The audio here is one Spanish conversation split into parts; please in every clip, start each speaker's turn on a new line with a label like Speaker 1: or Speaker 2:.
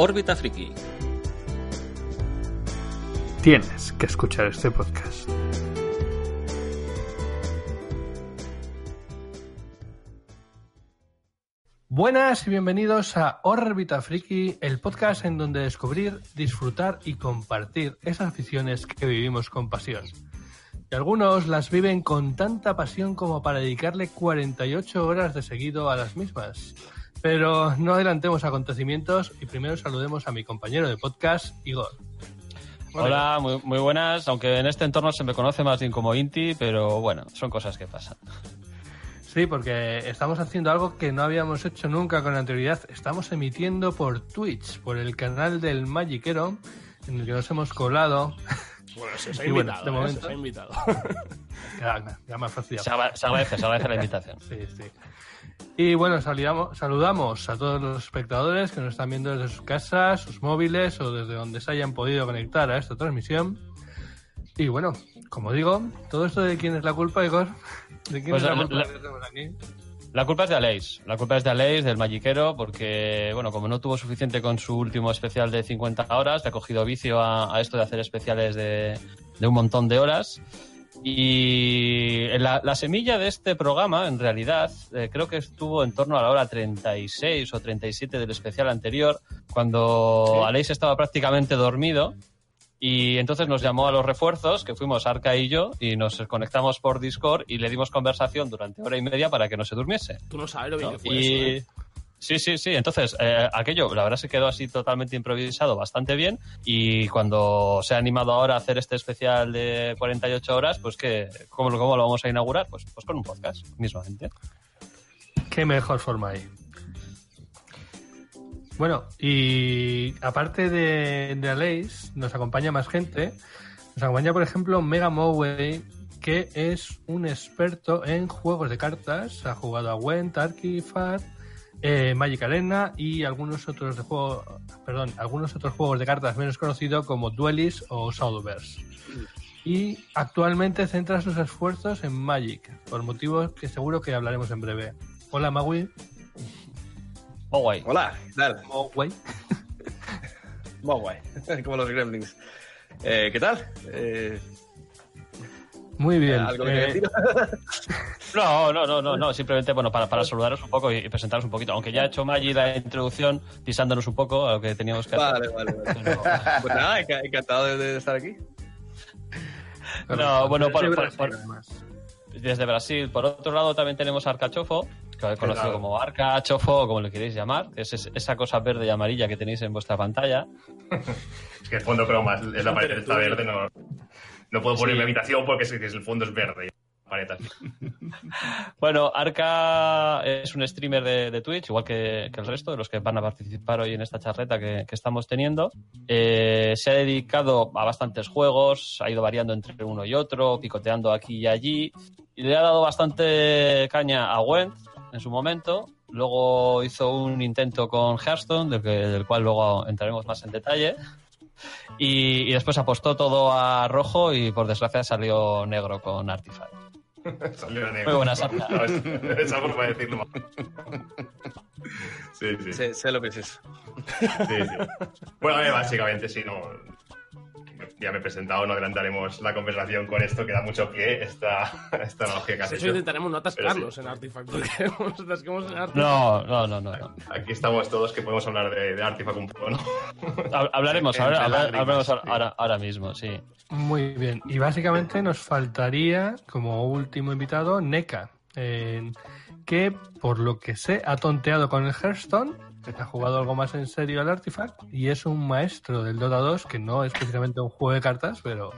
Speaker 1: Órbita Friki.
Speaker 2: Tienes que escuchar este podcast. Buenas y bienvenidos a Órbita Friki, el podcast en donde descubrir, disfrutar y compartir esas aficiones que vivimos con pasión. Y algunos las viven con tanta pasión como para dedicarle 48 horas de seguido a las mismas. Pero no adelantemos acontecimientos y primero saludemos a mi compañero de podcast, Igor.
Speaker 3: Hola, muy, muy buenas, aunque en este entorno se me conoce más bien como Inti, pero bueno, son cosas que pasan.
Speaker 2: Sí, porque estamos haciendo algo que no habíamos hecho nunca con anterioridad. Estamos emitiendo por Twitch, por el canal del Magiquero, en el que nos hemos colado.
Speaker 4: Bueno, se os ha
Speaker 2: bueno,
Speaker 4: invitado,
Speaker 2: de
Speaker 4: ¿eh?
Speaker 2: momento-
Speaker 4: Se os ha invitado.
Speaker 2: Ha fastidiado.
Speaker 3: Se, agra- se agradece, se agradece la invitación.
Speaker 2: Sí, sí. Y bueno, saludamos, saludamos a todos los espectadores que nos están viendo desde sus casas, sus móviles o desde donde se hayan podido conectar a esta transmisión. Y bueno, como digo, todo esto de quién es la culpa, Igor. ¿De quién
Speaker 3: Pues
Speaker 2: es la
Speaker 3: la-
Speaker 2: culpa
Speaker 3: la-
Speaker 2: que tenemos aquí?
Speaker 3: La culpa es de Aleix, la culpa es de Aleix, del Magiquero, porque, bueno, como no tuvo suficiente con su último especial de 50 horas, le ha cogido vicio a, a esto de hacer especiales de, de un montón de horas. Y la, la semilla de este programa, en realidad, eh, creo que estuvo en torno a la hora 36 o 37 del especial anterior, cuando Aleix estaba prácticamente dormido. Y entonces nos llamó a los refuerzos, que fuimos Arca y yo, y nos conectamos por Discord y le dimos conversación durante hora y media para que no se durmiese.
Speaker 4: Tú no sabes lo bien
Speaker 3: ¿no?
Speaker 4: que fue eso,
Speaker 3: Y
Speaker 4: ¿eh?
Speaker 3: Sí, sí, sí. Entonces, eh, aquello, la verdad se quedó así totalmente improvisado, bastante bien. Y cuando se ha animado ahora a hacer este especial de 48 horas, pues que, ¿cómo, lo- cómo lo vamos a inaugurar? Pues, pues con un podcast, mismamente.
Speaker 2: Qué mejor forma hay. Bueno, y aparte de, de Aleix, nos acompaña más gente. Nos acompaña, por ejemplo, Mega Moway, que es un experto en juegos de cartas. Ha jugado a Went, Archifat, eh, Magic Arena y algunos otros de juego, perdón, algunos otros juegos de cartas menos conocidos como Duelist o Shadowverse. Y actualmente centra sus esfuerzos en Magic, por motivos que seguro que hablaremos en breve. Hola, Magui.
Speaker 3: Guay.
Speaker 5: Hola, ¿qué tal?
Speaker 2: Moway.
Speaker 5: Muy guay, como los gremlins. Eh, ¿Qué tal? Eh,
Speaker 2: Muy bien.
Speaker 5: ¿Algo que
Speaker 2: Eh,
Speaker 5: decir?
Speaker 3: No, no, no, no, no, simplemente bueno, para, para saludaros un poco y, presentaros un poquito. Aunque ya ha hecho Maggi la introducción pisándonos un poco a lo que teníamos que hacer.
Speaker 5: Vale, vale, vale.
Speaker 3: Pero-
Speaker 5: Pues nada, enca- encantado de, de estar aquí.
Speaker 3: No, bueno,
Speaker 2: desde
Speaker 3: por- desde Brasil. Por otro lado, también tenemos a Arcachofo, conocido
Speaker 2: Claro.
Speaker 3: como Arca, Chofo, o como le queréis llamar, que es es- esa cosa verde y amarilla que tenéis en vuestra pantalla.
Speaker 6: Es que el fondo croma es es la pared está verde, no, no puedo poner
Speaker 3: Sí.
Speaker 6: mi habitación porque es que el fondo es verde.
Speaker 3: Bueno, Arca es un streamer de, de Twitch, igual que, que el resto de los que van a participar hoy en esta charreta que, que estamos teniendo. Eh, se ha dedicado a bastantes juegos, ha ido variando entre uno y otro, picoteando aquí y allí, y le ha dado bastante caña a Went en su momento. Luego hizo un intento con Hearthstone, del, que- del cual luego entraremos más en detalle. Y, y después apostó todo a rojo y por desgracia salió negro con Artifact.
Speaker 6: Salió negro.
Speaker 3: Muy buena sarna.
Speaker 6: No, es- Esa forma de decirlo. Sí, sí, sí,
Speaker 5: Sé, sé lo que es eso.
Speaker 6: sí. Bueno, a ver, básicamente, sí, no. Ya me he presentado, no adelantaremos la conversación con esto, que da mucho pie esta, esta analogía que has
Speaker 4: De hecho,
Speaker 6: hecho.
Speaker 4: intentaremos no
Speaker 6: Pero
Speaker 4: atascarlos
Speaker 6: sí.
Speaker 4: en Artifact, porque nos atasquemos en Artifact.
Speaker 3: No, no, no, no. no.
Speaker 6: Aquí estamos todos que podemos hablar de, de Artifact un poco, ¿no?
Speaker 3: Hab- Hablaremos, ahora, hablaremos ahora, ahora mismo, sí.
Speaker 2: Muy bien. Y básicamente nos faltaría, como último invitado, NECA. eh, que, por lo que sé, ha tonteado con el Hearthstone, ha jugado algo más en serio al Artifact, y es un maestro del Dota 2, que no es precisamente un juego de cartas, pero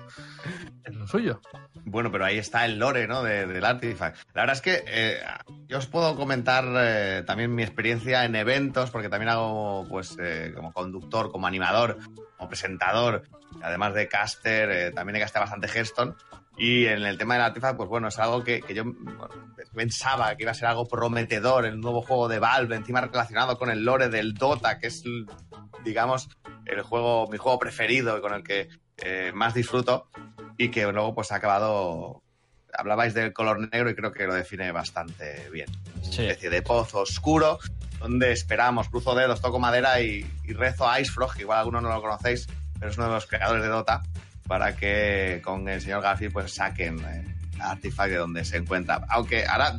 Speaker 2: es lo suyo.
Speaker 7: Bueno, pero ahí está el lore, ¿no? De- del Artifact. La verdad es que eh, yo os puedo comentar eh, también mi experiencia en eventos, porque también hago, pues, eh, como conductor, como animador, como presentador, además de caster, eh, también he castado bastante Hearthstone. Y en el tema del Artifact, pues bueno, es algo que, que yo bueno, pensaba que iba a ser algo prometedor, el nuevo juego de Valve, encima relacionado con el lore del Dota, que es, digamos, el juego, mi juego preferido y con el que eh, más disfruto y que luego pues ha acabado hablabais del color negro y creo que lo define bastante bien
Speaker 3: Sí.
Speaker 7: especie de pozo oscuro donde esperamos, cruzo dedos, toco madera y, y rezo a Icefrog, que igual algunos no lo conocéis, pero es uno de los creadores de Dota, para que con el señor Garfield pues saquen eh, Artifact de donde se encuentra. Aunque ahora,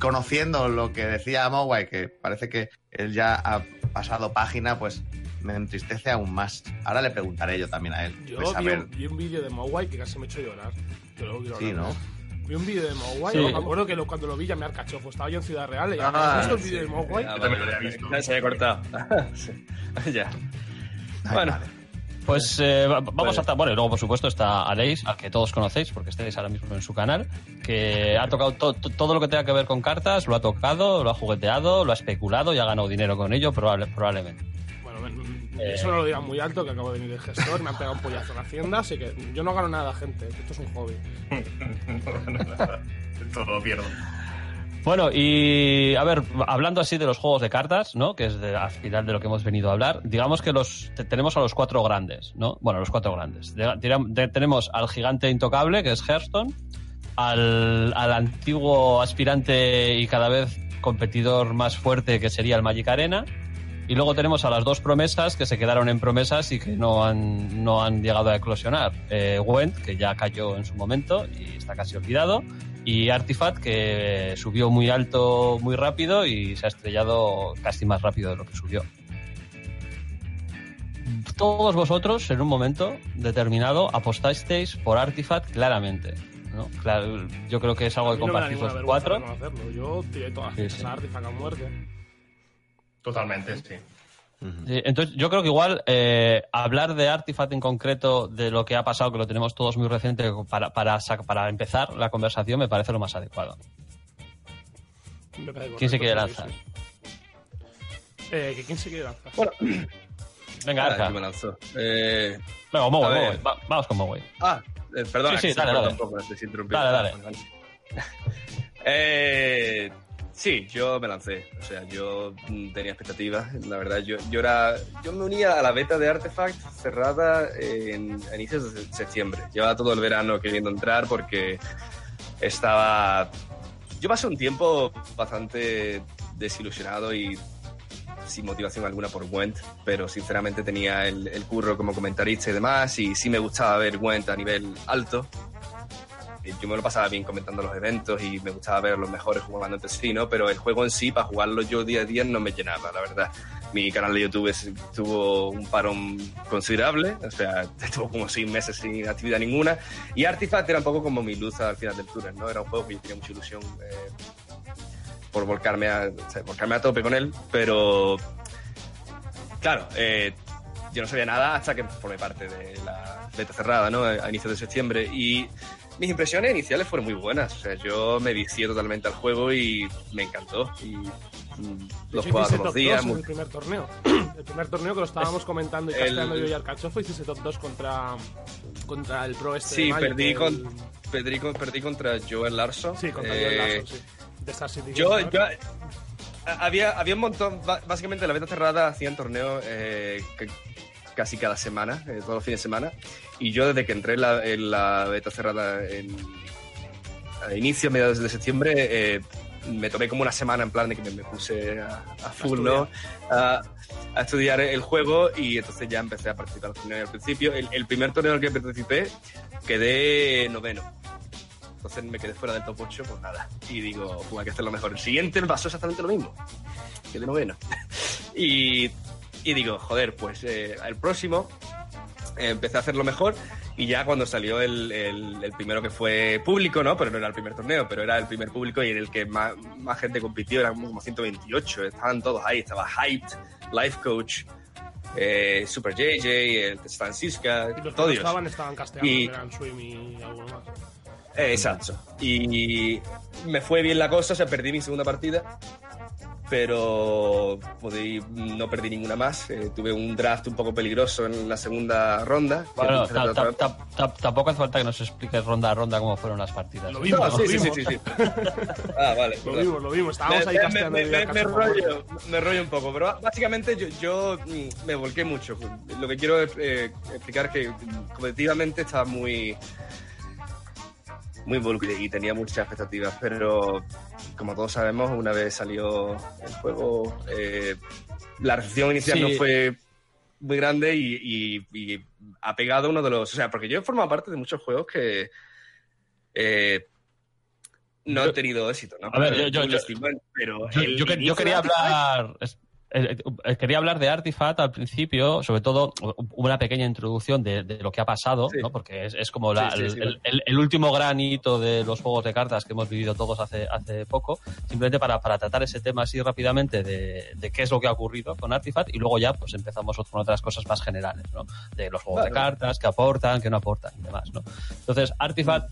Speaker 7: conociendo lo que decía Mowai, que parece que él ya ha pasado página, pues me entristece aún más. Ahora le preguntaré yo también a él.
Speaker 4: Yo
Speaker 7: pues, a
Speaker 4: vi,
Speaker 7: ver,
Speaker 4: un, vi un vídeo de Mowai que casi me he hecho llorar. Quiero
Speaker 7: Sí,
Speaker 4: hablar,
Speaker 7: ¿no?
Speaker 4: Vi un vídeo de Mowai,
Speaker 3: Sí.
Speaker 4: me acuerdo que lo- cuando lo vi ya me arcachofo. Estaba yo en Ciudad Real y ya
Speaker 5: Ah,
Speaker 4: ¿has visto el
Speaker 5: sí.
Speaker 4: vídeo de Mowai?
Speaker 5: Ah,
Speaker 6: Yo también lo había visto.
Speaker 5: ya Se había cortado. Sí. ya.
Speaker 7: Ay,
Speaker 5: bueno.
Speaker 7: madre.
Speaker 3: Pues eh, va- vamos
Speaker 5: Vale.
Speaker 3: a estar. Bueno, y luego, por supuesto, está Aleix, al que todos conocéis, porque estáis ahora mismo en su canal, que ha tocado to- to- todo lo que tenga que ver con cartas, lo ha tocado, lo ha jugueteado, lo ha especulado y ha ganado dinero con ello, probable- probablemente.
Speaker 4: Bueno,
Speaker 3: Eh.
Speaker 4: eso no lo digan muy alto, que acabo de venir del gestor, me han pegado un pollazo en la hacienda, así que yo no gano nada, gente. Esto es un hobby.
Speaker 6: Todo lo pierdo.
Speaker 3: Bueno, y a ver, hablando así de los juegos de cartas, ¿no? Que es de, al final de lo que hemos venido a hablar, digamos que los te- tenemos a los cuatro grandes, ¿no? Bueno, los cuatro grandes. Tenemos al gigante intocable, que es Hearthstone, al, al antiguo aspirante y cada vez competidor más fuerte, que sería el Magic Arena, y luego tenemos a las dos promesas que se quedaron en promesas y que no han, no han llegado a eclosionar. Eh, Gwent, que ya cayó en su momento y está casi olvidado, y Artifact, que subió muy alto muy rápido y se ha estrellado casi más rápido de lo que subió. Todos vosotros, en un momento determinado, apostasteis por Artifact claramente. ¿no? Claro, yo creo que es algo
Speaker 4: A
Speaker 3: que
Speaker 4: ninguna
Speaker 3: los cuatro.
Speaker 4: Yo tiré todas las
Speaker 3: Sí, sí.
Speaker 4: a Artifact a muerte.
Speaker 6: Totalmente, sí.
Speaker 3: Sí, entonces, yo creo que igual eh, hablar de Artifact en concreto, de lo que ha pasado, que lo tenemos todos muy reciente, para, para, para empezar la conversación, me parece lo más adecuado. ¿Quién se quiere lanzar?
Speaker 4: sí. Eh, ¿que ¿Quién se quiere lanzar?
Speaker 5: Bueno,
Speaker 3: Venga,
Speaker 5: ah, yo me lanzo. Eh,
Speaker 3: Venga, Moway. Va- vamos con Moway.
Speaker 5: ah, eh, perdona,
Speaker 3: Sí, sí,
Speaker 5: que
Speaker 3: dale, dale.
Speaker 5: un poco.
Speaker 3: Dale, dale.
Speaker 5: Eh, sí, yo me lancé. O sea, yo mm, tenía expectativas. La verdad, yo, yo era. Yo me unía a la beta de Artifact cerrada en, a inicios de septiembre. Llevaba todo el verano queriendo entrar porque estaba. Yo pasé un tiempo bastante desilusionado y sin motivación alguna por Gwent, pero sinceramente tenía el, el curro como comentarista y demás, y sí me gustaba ver Gwent a nivel alto. Eh, Yo me lo pasaba bien comentando los eventos y me gustaba ver los mejores jugando entre sí, ¿no? Pero el juego en sí, para jugarlo yo día a día, no me llenaba, la verdad. Mi canal de YouTube tuvo un parón considerable, o sea, estuvo como seis meses sin actividad ninguna. Y Artifact era un poco como mi luz al final del túnel, ¿no? Era un juego que yo tenía mucha ilusión eh, por volcarme a, o sea, volcarme a tope con él, pero claro, eh, yo no sabía nada hasta que formé parte de la beta cerrada, ¿no? A inicios de septiembre y mis impresiones iniciales fueron muy buenas, o sea, yo me vicié totalmente al juego y me encantó y mm, los
Speaker 4: hecho,
Speaker 5: todos los días.
Speaker 4: 2 en
Speaker 5: muy-
Speaker 4: el primer torneo. El primer torneo que lo estábamos comentando y
Speaker 5: el-
Speaker 4: casteando yo y Arcachofo, hiciste top 2 contra, contra el pro este.
Speaker 5: Sí,
Speaker 4: de Magic,
Speaker 5: perdí,
Speaker 4: el-
Speaker 5: con, perdí, con- perdí contra Joel Larson.
Speaker 4: Sí, contra
Speaker 5: Eh,
Speaker 4: Joel Lasso, sí. De Star City.
Speaker 5: Yo,
Speaker 4: Games,
Speaker 5: yo, había, había un montón, básicamente la beta cerrada hacían torneos eh, casi cada semana, eh, todos los fines de semana, y yo desde que entré en la, en la beta cerrada en, a inicio, mediados de septiembre, eh, me tomé como una semana en plan de que me, me puse a, a full, ¿no? A, a estudiar el juego y entonces ya empecé a participar al principio. El, el primer torneo en el que participé quedé noveno. Entonces me quedé fuera del top 8, pues nada. Y digo, hay que hacerlo mejor. El siguiente me pasó exactamente lo mismo. Quedé noveno. y, y digo, joder, pues eh, el próximo eh, empecé a hacerlo mejor. Y ya cuando salió el, el- el primero que fue público, ¿no? Pero no era el primer torneo, pero era el primer público y en el que más, más gente compitió, eran como 128, estaban todos ahí, estaba Hyped, Life Coach, eh, Super JJ, el Stan Siska,
Speaker 4: Y los que no
Speaker 5: todos.
Speaker 4: estaban, estaban casteando,
Speaker 5: Y-
Speaker 4: eran Swim y alguno más.
Speaker 5: Eh, exacto. Y me fue bien la cosa, o sea, perdí mi segunda partida, pero no perdí ninguna más. Eh, tuve un draft un poco peligroso en la segunda ronda.
Speaker 3: Bueno, ta- ta- ta- ta- tampoco hace falta que nos expliques ronda a ronda cómo fueron las partidas.
Speaker 4: Lo vimos,
Speaker 5: No,
Speaker 4: lo
Speaker 5: sí, sí, sí,
Speaker 4: vimos.
Speaker 5: sí, sí. Ah, vale.
Speaker 4: Lo
Speaker 5: perdón.
Speaker 4: vimos, lo vimos. Estábamos
Speaker 5: Me-
Speaker 4: ahí
Speaker 5: me- me, me- me rollo, me rollo un poco, pero básicamente yo, yo mm, me volqué mucho. Lo que quiero eh, explicar es que mm, competitivamente estaba muy muy voluble y tenía muchas expectativas, pero como todos sabemos, una vez salió el juego, eh, la recepción inicial
Speaker 3: Sí.
Speaker 5: no fue muy grande y, y- y ha pegado uno de los... O sea, porque yo he formado parte de muchos juegos que eh, no han tenido éxito, ¿no?
Speaker 3: A ver, yo- yo- yo-
Speaker 5: pero
Speaker 3: Yo, yo yo quería hablar. Eh, eh, quería hablar de Artifact al principio, sobre todo una pequeña introducción de, de lo que ha pasado,
Speaker 5: Sí.
Speaker 3: ¿no? porque es, es como la-
Speaker 5: Sí, sí,
Speaker 3: el, último gran hito de los juegos de cartas que hemos vivido todos hace, hace poco, simplemente para, para tratar ese tema así rápidamente de, de qué es lo que ha ocurrido con Artifact y luego ya pues empezamos con otras cosas más generales, ¿no? de los juegos de cartas, qué aportan, qué no aportan y demás. ¿no? Entonces, Artifact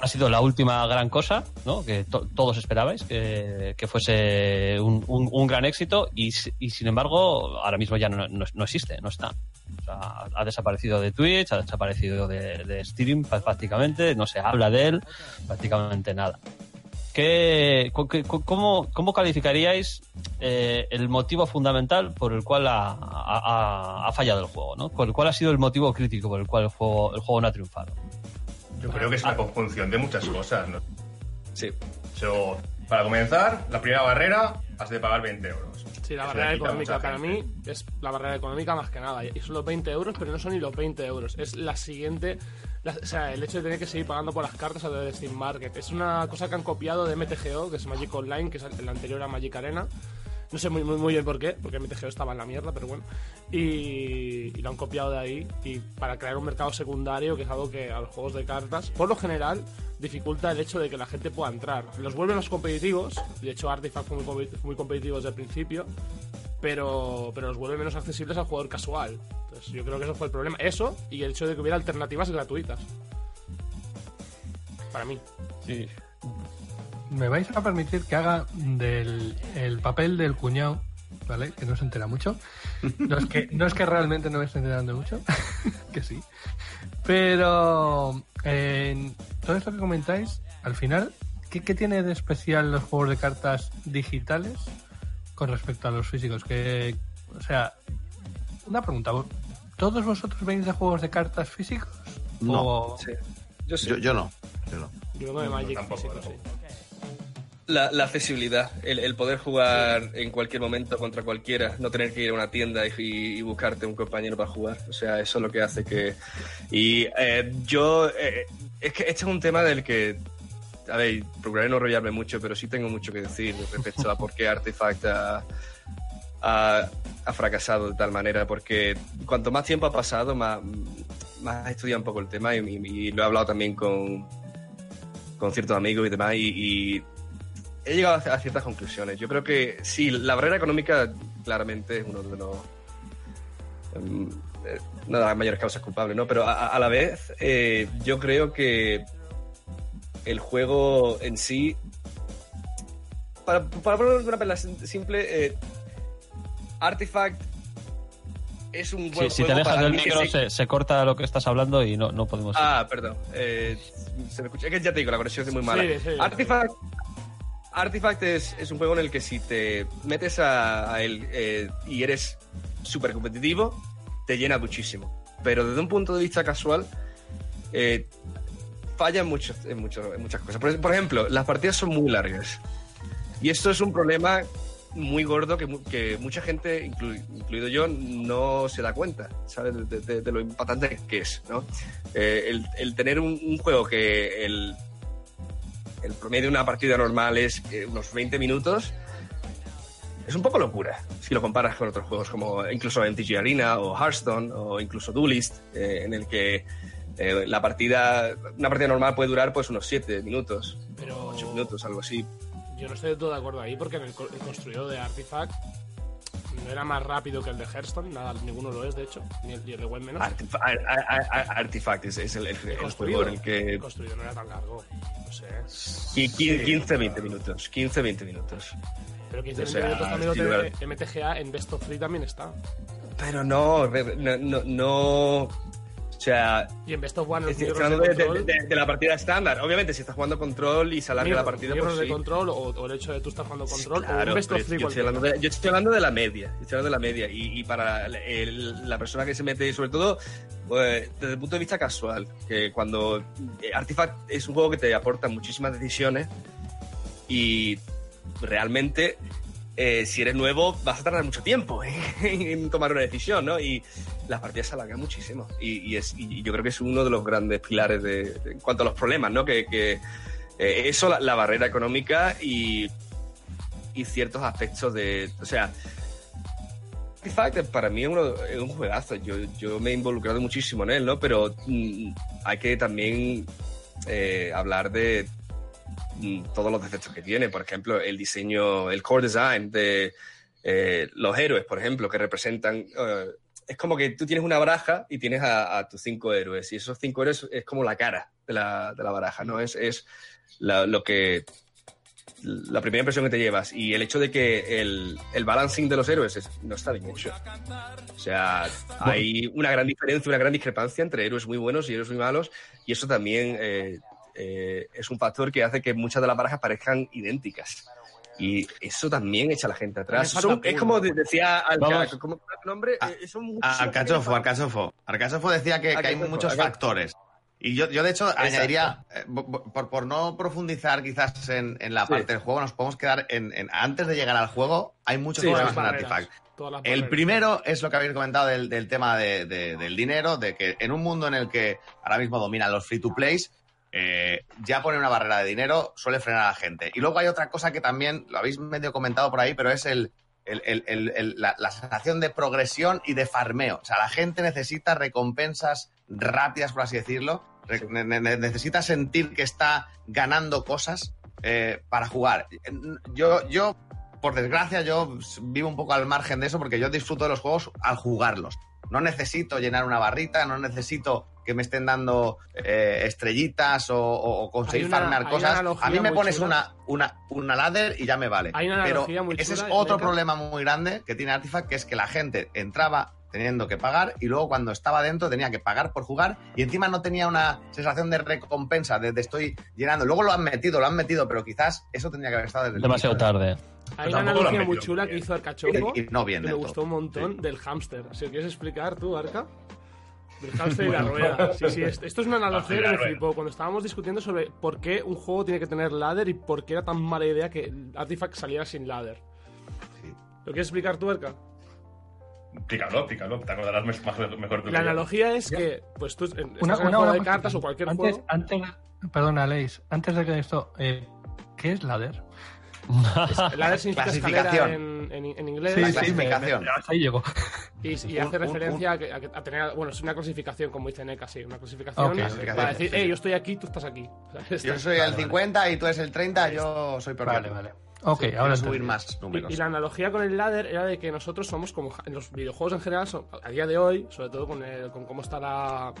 Speaker 3: ha sido la última gran cosa, ¿no? Que to- todos esperabais que, fuese un, gran éxito y, si- y, sin embargo ahora mismo ya no, existe, no está. O sea, ha desaparecido de Twitch, ha desaparecido de, de Steam prácticamente, no se habla de él, prácticamente nada. ¿Qué, co- qué- co- cómo, cómo calificaríais eh, el motivo fundamental por el cual ha, fallado el juego? ¿no? ¿Cuál, cuál ha sido el motivo crítico por el cual el juego, el juego no ha triunfado?
Speaker 6: Yo creo que es una conjunción de muchas cosas. ¿no?
Speaker 5: Sí.
Speaker 6: So, para comenzar, la primera barrera has de pagar 20 euros.
Speaker 4: Sí, la
Speaker 6: Eso
Speaker 4: barrera económica para mí es la barrera económica más que nada. Y son los 20 euros, pero no son ni los 20 euros. Es la siguiente. la- o sea, el hecho de tener que seguir pagando por las cartas a través de Steam Market. Es una cosa que han copiado de MTGO, que es Magic Online, que es el anterior a Magic Arena. No sé muy, muy, muy bien por qué, porque MTGO estaba en la mierda, pero bueno. Y, lo han copiado de ahí y para crear un mercado secundario, que es algo que a los juegos de cartas, por lo general, dificulta el hecho de que la gente pueda entrar. Los vuelven más competitivos, de hecho Artifact fue muy, muy competitivo desde el principio, pero, pero los vuelve menos accesibles al jugador casual. Entonces yo creo que eso fue el problema. Eso y el hecho de que hubiera alternativas gratuitas. Para mí.
Speaker 3: Sí.
Speaker 2: Me vais a permitir que haga del el papel del cuñado, ¿vale? Que no se entera mucho. No es que, no es que realmente no me esté enterando mucho, que sí. Pero en todo esto que comentáis, al final, ¿qué, qué tiene de especial los juegos de cartas digitales con respecto a los físicos? Que, o sea, una pregunta. ¿Todos vosotros venís de juegos de cartas físicos?
Speaker 7: No.
Speaker 2: O-
Speaker 5: Sí. Yo sí.
Speaker 7: Yo, yo no. Yo no.
Speaker 4: Yo de
Speaker 6: No,
Speaker 4: Magic
Speaker 6: tampoco,
Speaker 4: físico, sí.
Speaker 5: La, la accesibilidad, el, el poder jugar en cualquier momento contra cualquiera, no tener que ir a una tienda y, y buscarte un compañero para jugar. O sea, eso es lo que hace que... Y eh, yo... eh, es que este es un tema del que... A ver, procuraré no enrollarme mucho, pero sí tengo mucho que decir respecto a por qué Artifact ha, ha- ha fracasado de tal manera. Porque cuanto más tiempo ha pasado, más, más he estudiado un poco el tema y, y- y lo he hablado también con, con ciertos amigos y demás. y- y he llegado a a ciertas conclusiones. Yo creo que sí, la barrera económica claramente es uno de los. em, eh, una de las mayores causas culpables, ¿no? Pero a, a la vez, eh, yo creo que el juego en sí. Para, para ponerlo de una manera sim- simple, eh, Artifact es un
Speaker 3: Sí,
Speaker 5: buen
Speaker 3: si te
Speaker 5: juego
Speaker 3: alejas del micro
Speaker 5: se-
Speaker 3: se, se corta lo que estás hablando y no, no podemos...
Speaker 5: Ah, perdón. Eh, se me escucha. Es que ya te digo, la conexión es muy mala.
Speaker 4: Sí, sí.
Speaker 5: Artifact, Artifact es, es un juego en el que si te metes a, él eh, y eres súper competitivo, te llena muchísimo. Pero desde un punto de vista casual, eh, falla en, en, muchas cosas. Por, ejemplo, las partidas son muy largas. Y esto es un problema muy gordo que, que mucha gente, inclu- incluido yo, no se da cuenta, ¿sabes? De, lo impactante que es, ¿no? Eh, el, el tener un, un juego que el, el promedio de una partida normal es eh, unos 20 minutos, es un poco locura si lo comparas con otros juegos como incluso MTG Arena o Hearthstone o incluso Duelist, eh, en el que eh, la partida, una partida normal puede durar pues unos 7 minutos,
Speaker 4: Pero-
Speaker 5: 8 minutos, algo así.
Speaker 4: Yo no estoy del todo de acuerdo ahí porque en el, el construido de Artifact no era más rápido que el de Hearthstone, nada, ninguno lo es de hecho, ni el, ni el de Web menos.
Speaker 5: Artif- ar- ar- ar- Artifact es, es el, el- el juego en el que...
Speaker 4: construido no era tan largo, no sé.
Speaker 5: y 15-20 minutos, 15-20 minutos.
Speaker 4: Pero 15
Speaker 5: O sea,
Speaker 4: minutos también lo tiene. MTGA en Best of Three también está.
Speaker 5: Pero no, no, no, no, O sea,
Speaker 4: Y en Best of One,
Speaker 5: estoy hablando
Speaker 4: de
Speaker 5: de, de- de- la partida estándar. Obviamente, si estás jugando control y se alarga la partida, pues
Speaker 4: de
Speaker 5: sí.
Speaker 4: control o, o el hecho de tú estar jugando control o
Speaker 5: Claro,
Speaker 4: un Best of Three
Speaker 5: yo, estoy hablando yo estoy hablando de la media. yo Estoy hablando de la media. Y, y para el- la persona que se mete, sobre todo pues, desde el punto de vista casual, que cuando eh, Artifact es un juego que te aporta muchísimas decisiones y realmente eh, si eres nuevo vas a tardar mucho tiempo ¿eh? en tomar una decisión, ¿no? Y las partidas se alargan muchísimo. Y, yo creo que es uno de los grandes pilares de, en cuanto a los problemas, ¿no? Que, eh, eso, la, barrera económica y, y ciertos aspectos de. O sea, para mí es, uno- es un juegazo. Yo, yo me he involucrado muchísimo en él, ¿no? Pero mm, hay que también eh, hablar de mm, todos los defectos que tiene. Por ejemplo, el diseño, el core design de eh, los héroes, por ejemplo, que representan. Es como que tú tienes una baraja y tienes a, tus cinco héroes. Y esos cinco héroes es como la cara de la, de la baraja, ¿no? Es, es lo que la primera impresión que te llevas y el hecho de que el, el balancing de los héroes es- no está bien hecho. O sea, hay una gran diferencia, una gran discrepancia entre héroes muy buenos y héroes muy malos y eso también eh, eh, es un factor que hace que muchas de las barajas parezcan idénticas. Y eso también echa a la gente atrás. Son- es como de- decía Alca,
Speaker 3: Vamos.
Speaker 5: ¿cómo nombre? Eh, son
Speaker 7: Arcachofo, Arcachofo. Arcachofo decía que, que hay muchos
Speaker 5: Arcachofo.
Speaker 7: factores. Y yo, yo de hecho, añadiría, eh, por, por no profundizar quizás en, en la
Speaker 5: Sí.
Speaker 7: parte del juego, nos podemos quedar en, en- Antes de llegar al juego, hay muchos
Speaker 5: Sí,
Speaker 7: problemas en Artifact. El primero es lo que habéis comentado del, del tema de- de- del dinero, de que en un mundo en el que ahora mismo dominan los free to plays, eh, ya poner una barrera de dinero suele frenar a la gente. Y luego hay otra cosa que también lo habéis medio comentado por ahí, pero es el, el- el- el- el- la, la sensación de progresión y de farmeo. O sea, la gente necesita recompensas rápidas, por así decirlo. Re- ne- ne- necesita sentir que está ganando cosas eh, para jugar. Yo, yo, por desgracia, yo vivo un poco al margen de eso porque yo disfruto de los juegos al jugarlos. No necesito llenar una barrita, no necesito que me estén dando eh, estrellitas o, conseguir
Speaker 4: una-
Speaker 7: farmear cosas. A mí me pones una, una, una ladder y ya me vale.
Speaker 4: Hay una
Speaker 7: Pero
Speaker 4: analogía muy
Speaker 7: ese es otro problema muy grande que tiene Artifact, que es que la gente entraba teniendo que pagar y luego cuando estaba dentro tenía que pagar por jugar y encima no tenía una sensación de recompensa, de, de estoy llenando. Luego lo han metido, lo han metido, pero quizás eso tendría que haber estado desde el
Speaker 3: Demasiado
Speaker 7: inicio.
Speaker 3: tarde.
Speaker 4: Hay una analogía muy chula que hizo Arcachofo
Speaker 7: Y, y no bien
Speaker 4: que me gustó un montón del hámster. Si lo quieres explicar tú, Arca. Del hámster y la rueda. Sí, sí, esto es una analogía que me flipó. Cuando estábamos discutiendo sobre por qué un juego tiene que tener ladder y por qué era tan mala idea que Artifact saliera sin ladder.
Speaker 7: Sí.
Speaker 4: ¿Lo quieres explicar tú, Arca?
Speaker 6: Pícalo, pícalo, te acordarás mejor tú que
Speaker 4: La analogía es que, pues tú
Speaker 2: Una, una-
Speaker 4: de cartas o cualquier
Speaker 2: antes,
Speaker 4: juego.
Speaker 2: Antes, perdona, Leis, antes de que esto, eh, ¿qué es ladder?
Speaker 4: Ladder significa escalera
Speaker 7: Clasificación.
Speaker 4: en, en- en inglés.
Speaker 7: La
Speaker 2: me-
Speaker 7: clasificación.
Speaker 2: me- hasta ahí llego.
Speaker 4: Y, y
Speaker 7: Un-
Speaker 4: hace
Speaker 7: un-
Speaker 4: referencia a, que- a que- a tener. Bueno, es una clasificación, como dice Neka, sí. Una clasificación para decir,
Speaker 7: Sí,
Speaker 4: hey,
Speaker 7: sí.
Speaker 4: yo estoy aquí, tú estás aquí. ¿Sabes?
Speaker 7: Yo soy el 50 y tú eres el 30, yo soy peor que
Speaker 2: Vale, vale. Ok,
Speaker 7: Quiero
Speaker 2: ahora
Speaker 7: subir más números.
Speaker 4: Y, y la analogía con el ladder era de que nosotros somos como en los videojuegos en general, son- a día de hoy, sobre todo con, el- con cómo está la,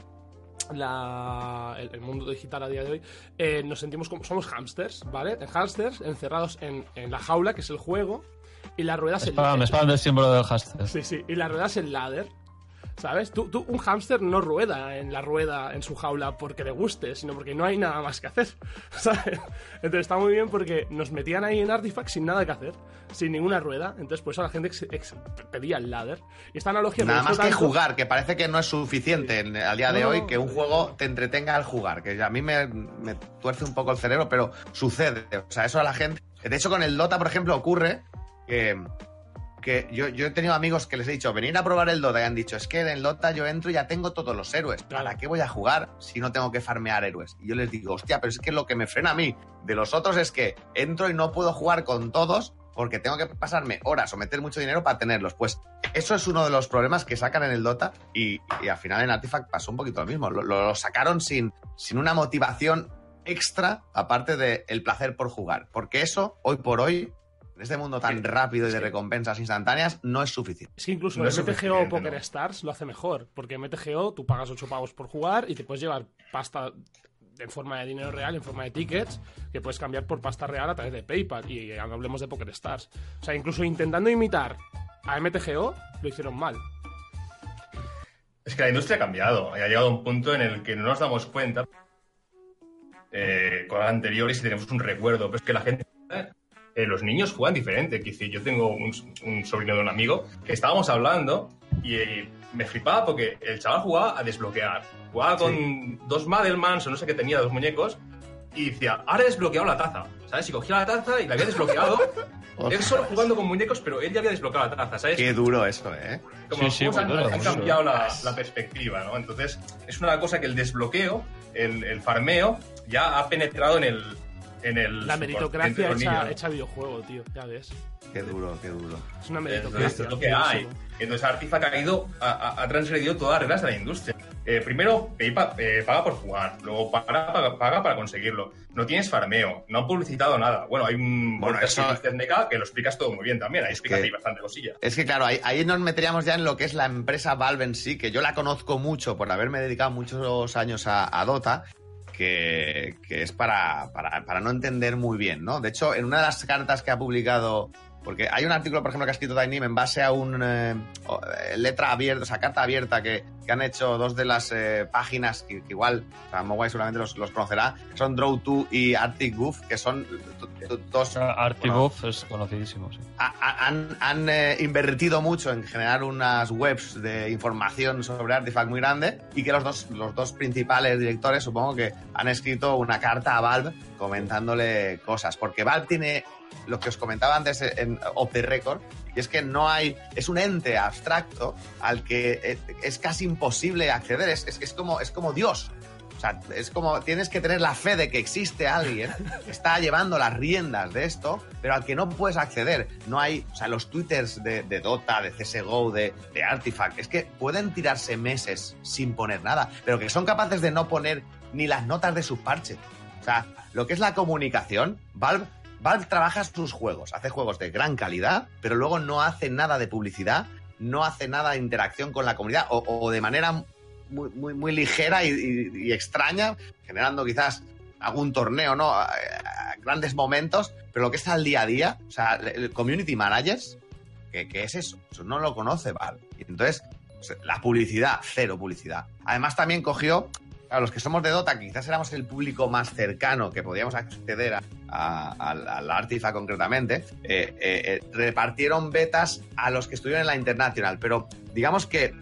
Speaker 4: la- el, el mundo digital a día de hoy, eh, nos sentimos como somos hamsters, ¿vale? Hamsters encerrados en, en la jaula, que es el juego, y la rueda es el
Speaker 3: Spam, spam del símbolo del hashtag.
Speaker 4: Sí, sí, y la rueda es el ladder. ¿Sabes? Tú, tú, un hámster no rueda en la rueda, en su jaula, porque le guste, sino porque no hay nada más que hacer. ¿Sabes? Entonces está muy bien porque nos metían ahí en Artifact sin nada que hacer, sin ninguna rueda. Entonces por eso la gente ex- ex- pedía el ladder. Y esta analogía
Speaker 7: Nada más que jugar, que parece que no es suficiente en- al día de
Speaker 4: No,
Speaker 7: hoy que un juego te entretenga al jugar, que a mí me, me tuerce un poco el cerebro, pero sucede. O sea, eso a la gente. De hecho, con el Dota, por ejemplo, ocurre que, que yo, he tenido amigos que les he dicho, venir a probar el Dota y han dicho, es que en el Dota yo entro y ya tengo todos los héroes. ¿Para
Speaker 4: Claro.
Speaker 7: qué voy a jugar si no tengo que farmear héroes? Y yo les digo, hostia, pero es que lo que me frena a mí de los otros es que entro y no puedo jugar con todos porque tengo que pasarme horas o meter mucho dinero para tenerlos. Pues eso es uno de los problemas que sacan en el Dota y, al final en Artifact pasó un poquito lo mismo. Lo, sacaron sin, sin una motivación extra aparte del placer por jugar. Porque eso, hoy por hoy, este mundo tan
Speaker 6: Sí,
Speaker 7: rápido y de
Speaker 4: sí.
Speaker 7: recompensas instantáneas, no es suficiente.
Speaker 4: Es que incluso
Speaker 6: No
Speaker 4: el MTGO Poker
Speaker 6: no.
Speaker 4: Stars lo hace mejor, porque en MTGO tú pagas 8 pavos por jugar y te puedes llevar pasta en forma de dinero real, en forma de tickets, que puedes cambiar por pasta real a través de PayPal. Y ya no hablemos de Poker Stars. O sea, incluso intentando imitar a MTGO, lo hicieron mal.
Speaker 6: Es que la industria ha cambiado y ha llegado a un punto en el que no nos damos cuenta eh, con la anterior y tenemos un recuerdo. Pero es que la gente, eh, los niños juegan diferente. Decir, yo tengo un, un sobrino de un amigo que estábamos hablando y eh, me flipaba porque el chaval jugaba a desbloquear. Jugaba con dos Madelmans o no sé qué tenía, dos muñecos, y decía, ahora he desbloqueado la taza. ¿Sabes? Y cogía la taza y la había desbloqueado. él solo jugando con muñecos, pero él ya había desbloqueado la taza, ¿sabes?
Speaker 7: Qué duro eso, ¿eh?
Speaker 6: Como
Speaker 3: Sí, sí, muy duro,
Speaker 6: han, han cambiado la, la perspectiva, ¿no? Entonces, es una cosa que el desbloqueo, el, el farmeo, ya ha penetrado en el. En el
Speaker 4: La meritocracia hecha, videojuego, tío. Ya ves.
Speaker 7: Qué duro, qué duro.
Speaker 4: Es una meritocracia.
Speaker 6: es lo que hay. Entonces Artifact ha ido, ha, ha- transgredido todas las reglas de la industria. Eh, primero, pay pa- eh, paga por jugar, luego paga, paga, paga para conseguirlo. No tienes farmeo, no han publicitado nada. Bueno, hay un
Speaker 7: Bueno, eso-
Speaker 6: que NK que lo explicas todo muy bien también, ahí explicas
Speaker 7: que-
Speaker 6: ahí bastante cosilla.
Speaker 7: Es que claro, ahí, ahí nos meteríamos ya en lo que es la empresa Valve en sí, que yo la conozco mucho por haberme dedicado muchos años a, a Dota, que, es para, para, para no entender muy bien, ¿no? De hecho, en una de las cartas que ha publicado, porque hay un artículo, por ejemplo, que ha escrito Tiny en base a un eh, eh, letra abierta, o sea, carta abierta que, que han hecho dos de las eh, páginas que, que igual, o sea, Mogwai seguramente los, los conocerá, que son Draw2 y Arctic Goof, que son t- t- dos
Speaker 3: Artibuff es conocidísimo, sí.
Speaker 7: ha- ha- han, han, eh, invertido mucho en generar unas webs de información sobre Artifact muy grande y que los dos, los dos principales directores supongo que han escrito una carta a Valve comentándole cosas, porque Valve tiene lo que os comentaba antes en Off the Record, y es que no hay, es un ente abstracto al que eh, es casi imposible acceder, es, es, es como, es como Dios. O sea, es como tienes que tener la fe de que existe alguien que está llevando las riendas de esto, pero al que no puedes acceder. No hay, o sea, los twitters de, de Dota, de CSGO, de, de Artifact, es que pueden tirarse meses sin poner nada, pero que son capaces de no poner ni las notas de sus parches. O sea, lo que es la comunicación, Valve, Valve trabaja sus juegos, hace juegos de gran calidad, pero luego no hace nada de publicidad, no hace nada de interacción con la comunidad o, de manera muy, muy, muy ligera y, extraña, generando quizás algún torneo, ¿no? Grandes momentos, pero lo que es al día a día, o sea, el- el community managers, ¿qué, qué es eso? Eso no lo conoce Valve. Y entonces, pues, la publicidad, cero publicidad. Además, también cogió a los que somos de Dota, quizás éramos el público más cercano que podíamos acceder a, a- al, al Artifa concretamente, eh, eh, eh, repartieron betas a los que estuvieron en la Internacional, pero digamos que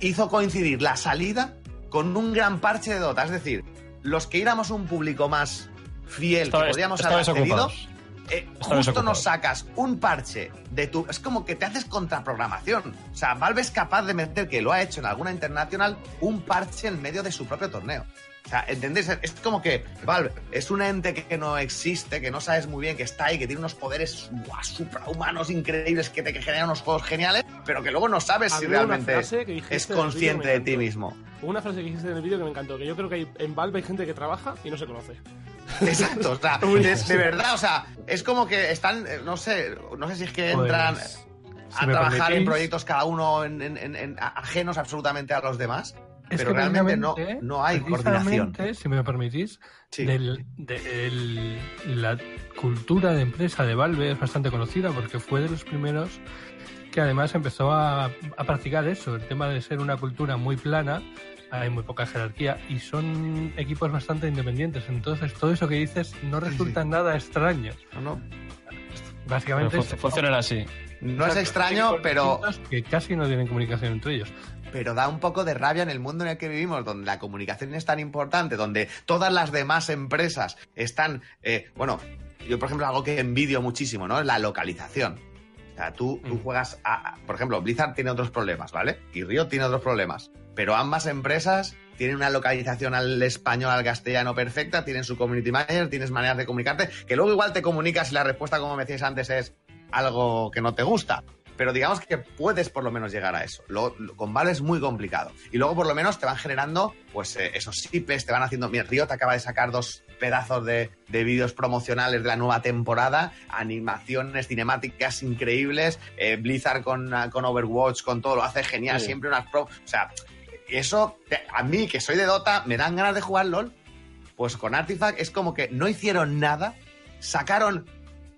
Speaker 7: hizo coincidir la salida con un gran parche de Dota, es decir, los que éramos un público más fiel
Speaker 3: Estaba-
Speaker 7: que podíamos haber accedido,
Speaker 3: ocupados.
Speaker 7: Eh, justo nos sacas un parche de tu. Es como que te haces contraprogramación. O sea, Valve es capaz de meter, que lo ha hecho en alguna internacional, un parche en medio de su propio torneo. O sea, ¿entendéis? Es como que Valve es un ente que, no existe, que no sabes muy bien que está ahí, que tiene unos poderes guau, suprahumanos increíbles que te que generan unos juegos geniales, pero que luego no sabes si
Speaker 4: Había
Speaker 7: realmente es consciente de ti mismo.
Speaker 4: Hubo una frase que dijiste en el vídeo que me encantó, que yo creo que hay- en Valve hay gente que trabaja y no se conoce.
Speaker 7: Exacto, o sea, de, de verdad, o sea, es como que están, eh, no sé, no sé si es que entran
Speaker 2: Pues,
Speaker 7: a
Speaker 2: si me
Speaker 7: trabajar en proyectos cada uno en, en- en- en ajenos absolutamente a los demás,
Speaker 2: Es
Speaker 7: pero realmente no, no hay coordinación.
Speaker 2: Si me permitís,
Speaker 7: Sí.
Speaker 2: del- la cultura de empresa de Valve es bastante conocida porque fue de los primeros que además empezó a, a practicar eso, el tema de ser una cultura muy plana, hay muy poca jerarquía y son equipos bastante independientes. Entonces todo eso que dices no resulta nada extraño.
Speaker 7: No, no.
Speaker 2: Básicamente
Speaker 3: fun- funcionan así.
Speaker 7: No es extraño, pero,
Speaker 2: Que casi no tienen comunicación entre ellos.
Speaker 7: pero da un poco de rabia en el mundo en el que vivimos, donde la comunicación es tan importante, donde todas las demás empresas están, eh, bueno, yo por ejemplo algo que envidio muchísimo, ¿no? Es la localización. O sea, tú, tú
Speaker 2: Mm.
Speaker 7: juegas a, a- por ejemplo, Blizzard tiene otros problemas, ¿vale? Y Riot tiene otros problemas. Pero ambas empresas tienen una localización al español, al castellano perfecta, tienen su community manager, tienes maneras de comunicarte, que luego igual te comunicas y la respuesta, como me decías antes, es algo que no te gusta. Pero digamos que puedes por lo menos llegar a eso. Lo- lo- con Valve es muy complicado. Y luego por lo menos te van generando pues eh, esos sipes, te van haciendo... Mira, Riot acaba de sacar dos pedazos de, de vídeos promocionales de la nueva temporada, animaciones cinemáticas increíbles, eh, Blizzard con, con Overwatch, con todo, lo hace genial,
Speaker 3: Sí.
Speaker 7: siempre unas pro... O sea, eso a mí, que soy de Dota, me dan ganas de jugar LOL. Pues con Artifact es como que no hicieron nada, sacaron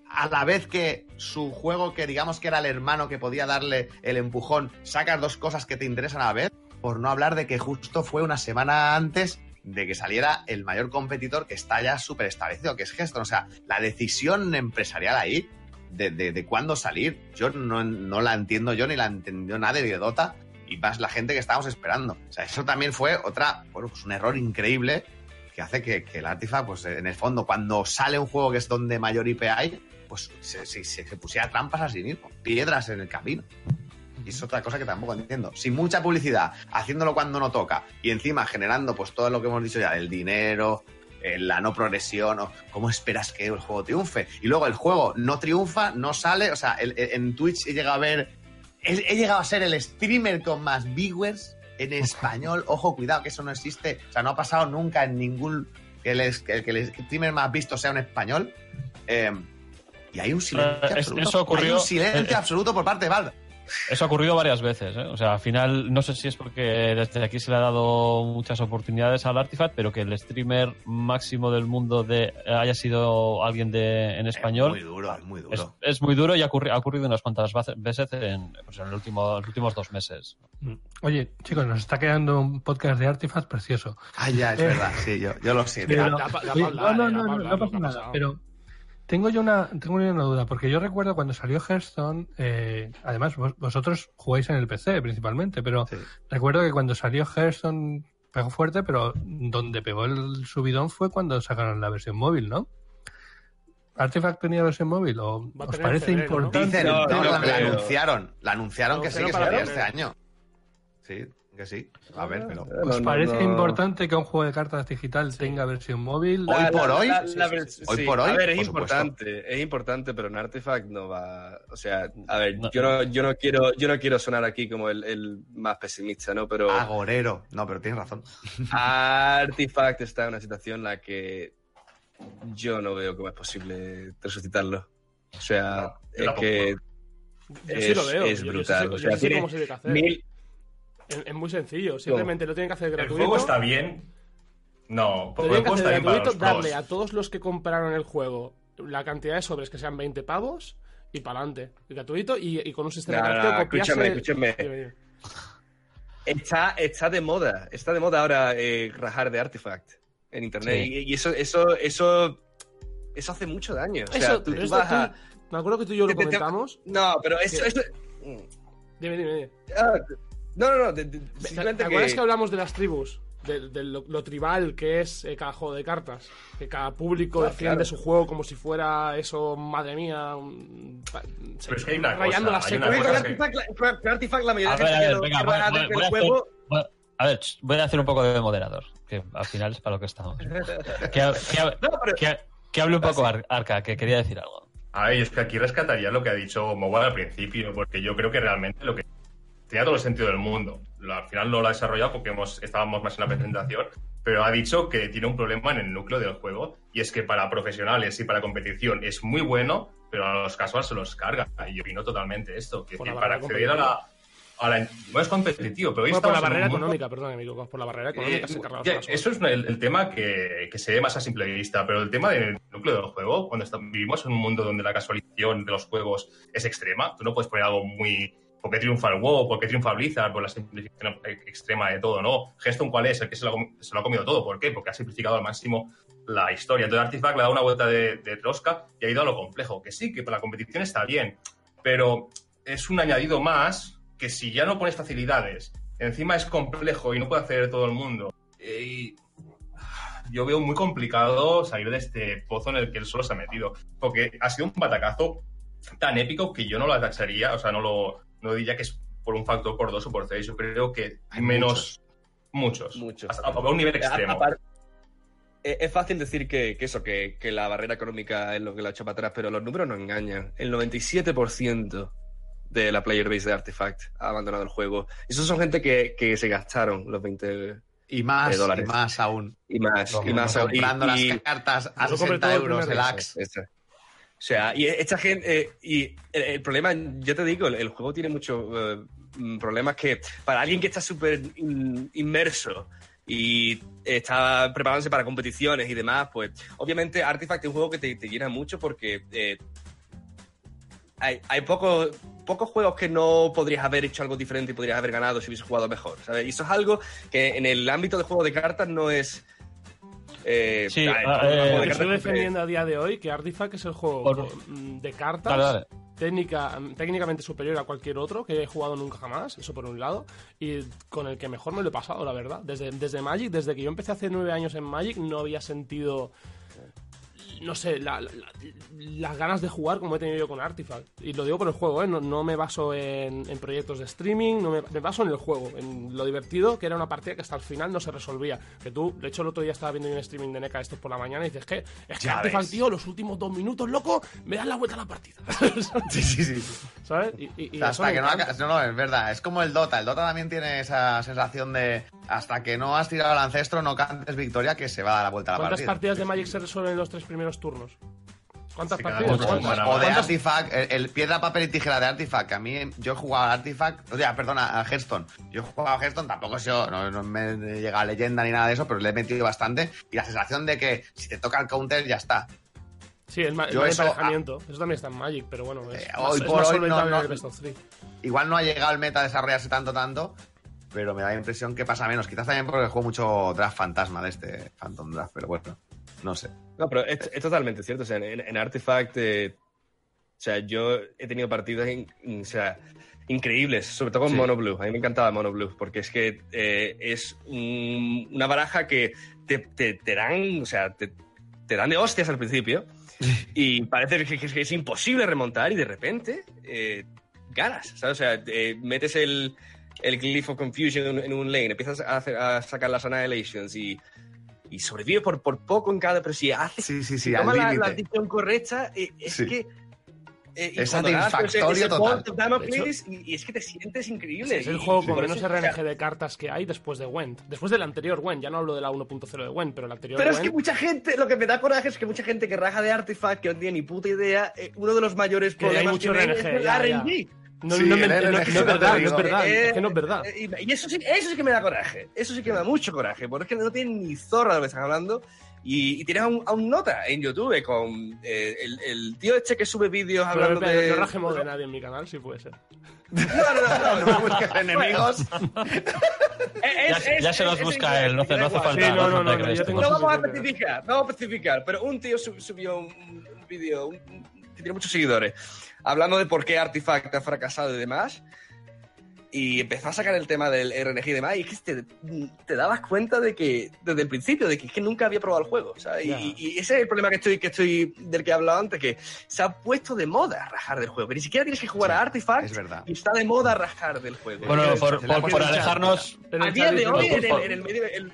Speaker 7: a la vez que su juego, que digamos que era el hermano que podía darle el empujón, sacas dos cosas que te interesan a la vez por no hablar de que justo fue una semana antes de que saliera el mayor competidor que está ya súper establecido, que es Geston. O sea, la decisión empresarial ahí de, de, de cuándo salir, yo no, no, la entiendo yo ni la entendió nadie de Dota y más la gente que estábamos esperando. O sea, eso también fue otra, bueno, pues un error increíble que hace que, que el Artifact, pues en el fondo, cuando sale un juego que es donde mayor IP hay, pues se, se, se pusiera trampas a sí mismo, piedras en el camino. Y es otra cosa que tampoco entiendo. Sin mucha publicidad, haciéndolo cuando no toca y encima generando pues todo lo que hemos dicho ya, el dinero, eh, la no progresión, o cómo esperas que el juego triunfe. Y luego el juego no triunfa, no sale, o sea, el, el, en Twitch he llegado a ver, he, he, llegado a ser el streamer con más viewers en español. Ojo, cuidado, que eso no existe, o sea, no ha pasado nunca en ningún, que el, que, el streamer más visto sea un español. Eh, y hay un silencio absoluto.
Speaker 3: eso ocurrió-
Speaker 7: Hay un silencio absoluto por parte de Valve.
Speaker 3: Eso ha ocurrido varias veces. ¿eh? O sea, al final, no sé si es porque desde aquí se le ha dado muchas oportunidades al Artifact, pero que el streamer máximo del mundo de haya sido alguien de, en español.
Speaker 7: Es muy duro, es muy duro.
Speaker 3: Es, es muy duro y ha ocurri- ha ocurrido unas cuantas veces en, pues, en el último- los últimos dos meses.
Speaker 2: Oye, chicos, nos está quedando un podcast de Artifact precioso.
Speaker 7: Ah, ya, es verdad, sí, yo, yo lo sé.
Speaker 2: Pero- oye,
Speaker 4: hablar,
Speaker 2: no,
Speaker 4: eh,
Speaker 2: no, no, no, no pasa nada. Pero tengo yo una, tengo una duda, porque yo recuerdo cuando salió Hearthstone, eh, además vos- vosotros jugáis en el PC principalmente, pero
Speaker 7: Sí.
Speaker 2: recuerdo que cuando salió Hearthstone pegó fuerte, pero donde pegó el subidón fue cuando sacaron la versión móvil, ¿no? ¿Artifact tenía versión móvil? ¿O os parece
Speaker 4: febrero, ¿no?
Speaker 2: importante?
Speaker 7: Dicen,
Speaker 5: No,
Speaker 7: no,
Speaker 5: no
Speaker 7: la, la anunciaron, la anunciaron que sí, que salía este año. Sí, que sí. A ver, pero...
Speaker 5: Eh,
Speaker 2: ¿Os
Speaker 5: no, no,
Speaker 2: parece
Speaker 5: no.
Speaker 2: importante que un juego de cartas digital tenga versión móvil?
Speaker 7: Hoy por hoy,
Speaker 5: la- la
Speaker 7: sí,
Speaker 5: ver-
Speaker 7: sí, sí. Hoy
Speaker 5: sí,
Speaker 7: por hoy,
Speaker 5: A ver, es
Speaker 7: supuesto.
Speaker 5: importante, es importante, pero en Artifact no va. O sea, a ver,
Speaker 3: No.
Speaker 5: yo no, yo no quiero, yo no quiero sonar aquí como el, el más pesimista, ¿no? Pero
Speaker 7: Agorero. No, pero tienes razón.
Speaker 5: Artifact está en una situación en la que yo no veo cómo es posible resucitarlo. O sea,
Speaker 6: No, yo
Speaker 5: es que
Speaker 4: Yo sí lo
Speaker 5: es-
Speaker 4: veo.
Speaker 5: es
Speaker 4: yo- yo
Speaker 5: brutal,
Speaker 4: sí sé-
Speaker 5: o
Speaker 4: yo
Speaker 5: sea, tiene
Speaker 4: cómo se
Speaker 5: mil,
Speaker 4: Es, es muy sencillo. Simplemente lo tienen que hacer
Speaker 6: El
Speaker 4: gratuito.
Speaker 6: juego está bien. No,
Speaker 4: Lo
Speaker 6: porque
Speaker 4: tienen
Speaker 6: el
Speaker 4: que
Speaker 6: juego
Speaker 4: hacer
Speaker 6: está bien para
Speaker 4: gratuito,
Speaker 6: los
Speaker 4: darle
Speaker 6: pros.
Speaker 4: a todos los que compraron el juego la cantidad de sobres que sean 20 pavos y para adelante. Gratuito y, y con un sistema
Speaker 5: No, no, no,
Speaker 4: copiarse-
Speaker 5: escúchame, escúchame.
Speaker 4: Dime.
Speaker 5: está, está de moda, está de moda ahora eh, rajar de Artifact en internet.
Speaker 3: Sí.
Speaker 5: Y, y eso, eso, eso, eso hace mucho daño. O sea,
Speaker 4: Eso,
Speaker 5: tú, tú
Speaker 4: esto
Speaker 5: vas a-
Speaker 4: tú- me acuerdo que tú y yo lo
Speaker 5: Te- te- te-
Speaker 4: comentamos.
Speaker 5: No, pero eso, eso-
Speaker 4: Dime, dime, dime.
Speaker 5: Ah, no, no, no. de- de-
Speaker 4: ¿Te,
Speaker 5: simplemente
Speaker 4: te acuerdas que...
Speaker 5: que-
Speaker 4: hablamos de las tribus? De, de lo, lo tribal que es eh, cada juego de cartas. Que cada público
Speaker 5: Claro,
Speaker 4: defiende
Speaker 5: claro.
Speaker 4: su juego como si fuera eso, madre mía. un- se-
Speaker 6: Pero es que hay una
Speaker 4: rayando
Speaker 6: cosa, hay una cosa que-
Speaker 5: Artifact, la- con Artifact la mayoría
Speaker 3: A
Speaker 5: de
Speaker 3: ver,
Speaker 5: gente
Speaker 3: a ver, venga, voy, a hacer,
Speaker 5: juego.
Speaker 3: voy- a ver, voy a hacer un poco de moderador, que al final es para lo que estamos. Que, que,
Speaker 5: No, pero-
Speaker 3: que- que hable un poco Ar- Arca, que quería decir algo.
Speaker 6: A ver, es que aquí rescataría lo que ha dicho Mobile al principio, porque yo creo que realmente lo que tenía todo el sentido del mundo. Lo- Al final no lo ha desarrollado porque hemos, estábamos más en la presentación, pero ha dicho que tiene un problema en el núcleo del juego, y es que para profesionales y para competición es muy bueno, pero a los casuals se los carga. Y yo opino totalmente esto, que,
Speaker 4: la
Speaker 6: para acceder a la, a la... No es competitivo, pero hoy
Speaker 4: Bueno, por la barrera
Speaker 6: mundo-
Speaker 4: económica, perdón, amigo. Por la barrera económica
Speaker 6: eh,
Speaker 4: se
Speaker 6: ya, eso es el, el tema que, que se ve más a simple vista, pero el tema del núcleo del juego, cuando está- vivimos en un mundo donde la casualización de los juegos es extrema, tú no puedes poner algo muy... ¿Por qué triunfa el WoW? ¿Por qué triunfa Blizzard? Por la simplificación extrema de todo, ¿no? Hearthstone, ¿cuál es? El que se lo, ha comido todo. ¿Por qué? Porque ha simplificado al máximo la historia. Entonces Artifact le ha dado una vuelta de, de rosca y ha ido a lo complejo. Que sí, que para la competición está bien, pero es un añadido más que si ya no pones facilidades, encima es complejo y no puede hacer todo el mundo. y yo veo muy complicado salir de este pozo en el que él solo se ha metido. Porque ha sido un batacazo tan épico que yo no lo tacharía, o sea, no lo no diría que es por un factor, por dos o por seis. Yo creo que
Speaker 7: Hay
Speaker 6: menos. Muchos.
Speaker 5: Muchos.
Speaker 6: Hasta- a un nivel extremo.
Speaker 5: Eh, Es fácil decir que, que eso, que, que la barrera económica es lo que lo ha hecho para atrás, pero los números no engañan. El 97% de la player base de Artifact ha abandonado el juego. Y esos son gente que, que se gastaron los 20
Speaker 7: Y más,
Speaker 5: dólares.
Speaker 7: y más aún.
Speaker 5: y más. Y más aún. Y-
Speaker 7: Comprando
Speaker 5: y-
Speaker 7: las cartas a
Speaker 4: Yo compré
Speaker 7: 60
Speaker 4: todo el
Speaker 7: euros el. Axe.
Speaker 5: O sea, y esta gente. eh, y el, problema, yo te digo, el, juego tiene muchos eh, mm, problemas que para alguien que está súper in- inmerso y está preparándose para competiciones y demás, pues obviamente Artifact es un juego que te, llena mucho porque eh, hay, hay pocos pocos juegos que no podrías haber hecho algo diferente y podrías haber ganado si hubieses jugado mejor. ¿sabes? Y eso es algo que en el ámbito de juego de cartas no es. Eh,
Speaker 3: Sí, ah, eh,
Speaker 5: de
Speaker 4: estoy defendiendo a día de hoy que Artifact es el juego
Speaker 3: Por-
Speaker 4: mm, de cartas
Speaker 3: Dale, dale.
Speaker 4: Técnica, técnicamente superior a cualquier otro que he jugado nunca jamás, eso por un lado, y con el que mejor me lo he pasado, la verdad. Desde, desde Magic, desde que yo empecé hace nueve años en Magic, no había sentido, no sé, la- la- la- las ganas de jugar como he tenido yo con Artifact. Y lo digo por el juego, ¿eh? no, no me baso en, en proyectos de streaming, no me, me baso en el juego, en lo divertido que era una partida que hasta el final no se resolvía. Que tú, de hecho, el otro día estaba viendo un streaming de NECA estos por la mañana y dices que es que Artifact, tío, los últimos dos minutos, loco, me dan la vuelta a la partida.
Speaker 7: Sí, sí, sí.
Speaker 4: ¿Sabes? Y, y- y
Speaker 7: hasta que no, no, no, es verdad. Es como el Dota. El Dota también tiene esa sensación de hasta que no has tirado al ancestro, no cantes victoria, que se va a dar la vuelta a la
Speaker 4: ¿Cuántas
Speaker 7: partida.
Speaker 4: partidas de Magic se resuelven en los tres primeros turnos? ¿Cuántas
Speaker 6: Sí,
Speaker 4: partidas?
Speaker 6: uno,
Speaker 4: ¿Cuántas?
Speaker 6: bueno,
Speaker 7: O de
Speaker 4: ¿Cuántas?
Speaker 7: Artifact, el, el piedra, papel y tijera de Artifact, que a mí yo he jugado al Artifact, o sea, perdona, a Hearthstone. Yo he jugado a Hearthstone, tampoco he sido, no, no me he llegado a leyenda ni nada de eso, pero le he metido bastante. Y la sensación de que si te toca el counter, ya está.
Speaker 4: Sí, el, ma-
Speaker 7: Yo eso- ah.
Speaker 4: también está en Magic, pero bueno, es
Speaker 7: Eh,
Speaker 4: más,
Speaker 7: hoy
Speaker 4: es
Speaker 7: por
Speaker 4: más
Speaker 7: hoy
Speaker 4: solventable
Speaker 7: no-
Speaker 4: en el Best of Three.
Speaker 7: Igual no ha llegado el meta a desarrollarse tanto, tanto, pero me da la impresión que pasa menos. Quizás también porque juego mucho draft fantasma de este Phantom Draft, pero bueno, no sé.
Speaker 5: No, pero es, es totalmente cierto. O sea, en, en Artifact, eh, o sea, yo he tenido partidas in- in- o sea, increíbles, sobre todo con
Speaker 7: Sí.
Speaker 5: Mono Blue. A mí me encantaba Mono Blue, porque es que eh, es un- una baraja que te, te- te dan, o sea, te, te dan de hostias al principio y parece que, que- que es imposible remontar y de repente eh, ganas, ¿sabes? O sea, eh, metes el, el Glyph of Confusion en, en un lane, empiezas a, hacer- a sacar las Annihilations y, y sobrevive por, por poco en cada, pero si
Speaker 7: Sí, sí, sí,
Speaker 5: si tomas la, la decisión correcta, eh, es
Speaker 7: Sí.
Speaker 5: que. eh, y
Speaker 7: Es
Speaker 5: pues,
Speaker 7: satisfactorio total.
Speaker 4: Hecho-
Speaker 5: y, y es que te sientes increíble.
Speaker 4: Es el juego con menos
Speaker 5: eso, o sea,
Speaker 4: RNG de cartas que hay después de Went. Después del anterior Went, ya no hablo de la 1.0 de Went, pero el anterior
Speaker 5: Pero es que mucha gente, lo que me da coraje es que mucha gente que raja de Artifact, que no tiene ni puta idea, eh, uno de los mayores
Speaker 4: Que hay mucho
Speaker 5: que
Speaker 4: RNG,
Speaker 5: es el
Speaker 4: ya, ya. No,
Speaker 7: Sí,
Speaker 4: no, me- no- no es verdad, no es verdad.
Speaker 5: Eh,
Speaker 4: Es que no es verdad.
Speaker 5: eh, Y, eso, sí, eso sí que me da coraje. Eso sí que me da mucho coraje. Porque es que no tienen ni zorra de lo que están hablando. Y, y tienes a un, a un nota en YouTube con eh, el, el tío este que sube vídeos
Speaker 4: Pero,
Speaker 5: hablando
Speaker 4: pero
Speaker 5: de.
Speaker 4: no rajemos de nadie en mi canal, si puede ser.
Speaker 5: No, no, no, no,
Speaker 7: busques enemigos.
Speaker 5: Es-
Speaker 3: Ya-
Speaker 5: es-
Speaker 3: ya se
Speaker 5: es-
Speaker 3: los
Speaker 5: es
Speaker 3: busca él, no hace- falta-
Speaker 4: Sí, no,
Speaker 3: no
Speaker 4: no, no,
Speaker 5: vamos a especificar, no vamos a especificar, pero un tío sub- subió un, vídeo que tiene muchos seguidores hablando de por qué Artifact ha fracasado y demás. Y empezó a sacar el tema del RNG y demás, y es que te, te dabas cuenta de que, desde el principio, de que, es que nunca había probado el juego. ¿sabes? Y-. Y, ese es el problema que estoy, que estoy, del que he hablado antes, que se ha puesto de moda rajar del juego. Que ni siquiera tienes que jugar
Speaker 7: Sí,
Speaker 5: a Artifact
Speaker 7: es verdad.
Speaker 5: y está de moda rajar del juego.
Speaker 3: Bueno, por, por- por
Speaker 7: chat.
Speaker 3: alejarnos,
Speaker 4: En
Speaker 5: a día de hoy,
Speaker 3: por
Speaker 5: en el, en el medio. el-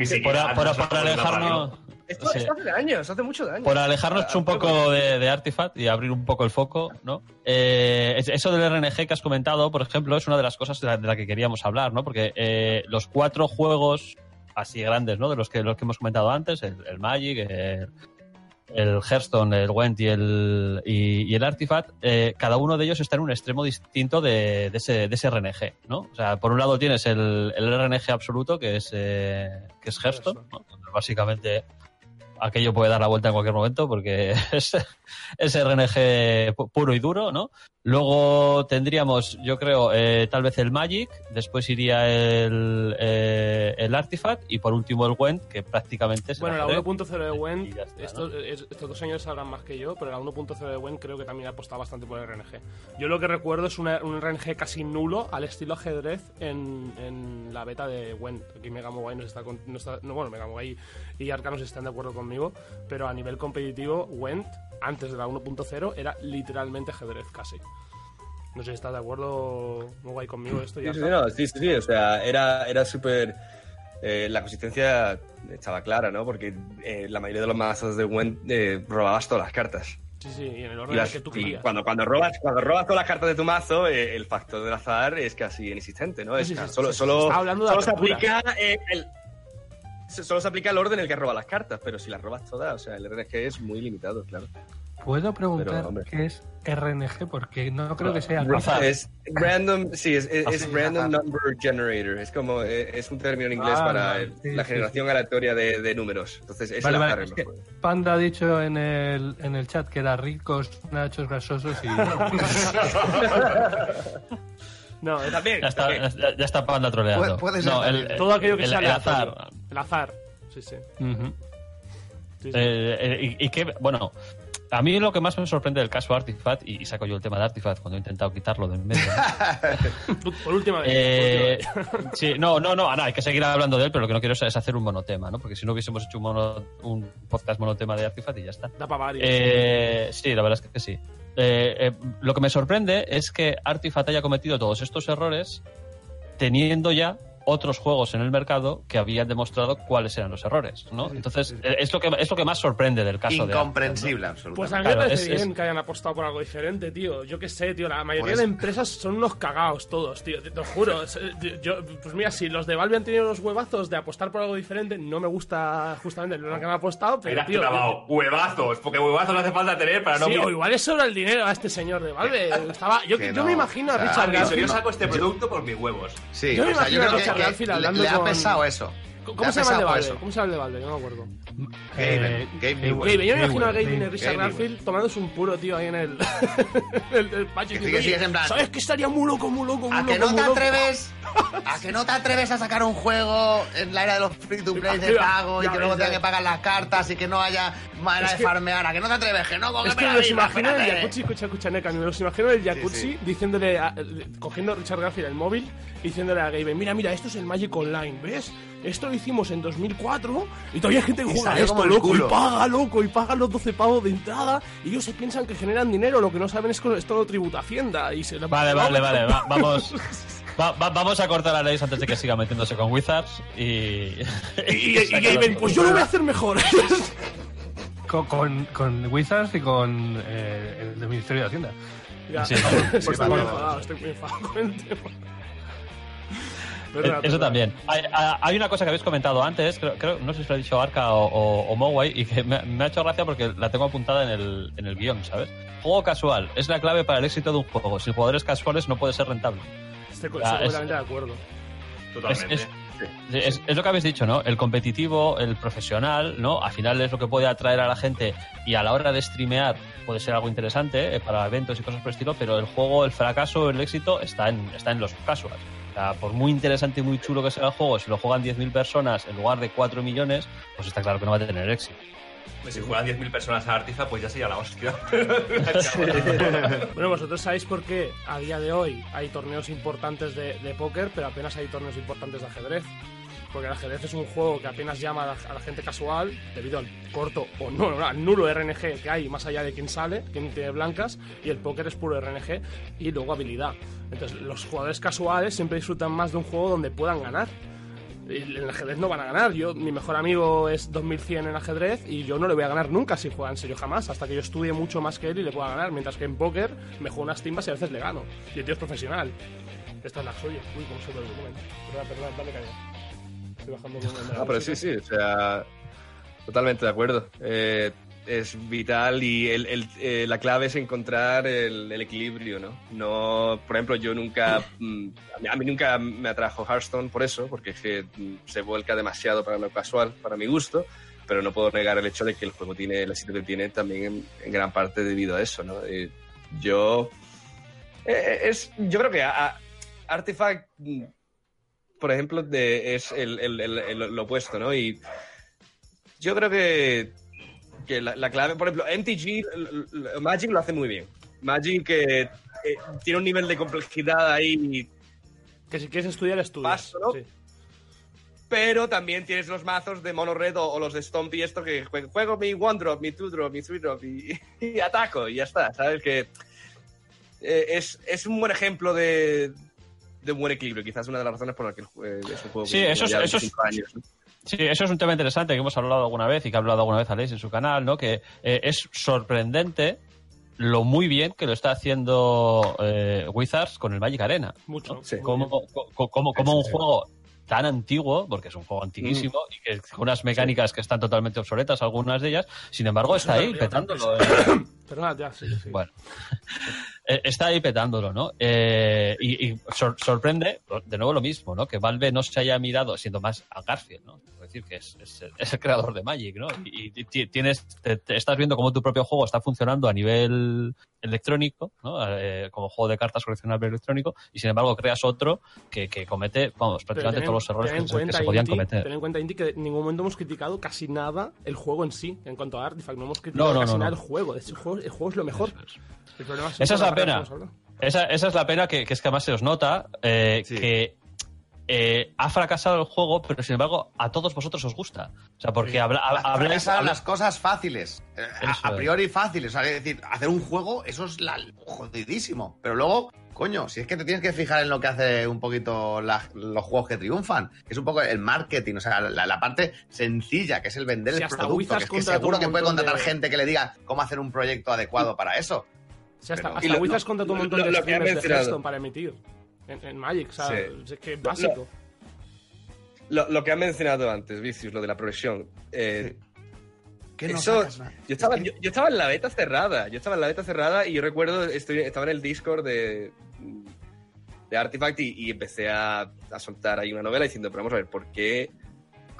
Speaker 6: Ni
Speaker 3: por,
Speaker 6: siquiera
Speaker 3: por- alejarnos,
Speaker 5: esto,
Speaker 3: Sí.
Speaker 5: esto hace años, hace muchos años.
Speaker 3: por alejarnos un poco de, de Artifact y abrir un poco el foco, ¿no? Eh, es- eso del RNG que has comentado, por ejemplo, es una de las cosas de la, de la que queríamos hablar, ¿no? Porque eh, los cuatro juegos así grandes, ¿no? De los que, los que hemos comentado antes, el, el Magic, el, el Hearthstone, el Gwent y el, y, y el Artifact, eh, cada uno de ellos está en un extremo distinto de, de ese, de ese RNG, ¿no? O sea, por un lado tienes el, el RNG absoluto, que es, eh, que es Hearthstone, ¿no? Básicamente aquello puede dar la vuelta en cualquier momento porque es, es RNG pu- puro y duro, ¿no? Luego tendríamos, yo creo, eh, tal vez el Magic, después iría el, eh, el Artifact y por último el Gwent, que prácticamente es
Speaker 4: Bueno, la
Speaker 3: ajedrez.
Speaker 4: 1.0 de
Speaker 3: Y
Speaker 4: Wen,
Speaker 3: ya está,
Speaker 4: estos, es- estos dos señores sabrán más que yo, pero la 1.0 de Wen creo que también ha apostado bastante por el RNG. Yo lo que recuerdo es una- un RNG casi nulo al estilo ajedrez en, en la beta de Wen. Aquí Megamobile nos está, con- no está- no, bueno, Megamobile y Arcanos están de acuerdo conmigo, pero a nivel competitivo, Went, antes de la 1.0, era literalmente ajedrez casi. No sé si estás de acuerdo, Mogwai, conmigo esto ya
Speaker 5: Sí, sí, no, sí, sí, sí, o sea, era, era súper... eh, la consistencia estaba clara, ¿no? Porque eh, la mayoría de los mazos de Went eh, robabas todas las cartas.
Speaker 4: Sí, sí, y en el orden
Speaker 5: las-
Speaker 4: que tú querías.
Speaker 5: cuando, cuando, robas, cuando robas todas las cartas de tu mazo, eh, el factor del azar es casi inexistente, ¿no? Es,
Speaker 4: Sí, sí, sí,
Speaker 5: solo solo,
Speaker 4: está hablando de
Speaker 5: solo se aplica eh, el... Solo se aplica el orden en el que roba las cartas, pero si las robas todas, o sea, el RNG es muy limitado, claro.
Speaker 2: ¿Puedo preguntar
Speaker 5: Pero,
Speaker 2: qué es RNG? Porque no creo que sea...
Speaker 5: Es random, sí, es, es- es
Speaker 7: Así,
Speaker 5: random number generator. Es como, eh, es un término en inglés
Speaker 2: Ah,
Speaker 5: para
Speaker 2: sí,
Speaker 5: la
Speaker 2: sí,
Speaker 5: generación aleatoria de, de números. Entonces, es
Speaker 2: Vale,
Speaker 5: el
Speaker 2: vale,
Speaker 5: azar
Speaker 2: es que. Panda ha dicho en el, en el chat que era ricos, nachos grasosos y...
Speaker 4: No, es
Speaker 5: También,
Speaker 3: Ya está,
Speaker 5: también.
Speaker 3: ya, está Panda troleando.
Speaker 7: Puede- puede ser
Speaker 3: no, el,
Speaker 4: todo aquello que
Speaker 3: el-
Speaker 4: sea
Speaker 3: el azar.
Speaker 4: El azar. Sí, sí.
Speaker 3: Ujú.
Speaker 4: sí, sí.
Speaker 3: Eh, eh, y, y que, bueno, a mí lo que más me sorprende del caso Artifact, y, y saco yo el tema de Artifact cuando he intentado quitarlo de en medio.
Speaker 4: Por- Por última vez.
Speaker 3: Eh,
Speaker 4: por última vez.
Speaker 3: sí, no, no, no, no, hay que seguir hablando de él, pero lo que no quiero es hacer un monotema, ¿no? Porque si no hubiésemos hecho un, mono- un podcast monotema de Artifact y ya está.
Speaker 4: Da para varios.
Speaker 3: Eh, sí, la verdad es que sí. Eh, eh, lo que me sorprende es que Artifact haya cometido todos estos errores teniendo ya otros juegos en el mercado que habían demostrado cuáles eran los errores, ¿no? Entonces, eh, es lo que es lo que más sorprende del caso de
Speaker 7: Incomprensible,
Speaker 4: Pues a
Speaker 7: absolutamente.
Speaker 4: mí
Speaker 3: Claro,
Speaker 4: me parece
Speaker 3: es-
Speaker 4: bien
Speaker 3: es-
Speaker 4: que hayan apostado por algo diferente, tío. Yo qué sé, tío. La mayoría
Speaker 7: Pues-
Speaker 4: de empresas son unos cagados todos, tío. Te, te lo juro. Yo- pues mira, si los de Valve han tenido los huevazos de apostar por algo diferente, no me gusta justamente lo que han apostado, pero,
Speaker 6: Mira,
Speaker 4: tío.
Speaker 6: grabado. Huevazos, porque huevazos no hace falta tener para no...
Speaker 4: Sí, o igual es sobra el dinero a este señor de Valve. Estaba, yo,
Speaker 7: Que
Speaker 4: yo
Speaker 7: no,
Speaker 4: me imagino a
Speaker 7: o sea,
Speaker 4: Richard
Speaker 6: Dicho, yo saco este producto por mis huevos.
Speaker 7: Sí,
Speaker 4: Yo me
Speaker 7: o sea, yo
Speaker 4: imagino a
Speaker 7: creo que,
Speaker 4: Richard
Speaker 7: que
Speaker 4: Garfield
Speaker 7: le,
Speaker 4: hablando
Speaker 7: le ha
Speaker 4: con-
Speaker 7: pesado eso.
Speaker 4: ¿Cómo se llama el de Valve? ¿Cómo se llama el de Valve? No me acuerdo.
Speaker 7: Gabe, Gabe Newell.
Speaker 4: Gabe, yo me imagino a Gabe y a Richard Garfield tomándose un puro, tío, ahí en el. el, el patio
Speaker 7: Que sigue-
Speaker 4: "Oye,
Speaker 7: sigues en plan-
Speaker 4: ¿Sabes que estaría muy loco, muy loco, muy
Speaker 7: ¿A
Speaker 4: loco?
Speaker 7: que no te
Speaker 4: loco?"
Speaker 7: atreves? ¿A que no te atreves a sacar un juego en la era de los free to play de pago y que luego tengan que pagar las cartas y que no haya manera
Speaker 4: Es
Speaker 7: de
Speaker 4: que-
Speaker 7: farmear? ¿A que no te atreves? Que no,
Speaker 4: Es que me los imagino el
Speaker 7: espérate.
Speaker 4: jacuzzi, escucha, escucha, Neca, me los imagino el jacuzzi
Speaker 7: sí.
Speaker 4: diciéndole, a- cogiendo a Richard Garfield el móvil, y diciéndole a Gabe, mira, mira, esto es el Magic Online, ¿ves? Esto lo hicimos en 2004 y todavía hay gente que juega esto, loco, y paga, loco, y paga los 12 pavos de entrada, y ellos se piensan que generan dinero, lo que no saben es que esto lo tributa Hacienda, y se lo-
Speaker 3: Vale, vale, vale, va- vamos. va- va- vamos a cortar a Leis antes de que siga metiéndose con Wizards y.
Speaker 4: Y, y, y Gabe, pues yo lo voy a hacer mejor.
Speaker 2: Con, con, con Wizards y con eh, el del Ministerio de Hacienda.
Speaker 4: Ya,
Speaker 3: Sí,
Speaker 4: estoy
Speaker 7: sí,
Speaker 4: muy
Speaker 7: vale.
Speaker 4: enfadado, estoy muy enfadado con el tema.
Speaker 3: Eh,
Speaker 4: Verdad,
Speaker 3: Eso
Speaker 4: verdad.
Speaker 3: también. Hay, hay- hay una cosa que habéis comentado antes, creo, creo- no sé si lo ha dicho Arca o, o, o Moway, y que me, me ha hecho gracia porque la tengo apuntada en el, en el guion, ¿sabes? Juego casual es la clave para el éxito de un juego. Sin jugadores casuales no puede ser rentable.
Speaker 4: Estoy,
Speaker 3: Ah,
Speaker 4: estoy
Speaker 3: es-
Speaker 4: completamente de acuerdo.
Speaker 6: Totalmente.
Speaker 3: Es- Es, es lo que habéis dicho, ¿no? El competitivo, el profesional, ¿no? Al final es lo que puede atraer a la gente y a la hora de streamear puede ser algo interesante eh, para eventos y cosas por el estilo, pero el juego, el fracaso, el éxito está en, está en los casuals. O sea, por muy interesante y muy chulo que sea el juego, si lo juegan 10.000 personas en lugar de 4 millones, pues está claro que no va a tener éxito.
Speaker 6: Pues si juegan 10.000 personas a Artifa, pues ya sería la hostia.
Speaker 4: Bueno, vosotros sabéis por qué a día de hoy hay torneos importantes de, de póker, pero apenas hay torneos importantes de ajedrez. Porque el ajedrez es un juego que apenas llama a la, a la gente casual debido al corto o no, no, al nulo RNG que hay más allá de quién sale, quién tiene blancas, y el póker es puro RNG y luego habilidad. Entonces, los jugadores casuales siempre disfrutan más de un juego donde puedan ganar. En el ajedrez no van a ganar. Yo, mi mejor amigo es 2100 en ajedrez y yo no le voy a ganar nunca si juega en serio jamás, hasta que yo estudie mucho más que él y le pueda ganar. Mientras que en póker me juego unas timbas y a veces le gano. Y el tío es profesional. Esta es la suya. Uy, cómo se el volumen. Perdón, perdón, dale caña. Estoy bajando el volumen
Speaker 5: Ah, pero sí, sí, o sea, totalmente de acuerdo. Eh, es vital y el- el- eh, la clave es encontrar el, el equilibrio, ¿no? No, por ejemplo, yo nunca, mm, a mí- a mí nunca me atrajo Hearthstone por eso, porque es que mm, se vuelca demasiado para lo casual, para mi gusto, pero no puedo negar el hecho de que el juego tiene el éxito que tiene también en, en gran parte debido a eso, ¿no? Eh, yo, eh, es, yo creo que a- a- Artifact mm, por ejemplo, de, es el- lo opuesto, ¿no? Y yo creo que, que la, la clave, por ejemplo, MTG, Magic lo hace muy bien. Magic eh, eh, tiene un nivel de complejidad ahí,
Speaker 4: Que si quieres estudiar, estudias.
Speaker 5: Paso, ¿no?
Speaker 4: Sí.
Speaker 5: pero también tienes los mazos de Mono Red o, o los de Stomp y esto que jue- juego mi One Drop, mi Two Drop, mi Three Drop y, y ataco y ya está, ¿sabes? Que eh, es, es un buen ejemplo de, de un buen equilibrio, quizás una de las razones por las que jue- es un juego
Speaker 3: Sí,
Speaker 5: que
Speaker 3: eso es- eso es-
Speaker 5: 25 años, ¿no?
Speaker 3: Sí, eso es un tema interesante que hemos hablado alguna vez y que ha hablado alguna vez Aleix en su canal, ¿no? Que eh, es sorprendente lo muy bien que lo está haciendo eh, Wizards con el Magic Arena.
Speaker 4: Mucho.
Speaker 5: Sí.
Speaker 3: como un juego tan antiguo, porque es un juego antiquísimo,
Speaker 5: Mm.
Speaker 3: y que con unas mecánicas que están totalmente obsoletas, algunas de ellas, sin embargo está ahí petándolo. eh.
Speaker 4: Perdona, ya, sí, sí.
Speaker 3: Bueno, Eh, está ahí petándolo, ¿no? Eh, y y sor- sorprende, de nuevo lo mismo, ¿no? Que Valve no se haya mirado, siendo más a Garfield, ¿no? Es decir, que es, es- es el creador de Magic, ¿no? Y, y ti- tienes, te- te estás viendo cómo tu propio juego está funcionando a nivel electrónico, ¿no? Eh, como juego de cartas coleccionable electrónico, y sin embargo creas otro que, que comete, vamos, prácticamente
Speaker 4: ten
Speaker 3: todos los errores que, se- que
Speaker 4: cuenta,
Speaker 3: se podían
Speaker 4: Inti,
Speaker 3: cometer.
Speaker 4: Ten en cuenta, Inti, que en ningún momento hemos criticado casi nada el juego en sí, en cuanto a Artifact. No hemos criticado
Speaker 3: No, no,
Speaker 4: casi
Speaker 3: no,
Speaker 4: nada
Speaker 3: no.
Speaker 4: el juego. El juego, el juego es lo mejor. El problema
Speaker 3: Esa es la pena. Esa, esa es la pena que, que es que además se os nota eh,
Speaker 7: Sí.
Speaker 3: que eh, ha fracasado el juego, pero sin embargo a todos vosotros os gusta. O sea, porque habla, hab-
Speaker 7: Ha
Speaker 3: habláis...
Speaker 7: fracasado
Speaker 3: habla-
Speaker 7: las cosas fáciles. eh, a- priori fáciles. O sea, es decir, hacer un juego, eso es la, jodidísimo. Pero luego, coño, si es que te tienes que fijar en lo que hace un poquito la- los juegos que triunfan, que es un poco el marketing, o sea, la, la parte sencilla, que es el vender
Speaker 4: Si
Speaker 7: el producto, que es que seguro que puede contratar
Speaker 4: de-
Speaker 7: gente que le diga cómo hacer un proyecto adecuado para eso.
Speaker 4: Sí, hasta,
Speaker 7: Pero-
Speaker 4: hasta
Speaker 5: Y lo-
Speaker 4: Wizards
Speaker 5: lo-
Speaker 4: contrató un
Speaker 5: lo-
Speaker 4: montón
Speaker 5: lo
Speaker 4: de
Speaker 5: que
Speaker 4: streamers de. Hearthstone para emitir. En, en Magic, o sea,
Speaker 5: Sí.
Speaker 4: es que es básico.
Speaker 5: Lo, lo que han mencionado antes, Vicious, lo de la progresión. eh,
Speaker 7: ¿Qué no
Speaker 5: Eso, yo, estaba, yo, yo estaba en la beta cerrada. Yo estaba en la beta cerrada y yo recuerdo, estoy, estaba en el Discord de, de Artifact y, y empecé a, a soltar ahí una novela diciendo, pero vamos a ver, ¿por qué?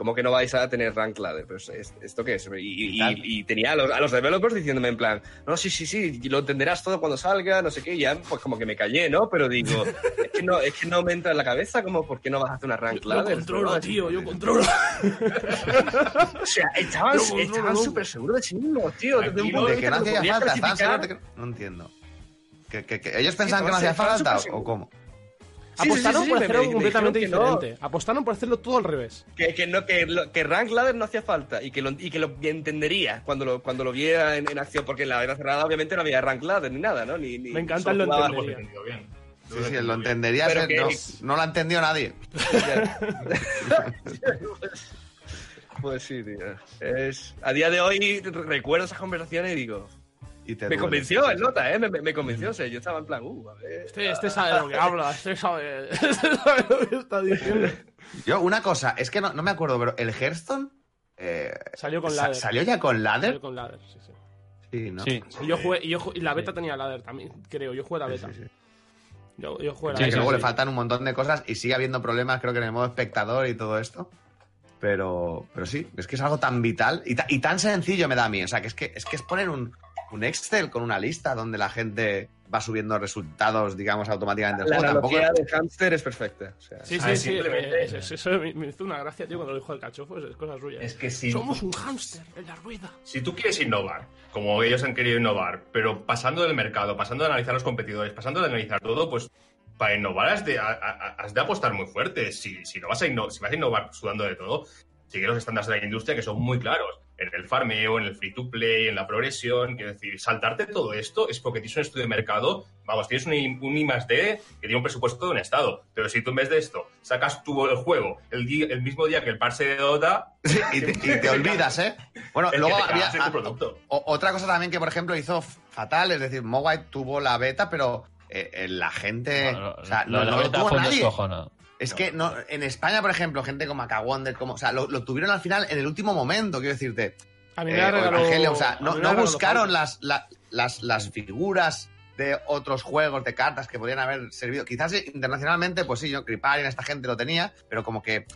Speaker 5: ¿Cómo que no vais a tener rank ladder? Pues, ¿es- ¿Esto qué es? Y, y-
Speaker 7: Tal.
Speaker 5: y tenía a los, a los developers diciéndome en plan, no, sí, sí, sí, lo entenderás todo cuando salga, no sé qué, y ya pues como que me callé, ¿no? Pero digo, es que no, es que no me entra en la cabeza como, ¿por qué no vas a hacer una rank
Speaker 4: Yo
Speaker 5: ladder?
Speaker 4: controlo,
Speaker 5: ¿no?
Speaker 4: tío, yo controlo.
Speaker 5: O sea, estaban
Speaker 4: Yo controlo,
Speaker 5: súper seguros de sí mismos, tío.
Speaker 7: De que no hacía falta, ¿están
Speaker 5: clasificar.
Speaker 7: seguros de que no? Entiendo. ¿Que, que- que ellos pensaban que no hacía falta o cómo?
Speaker 5: Sí, sí, sí,
Speaker 4: Apostaron
Speaker 5: sí,
Speaker 4: por hacer algo
Speaker 5: me- me
Speaker 4: completamente
Speaker 5: no.
Speaker 4: diferente. Apostaron por hacerlo todo al revés.
Speaker 5: Que, que, no, que, que Rank Ladder no hacía falta y que lo, y que lo entendería cuando lo, cuando lo viera en, en acción, porque en la beta cerrada obviamente no había Rank Ladder ni nada, ¿no? Ni, ni
Speaker 4: Me encanta lo entendería.
Speaker 6: bien.
Speaker 7: Sí, sí, lo entendería,
Speaker 5: Pero
Speaker 7: pero
Speaker 5: que-
Speaker 7: no, no lo ha entendido nadie.
Speaker 5: Pues sí, tío. Es, a día de hoy recuerdo esas conversaciones y digo.
Speaker 7: Y te
Speaker 5: Me
Speaker 7: duele.
Speaker 5: convenció el nota, ¿eh? Me, me- me convenció. O sea, yo estaba en plan, uh, a ver.
Speaker 4: Este, este sabe de lo que habla, este sabe, este sabe lo que está diciendo.
Speaker 7: Yo, una cosa, es que no, no me acuerdo, pero el Hearthstone eh,
Speaker 4: Salió con
Speaker 7: sa-
Speaker 4: ladder.
Speaker 7: ¿Salió ya con ladder?
Speaker 4: Salió con ladder, sí, sí.
Speaker 7: Sí, ¿no?
Speaker 3: Sí.
Speaker 4: Y yo jugué, y, yo ju- y la beta tenía ladder también, creo. Yo jugué la beta.
Speaker 7: sí, sí.
Speaker 4: Yo, yo jugué la
Speaker 3: Sí,
Speaker 7: que
Speaker 4: beta.
Speaker 7: luego
Speaker 3: sí.
Speaker 7: le faltan un montón de cosas y sigue habiendo problemas, creo que en el modo espectador y todo esto. Pero, pero sí, es que es algo tan vital y, ta- y tan sencillo me da a mí. O sea, que es que es, que es poner un, un Excel con una lista donde la gente va subiendo resultados, digamos, automáticamente
Speaker 5: La
Speaker 7: juego. Tampoco,
Speaker 5: analogía de hámster es perfecta. O sea,
Speaker 4: Sí,
Speaker 6: Ah,
Speaker 4: sí, sí.
Speaker 6: simplemente-
Speaker 4: eh, Eso, eso me, me hizo una gracia, tío, cuando lo dijo el cachofo. Es, es cosa suya.
Speaker 6: Es que si,
Speaker 4: Somos un hámster en la rueda.
Speaker 6: si tú quieres innovar, como ellos han querido innovar, pero pasando del mercado, pasando de analizar los competidores, pasando de analizar todo, pues para innovar has de, has de apostar muy fuerte. Si, si, no vas a si vas a innovar sudando de todo, sigue los estándares de la industria que son muy claros. En el farmeo, en el free to play, en la progresión. Quiero decir, saltarte todo esto es porque tienes un estudio de mercado, vamos, tienes un, I- un I más D que tiene un presupuesto de un estado. Pero si tú en vez de esto sacas tú el juego el, mismo día que el parse de Dota,
Speaker 7: Sí, y, te, y te olvidas, ¿eh? Bueno, luego había,
Speaker 6: tu
Speaker 7: ah,
Speaker 6: producto.
Speaker 7: o- otra cosa también que, por ejemplo, hizo fatal, es decir, Mowai tuvo la beta, pero eh, eh, la gente.
Speaker 3: No, no,
Speaker 7: o sea,
Speaker 3: la-
Speaker 7: no,
Speaker 3: la
Speaker 7: no lo
Speaker 3: beta fue
Speaker 7: nadie. Es que no, en España, por ejemplo, gente como Akawonder, como, o sea, lo, lo tuvieron al final en el último momento, quiero decirte.
Speaker 4: A mí
Speaker 7: Eh,
Speaker 4: me
Speaker 7: o
Speaker 4: la regaló.
Speaker 7: Evangelio, o sea,
Speaker 4: a
Speaker 7: no,
Speaker 4: mí me
Speaker 7: no buscaron las, la- las, las figuras de otros juegos de cartas que podrían haber servido. Quizás eh, internacionalmente, pues sí, yo, Kriparian, esta gente lo tenía, pero como que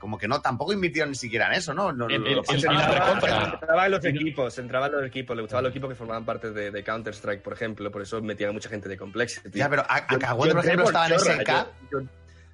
Speaker 7: como que no, tampoco invirtieron ni siquiera en eso, ¿no? No,
Speaker 3: En-
Speaker 7: lo-
Speaker 3: en- en-
Speaker 5: entraba- entraba en los equipos, entraba en los equipos, le gustaban los equipos que formaban parte de, de Counter-Strike, por ejemplo, por eso metían a mucha gente de Complexity.
Speaker 7: Ya, pero a-
Speaker 5: yo
Speaker 7: por ejemplo, estaba en SK.
Speaker 5: Yo, yo-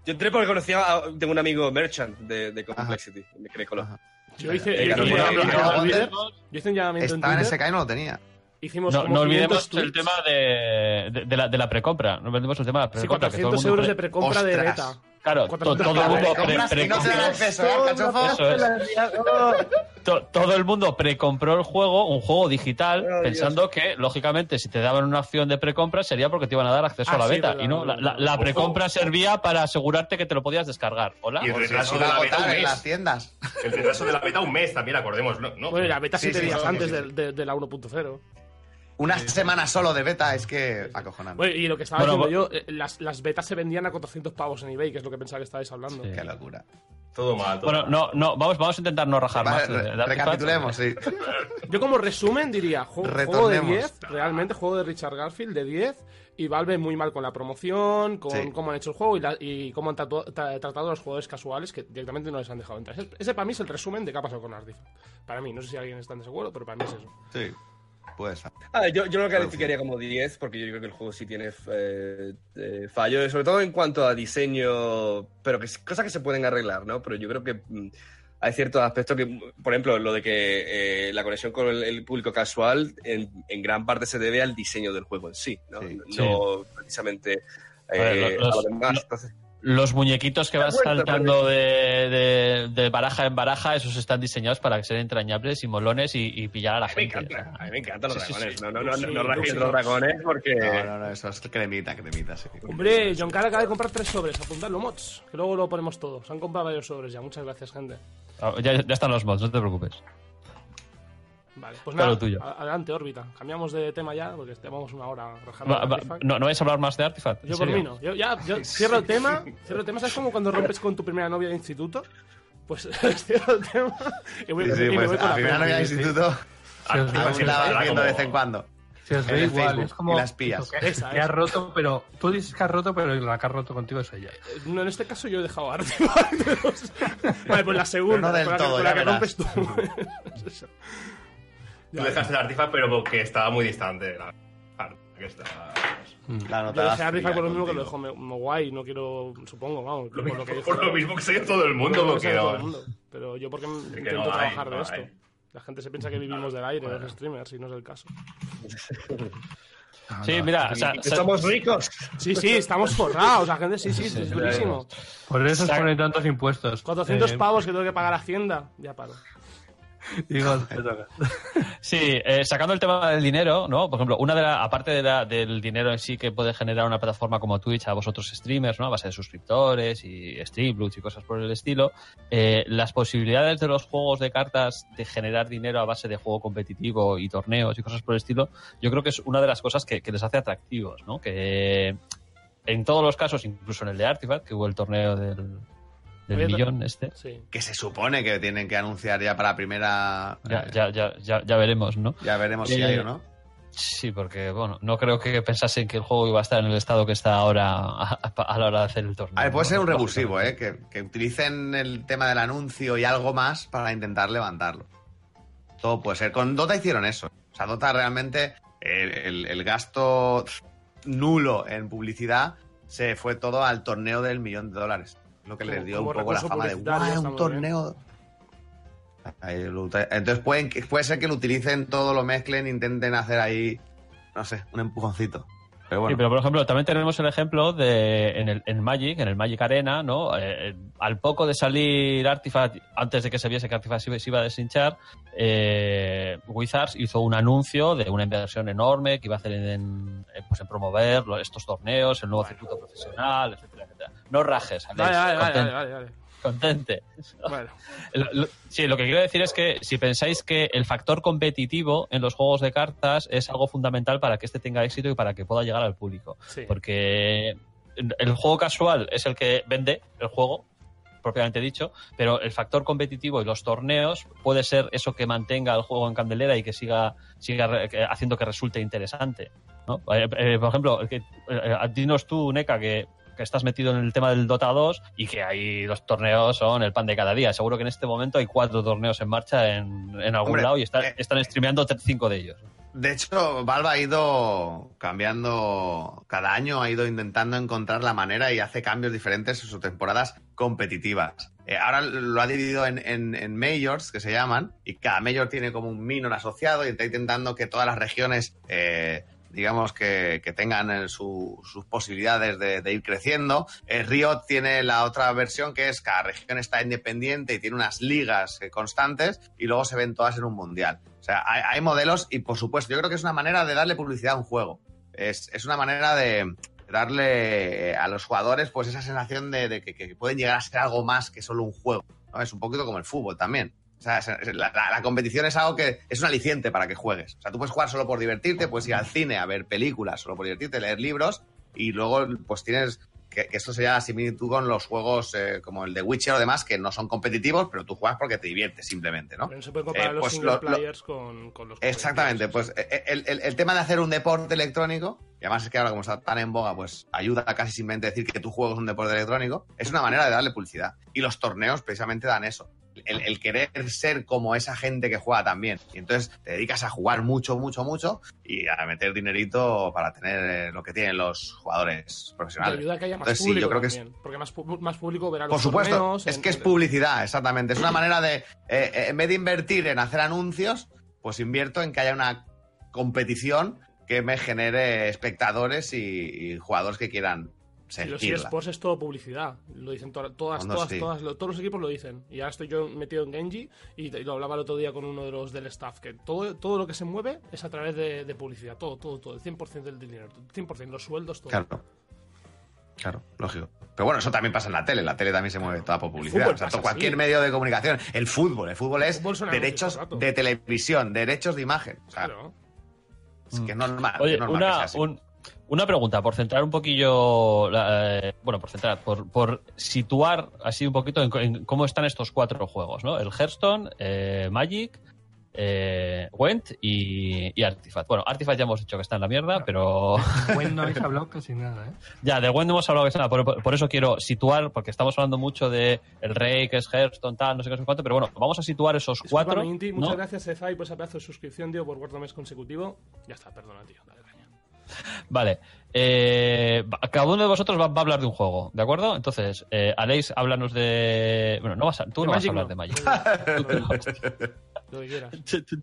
Speaker 5: yo entré porque conocía a, tengo un amigo merchant de, de Complexity, me coló.
Speaker 7: Ajá.
Speaker 4: Yo hice,
Speaker 5: Eh,
Speaker 4: yo hice un llamamiento- en
Speaker 7: Estaba en
Speaker 4: Twitter.
Speaker 7: SK y no lo tenía.
Speaker 4: Hicimos
Speaker 3: No, no
Speaker 4: 500
Speaker 3: olvidemos el tema de, de, de la, de la precompra. No olvidemos el tema de la
Speaker 4: Sí,
Speaker 3: precompra. que todo el
Speaker 4: 400
Speaker 3: mundo
Speaker 4: euros
Speaker 3: pre-
Speaker 4: de precompra de beta.
Speaker 3: Claro, to-
Speaker 4: 400
Speaker 3: todo el mundo pre-
Speaker 7: Compras y no te da
Speaker 3: precompró-
Speaker 7: acceso, ¿eh, cachofo?
Speaker 3: Eso es. To- todo el mundo precompró el juego, un juego digital,
Speaker 5: Oh,
Speaker 3: pensando que, lógicamente, si te daban una opción de precompra sería porque te iban a dar acceso
Speaker 4: Ah,
Speaker 3: a la
Speaker 4: sí,
Speaker 3: beta. y no, la, precompra servía para asegurarte que te lo podías descargar. Hola.
Speaker 6: Y el
Speaker 7: sea,
Speaker 6: retraso de la beta un
Speaker 7: en
Speaker 6: mes.
Speaker 7: las tiendas.
Speaker 6: El retraso de la beta un mes también, acordemos, ¿no? ¿no?
Speaker 4: Bueno, la beta
Speaker 7: Sí,
Speaker 4: 7
Speaker 7: sí,
Speaker 4: días
Speaker 7: sí,
Speaker 4: antes de la 1.0.
Speaker 7: Una semana solo de beta es que acojonante.
Speaker 4: Bueno, y lo que estaba
Speaker 3: Bueno,
Speaker 4: diciendo yo, eh, las, las betas se vendían a 400 pavos en eBay, que es lo que pensaba que estabais hablando.
Speaker 3: Sí.
Speaker 7: Qué locura.
Speaker 6: Todo mal. Todo
Speaker 3: Bueno,
Speaker 6: mal.
Speaker 3: no, no, vamos, vamos a intentar no rajar
Speaker 7: Vale,
Speaker 3: más. de-
Speaker 7: re-
Speaker 3: de Artifact.
Speaker 7: recapitulemos, sí.
Speaker 4: Yo como resumen diría, juego, juego de
Speaker 7: Retornemos.
Speaker 4: 10, realmente juego de Richard Garfield de 10, y Valve muy mal con la promoción, con
Speaker 7: Sí.
Speaker 4: cómo han hecho el juego y, la- y cómo han tratu- tra- tratado a los jugadores casuales que directamente no les han dejado entrar. Ese, ese para mí es el resumen de qué ha pasado con Artifact. Para mí, no sé si alguien está en desacuerdo, pero para mí es eso.
Speaker 7: Sí, puede ser.
Speaker 5: Ah, yo, yo lo calificaría como 10 porque yo creo que el juego sí tiene eh, eh, fallos, sobre todo en cuanto a diseño, pero que cosas que se pueden arreglar, ¿no? Pero yo creo que mm, hay ciertos aspectos que, por ejemplo, lo de que eh, la conexión con el, el público casual en, en gran parte se debe al diseño del juego en sí, ¿no?
Speaker 7: Sí.
Speaker 5: no precisamente
Speaker 3: A ver, los-
Speaker 5: a lo demás.
Speaker 3: los-
Speaker 5: Entonces,
Speaker 3: Los muñequitos que
Speaker 5: vuelta,
Speaker 3: saltando de, de- de baraja en baraja, esos están diseñados para que sean entrañables y molones y, y pillar a la
Speaker 5: a mí me
Speaker 3: gente.
Speaker 5: encanta, a mí me encantan los
Speaker 3: Sí,
Speaker 5: dragones.
Speaker 3: sí.
Speaker 5: No, no, no,
Speaker 4: Sí,
Speaker 5: no, no rayéis
Speaker 4: sí.
Speaker 5: los dragones porque...
Speaker 7: No, no, no, eso es cremita, cremita, sí.
Speaker 4: Hombre, John Cara acaba de comprar tres sobres, apuntadlo, mods, que luego lo ponemos todos. Han comprado varios sobres ya, muchas gracias, gente.
Speaker 3: Ah, Ya, ya están los mods, no te preocupes.
Speaker 4: Vale, pues nada,
Speaker 3: tuyo.
Speaker 4: a- adelante, órbita. Cambiamos de tema ya, porque llevamos una hora rajando.
Speaker 3: Va- va-
Speaker 4: Artifact.
Speaker 3: no, ¿No vais a hablar más de Artifact? ¿En
Speaker 4: Yo por mí no. Yo ya yo cierro el tema. Cierro el tema. ¿Sabes como cuando rompes con tu primera novia de instituto? Pues cierro el tema y, voy,
Speaker 7: Sí,
Speaker 4: y
Speaker 7: sí,
Speaker 4: me
Speaker 7: pues
Speaker 4: voy con
Speaker 7: a
Speaker 4: la
Speaker 7: primera novia de instituto
Speaker 2: Si os
Speaker 6: sí,
Speaker 7: aún la vas viendo de vez en cuando.
Speaker 2: si os ve igual,
Speaker 7: Facebook
Speaker 2: es como
Speaker 7: y las pías.
Speaker 2: que,
Speaker 4: Esa,
Speaker 2: que has roto, pero tú dices que has roto, pero la que has roto contigo es ella.
Speaker 4: No, en este caso yo he dejado Artifact. vale, pues la segunda.
Speaker 7: Pero no del
Speaker 4: con la
Speaker 7: todo,
Speaker 4: con la
Speaker 7: ya
Speaker 4: que
Speaker 7: verás.
Speaker 4: rompes tú.
Speaker 6: Tú dejaste el artifact, pero porque estaba muy distante de la que estaba...
Speaker 7: La
Speaker 4: Yo
Speaker 7: notabas
Speaker 4: dejé Artifact por lo mismo que lo
Speaker 7: contigo.
Speaker 4: dejo me- me guay. No quiero, supongo, vamos.
Speaker 6: Lo
Speaker 4: por
Speaker 6: mismo,
Speaker 4: lo que
Speaker 6: por lo mismo que se todo el mundo, porque
Speaker 4: todo
Speaker 6: no-
Speaker 4: el mundo. Pero yo porque
Speaker 6: que
Speaker 4: intento
Speaker 6: no hay,
Speaker 4: trabajar de esto.
Speaker 6: hay.
Speaker 4: La gente se piensa que vivimos del aire, los streamers, y no es el caso.
Speaker 3: Sí, mira, o sea,
Speaker 5: somos ricos.
Speaker 4: Sí, sí, estamos forrados. La gente sí, sí, es durísimo.
Speaker 2: Por eso
Speaker 3: Saca-
Speaker 2: ponen tantos impuestos.
Speaker 4: 400
Speaker 2: Eh,
Speaker 4: pavos que tengo que pagar a Hacienda. Ya paro.
Speaker 2: Digo, te toca.
Speaker 3: Sí, eh, sacando el tema del dinero, ¿no? Por ejemplo, una de la, aparte de la- del dinero en sí que puede generar una plataforma como Twitch a vosotros streamers, ¿no? A base de suscriptores y Streamloots y cosas por el estilo, eh, las posibilidades de los juegos de cartas de generar dinero a base de juego competitivo y torneos y cosas por el estilo, yo creo que es una de las cosas que, que les hace atractivos, ¿no? Que en todos los casos, incluso en el de Artifact, que hubo el torneo del, del
Speaker 4: Oye,
Speaker 3: millón este,
Speaker 4: Sí.
Speaker 7: Que se supone que tienen que anunciar ya para primera.
Speaker 3: ya,
Speaker 7: eh,
Speaker 3: ya, ya, ya, ya veremos, ¿no?
Speaker 7: ya veremos si
Speaker 3: Eh,
Speaker 7: hay o no.
Speaker 3: Sí, porque bueno, no creo que pensasen que el juego iba a estar en el estado que está ahora a, la hora de hacer el torneo.
Speaker 7: A ver, puede ser un revulsivo, ¿eh? Que, que utilicen el tema del anuncio y algo más para intentar levantarlo. Todo puede ser. Con Dota hicieron eso. O sea, Dota realmente, el, el- el gasto nulo en publicidad se fue todo al torneo del millón de dólares. Lo que les dio un poco la fama de ¡guau!
Speaker 4: está
Speaker 7: Un torneo. Entonces pueden, puede ser que lo utilicen todo, lo mezclen, intenten hacer ahí, no sé, un empujoncito. Pero bueno.
Speaker 3: Sí, pero por ejemplo, también tenemos el ejemplo de en el en Magic, en el Magic Arena, ¿no? Eh, al poco de salir Artifact, antes de que se viese que Artifact se, iba a deshinchar, eh, Wizards hizo un anuncio de una inversión enorme que iba a hacer en, pues en promover estos torneos, el nuevo circuito profesional, etcétera, etcétera. No rajes, Alex,
Speaker 4: Vale, vale, vale, vale.
Speaker 3: Contente.
Speaker 4: Bueno,
Speaker 3: Lo- lo- sí, lo que quiero decir es que si pensáis que el factor competitivo en los juegos de cartas es algo fundamental para que este tenga éxito y para que pueda llegar al público.
Speaker 4: sí.
Speaker 3: Porque el juego casual es el que vende el juego, propiamente dicho, pero el factor competitivo y los torneos puede ser eso que mantenga el juego en candelera y que siga, siga haciendo que resulte interesante. ¿no? Eh, eh, por ejemplo, que, eh, dinos tú, Neca, que, que estás metido en el tema del Dota 2 y que ahí los torneos son el pan de cada día. Seguro que en este momento hay cuatro torneos en marcha en, en algún
Speaker 7: Hombre,
Speaker 3: lado y están,
Speaker 7: eh,
Speaker 3: están streameando tre- cinco de ellos.
Speaker 7: De hecho, Valve ha ido cambiando, cada año ha ido intentando encontrar la manera y hace cambios diferentes en sus temporadas competitivas. Eh, ahora lo ha dividido en, en- en majors, que se llaman, y cada major tiene como un minor asociado y está intentando que todas las regiones, eh, digamos, que, que tengan su- sus posibilidades de, ir creciendo. Eh, Riot tiene la otra versión que es cada región está independiente y tiene unas ligas eh, constantes y luego se ven todas en un mundial. O sea, hay, modelos y por supuesto, yo creo que es una manera de darle publicidad a un juego. Es, es una manera de darle eh, a los jugadores pues esa sensación de, que, pueden llegar a ser algo más que solo un juego. Es un poquito como el fútbol también. O sea, la, la- la competición es algo que es un aliciente para que juegues. O sea, tú puedes jugar solo por divertirte, puedes ir al cine a ver películas solo por divertirte, leer libros y luego pues tienes que, que esto sería la similitud con los juegos eh, como el de Witcher o demás que no son competitivos, pero tú juegas porque te diviertes simplemente, ¿no?
Speaker 4: Pero no se puede comparar
Speaker 7: Eh,
Speaker 4: los
Speaker 7: pues
Speaker 4: single
Speaker 7: lo- lo-
Speaker 4: players con, con los
Speaker 7: Exactamente, pues eh, el, el- el tema de hacer un deporte electrónico, y además es que ahora como está tan en boga, pues ayuda casi simplemente decir que tu juego es un deporte electrónico, es una manera de darle publicidad. Y los torneos precisamente dan eso. El, el querer ser como esa gente que juega también. Y entonces te dedicas a jugar mucho, mucho, mucho y a meter dinerito para tener eh, lo que tienen los jugadores profesionales.
Speaker 4: ayuda a que haya más
Speaker 7: Entonces, sí,
Speaker 4: público
Speaker 7: yo creo que es-
Speaker 4: también, porque más, más público verá los
Speaker 7: Por supuesto,
Speaker 4: torneos,
Speaker 7: es
Speaker 4: en-
Speaker 7: que es publicidad, exactamente. Es una manera de, eh, eh, en vez de invertir en hacer anuncios, pues invierto en que haya una competición que me genere espectadores y, y jugadores que quieran
Speaker 4: Y los
Speaker 7: sentirla.
Speaker 4: eSports es todo publicidad. Lo dicen to- todas,
Speaker 7: No,
Speaker 4: todas,
Speaker 7: sí.
Speaker 4: todas, lo- todos los equipos lo dicen. Y ahora estoy yo metido en Genji y, lo hablaba el otro día con uno de los del staff, que todo, todo lo que se mueve es a través de, de publicidad. Todo, todo, todo. El 100% del dinero. 100%, los sueldos, todo.
Speaker 7: Claro. Claro, lógico. Pero bueno, eso también pasa en la tele. La tele también se mueve toda por publicidad. O sea,
Speaker 4: pasa
Speaker 7: cualquier medio de comunicación. El fútbol. El fútbol es
Speaker 4: fútbol
Speaker 7: derechos de televisión, derechos de imagen. O sea,
Speaker 4: Claro.
Speaker 7: es que es normal.
Speaker 3: Oye,
Speaker 7: es normal que
Speaker 3: una,
Speaker 7: sea así.
Speaker 3: un- una pregunta, por centrar un poquillo, eh, bueno, por centrar, por, por situar así un poquito en, en cómo están estos cuatro juegos, ¿no? El Hearthstone, eh, Magic, eh, Went y, y Artifact. Bueno, Artifact ya hemos dicho que está en la mierda, pero
Speaker 2: Bueno, no habéis hablado casi nada, ¿eh?
Speaker 3: ya, de Went no hemos hablado que está, por, por- por eso quiero situar, porque estamos hablando mucho de el Rey, que es Hearthstone, tal, no sé qué, no sé cuánto, pero bueno, vamos a situar esos cuatro.
Speaker 4: Inti,
Speaker 3: ¿no?
Speaker 4: Muchas gracias, Efai, por ese pedazo de suscripción, tío, por cuarto mes consecutivo. Ya está, perdona, tío. Dale caña.
Speaker 3: Vale. Eh, cada uno de vosotros va, va a hablar de un juego, ¿de acuerdo? Entonces, eh, Aleix, háblanos de. Bueno, no vas a, tú
Speaker 4: De
Speaker 3: no vas a hablar
Speaker 4: no.
Speaker 3: de Magic. Tú, tú no,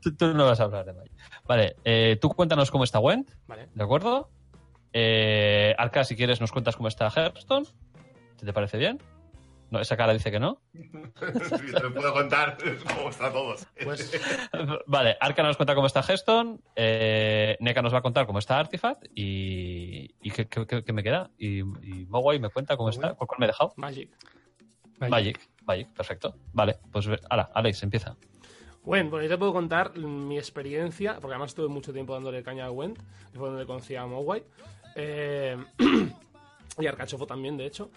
Speaker 3: tú- tú- vas a hablar de Magic. Vale, eh, tú cuéntanos cómo está Went,
Speaker 4: Vale.
Speaker 3: ¿de acuerdo? Eh, Arca, si quieres, nos cuentas cómo está Hearthstone. ¿Te, te parece bien? No, esa cara dice que no.
Speaker 6: Sí, te lo puedo contar cómo está todos.
Speaker 4: Pues
Speaker 3: Vale, Arca nos cuenta cómo está Hearthstone, eh, Neka nos va a contar cómo está Artifact y, y ¿qué, qué- qué- qué me queda. Y, y Mogwai me cuenta cómo está. ¿Cuál, cuál me he dejado?
Speaker 4: Magic.
Speaker 3: Magic, Magic, perfecto. Vale, pues ahora, Alex, empieza.
Speaker 4: Bueno, bueno, yo te puedo contar mi experiencia, porque además estuve mucho tiempo dándole caña a Went, que fue donde conocí a Mogwai. Eh, y a Arcachofo también, de hecho.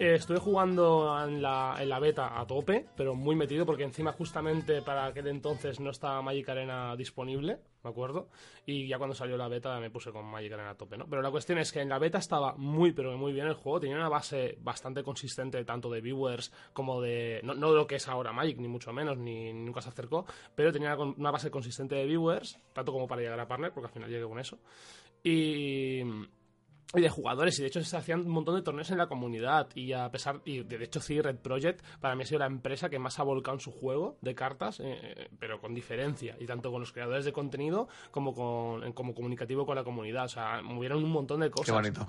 Speaker 4: Eh, estuve jugando en la, en la beta a tope, pero muy metido, porque encima justamente para aquel entonces no estaba Magic Arena disponible, me acuerdo, y ya cuando salió la beta me puse con Magic Arena a tope, ¿no? Pero la cuestión es que en la beta estaba muy, pero muy bien el juego, tenía una base bastante consistente tanto de viewers como de... No, no lo que es ahora Magic, ni mucho menos, ni, ni nunca se acercó, pero tenía una base consistente de viewers, tanto como para llegar a partner, porque al final llegué con eso. Y y de jugadores y de hecho se hacían un montón de torneos en la comunidad y a pesar y de hecho sí Red Project para mí ha sido la empresa que más ha volcado en su juego de cartas eh, eh, pero con diferencia y tanto con los creadores de contenido como con como comunicativo con la comunidad o sea movieron un montón de cosas
Speaker 7: Qué bonito.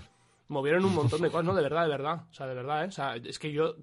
Speaker 4: movieron un montón de cosas, no, de verdad, de verdad. O sea, de verdad, ¿eh? O sea, es que yo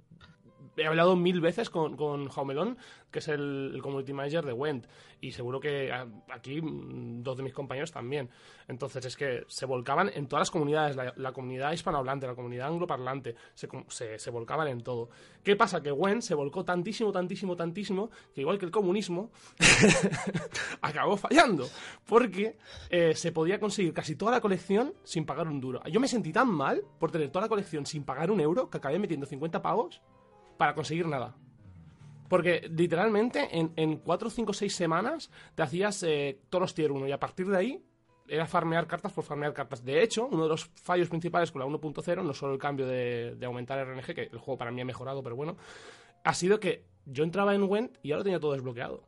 Speaker 4: he hablado mil veces con, con Jaumelón, que es el, el community manager de Went, y seguro que a- aquí mm, dos de mis compañeros también. Entonces, es que se volcaban en todas las comunidades, la, la comunidad hispanohablante, la comunidad angloparlante, se, se volcaban en todo. ¿Qué pasa? Que Went se volcó tantísimo, tantísimo, tantísimo, que igual que el comunismo, acabó fallando. Porque eh, se podía conseguir casi toda la colección sin pagar un duro. Yo me sentí tan mal por tener toda la colección sin pagar un euro que acabé metiendo 50 pavos para conseguir nada. Porque literalmente en, en 4, 5, 6 semanas te hacías eh, todos los tier 1 y a partir de ahí era farmear cartas por farmear cartas. De hecho, uno de los fallos principales con la 1.0, no solo el cambio de, de aumentar RNG, que el juego para mí ha mejorado, pero bueno, ha sido que yo entraba en Went y ya lo tenía todo desbloqueado.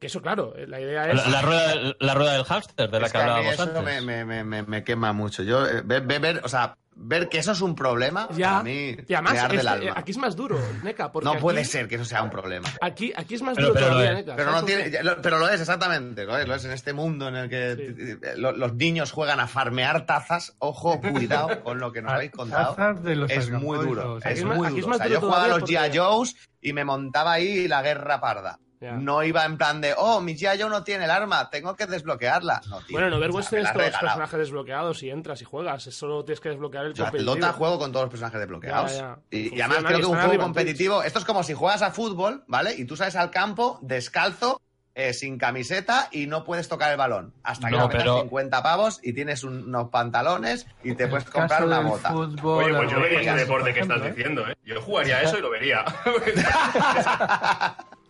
Speaker 4: Que eso, claro, eh, la idea es...
Speaker 3: La, la rueda, la rueda del hámster de la
Speaker 7: Es
Speaker 3: que
Speaker 7: que a mí
Speaker 3: hablábamos
Speaker 7: eso
Speaker 3: antes.
Speaker 7: me, me- me- me- me quema mucho. Yo, eh, ver- ver- o sea, ver que eso es un problema,
Speaker 4: Ya,
Speaker 7: a mí
Speaker 4: y además
Speaker 7: me arde el alma.
Speaker 4: aquí es más duro, Neca, porque
Speaker 7: no puede ser que eso sea un problema.
Speaker 4: Aquí, aquí es más
Speaker 3: Pero-
Speaker 4: duro
Speaker 3: pero lo
Speaker 4: todavía,
Speaker 3: es.
Speaker 4: Neca.
Speaker 7: Pero,
Speaker 4: ¿sabes
Speaker 7: no tiene, pero lo es, exactamente. Lo es, lo es en este mundo en el que
Speaker 4: Sí.
Speaker 7: los niños juegan a farmear tazas. Ojo, cuidado con lo que nos habéis contado.
Speaker 2: Tazas de los
Speaker 7: Es muy duro.
Speaker 2: o sea,
Speaker 7: Es muy
Speaker 4: más- aquí es
Speaker 7: duro.
Speaker 4: más
Speaker 7: O sea,
Speaker 4: duro
Speaker 7: yo jugaba a los G.I.
Speaker 4: porque-
Speaker 7: Joes y me montaba ahí la guerra parda. No iba en plan de, oh, mi G.I. Joe no tiene el arma, tengo que desbloquearla. No, tío.
Speaker 4: Bueno, en
Speaker 7: o
Speaker 4: Overwatch
Speaker 7: sea,
Speaker 4: tienes todos los personajes desbloqueados y entras y juegas. Es Solo tienes que desbloquear el
Speaker 7: Yo al
Speaker 4: competitivo.
Speaker 7: Dota juego con todos los personajes desbloqueados. Y, además creo que un juego competitivo, esto es como si juegas a fútbol, ¿vale? Y tú sales al campo descalzo, eh, sin camiseta y no puedes tocar el balón. Hasta que
Speaker 3: No,
Speaker 7: metas
Speaker 3: pero-
Speaker 7: 50 pavos y tienes un- unos pantalones y te puedes comprar una bota.
Speaker 2: fútbol,
Speaker 6: Oye, pues yo vería ese deporte
Speaker 2: por
Speaker 6: que estás
Speaker 2: ¿eh?
Speaker 6: diciendo, ¿eh? Yo jugaría eso y lo vería.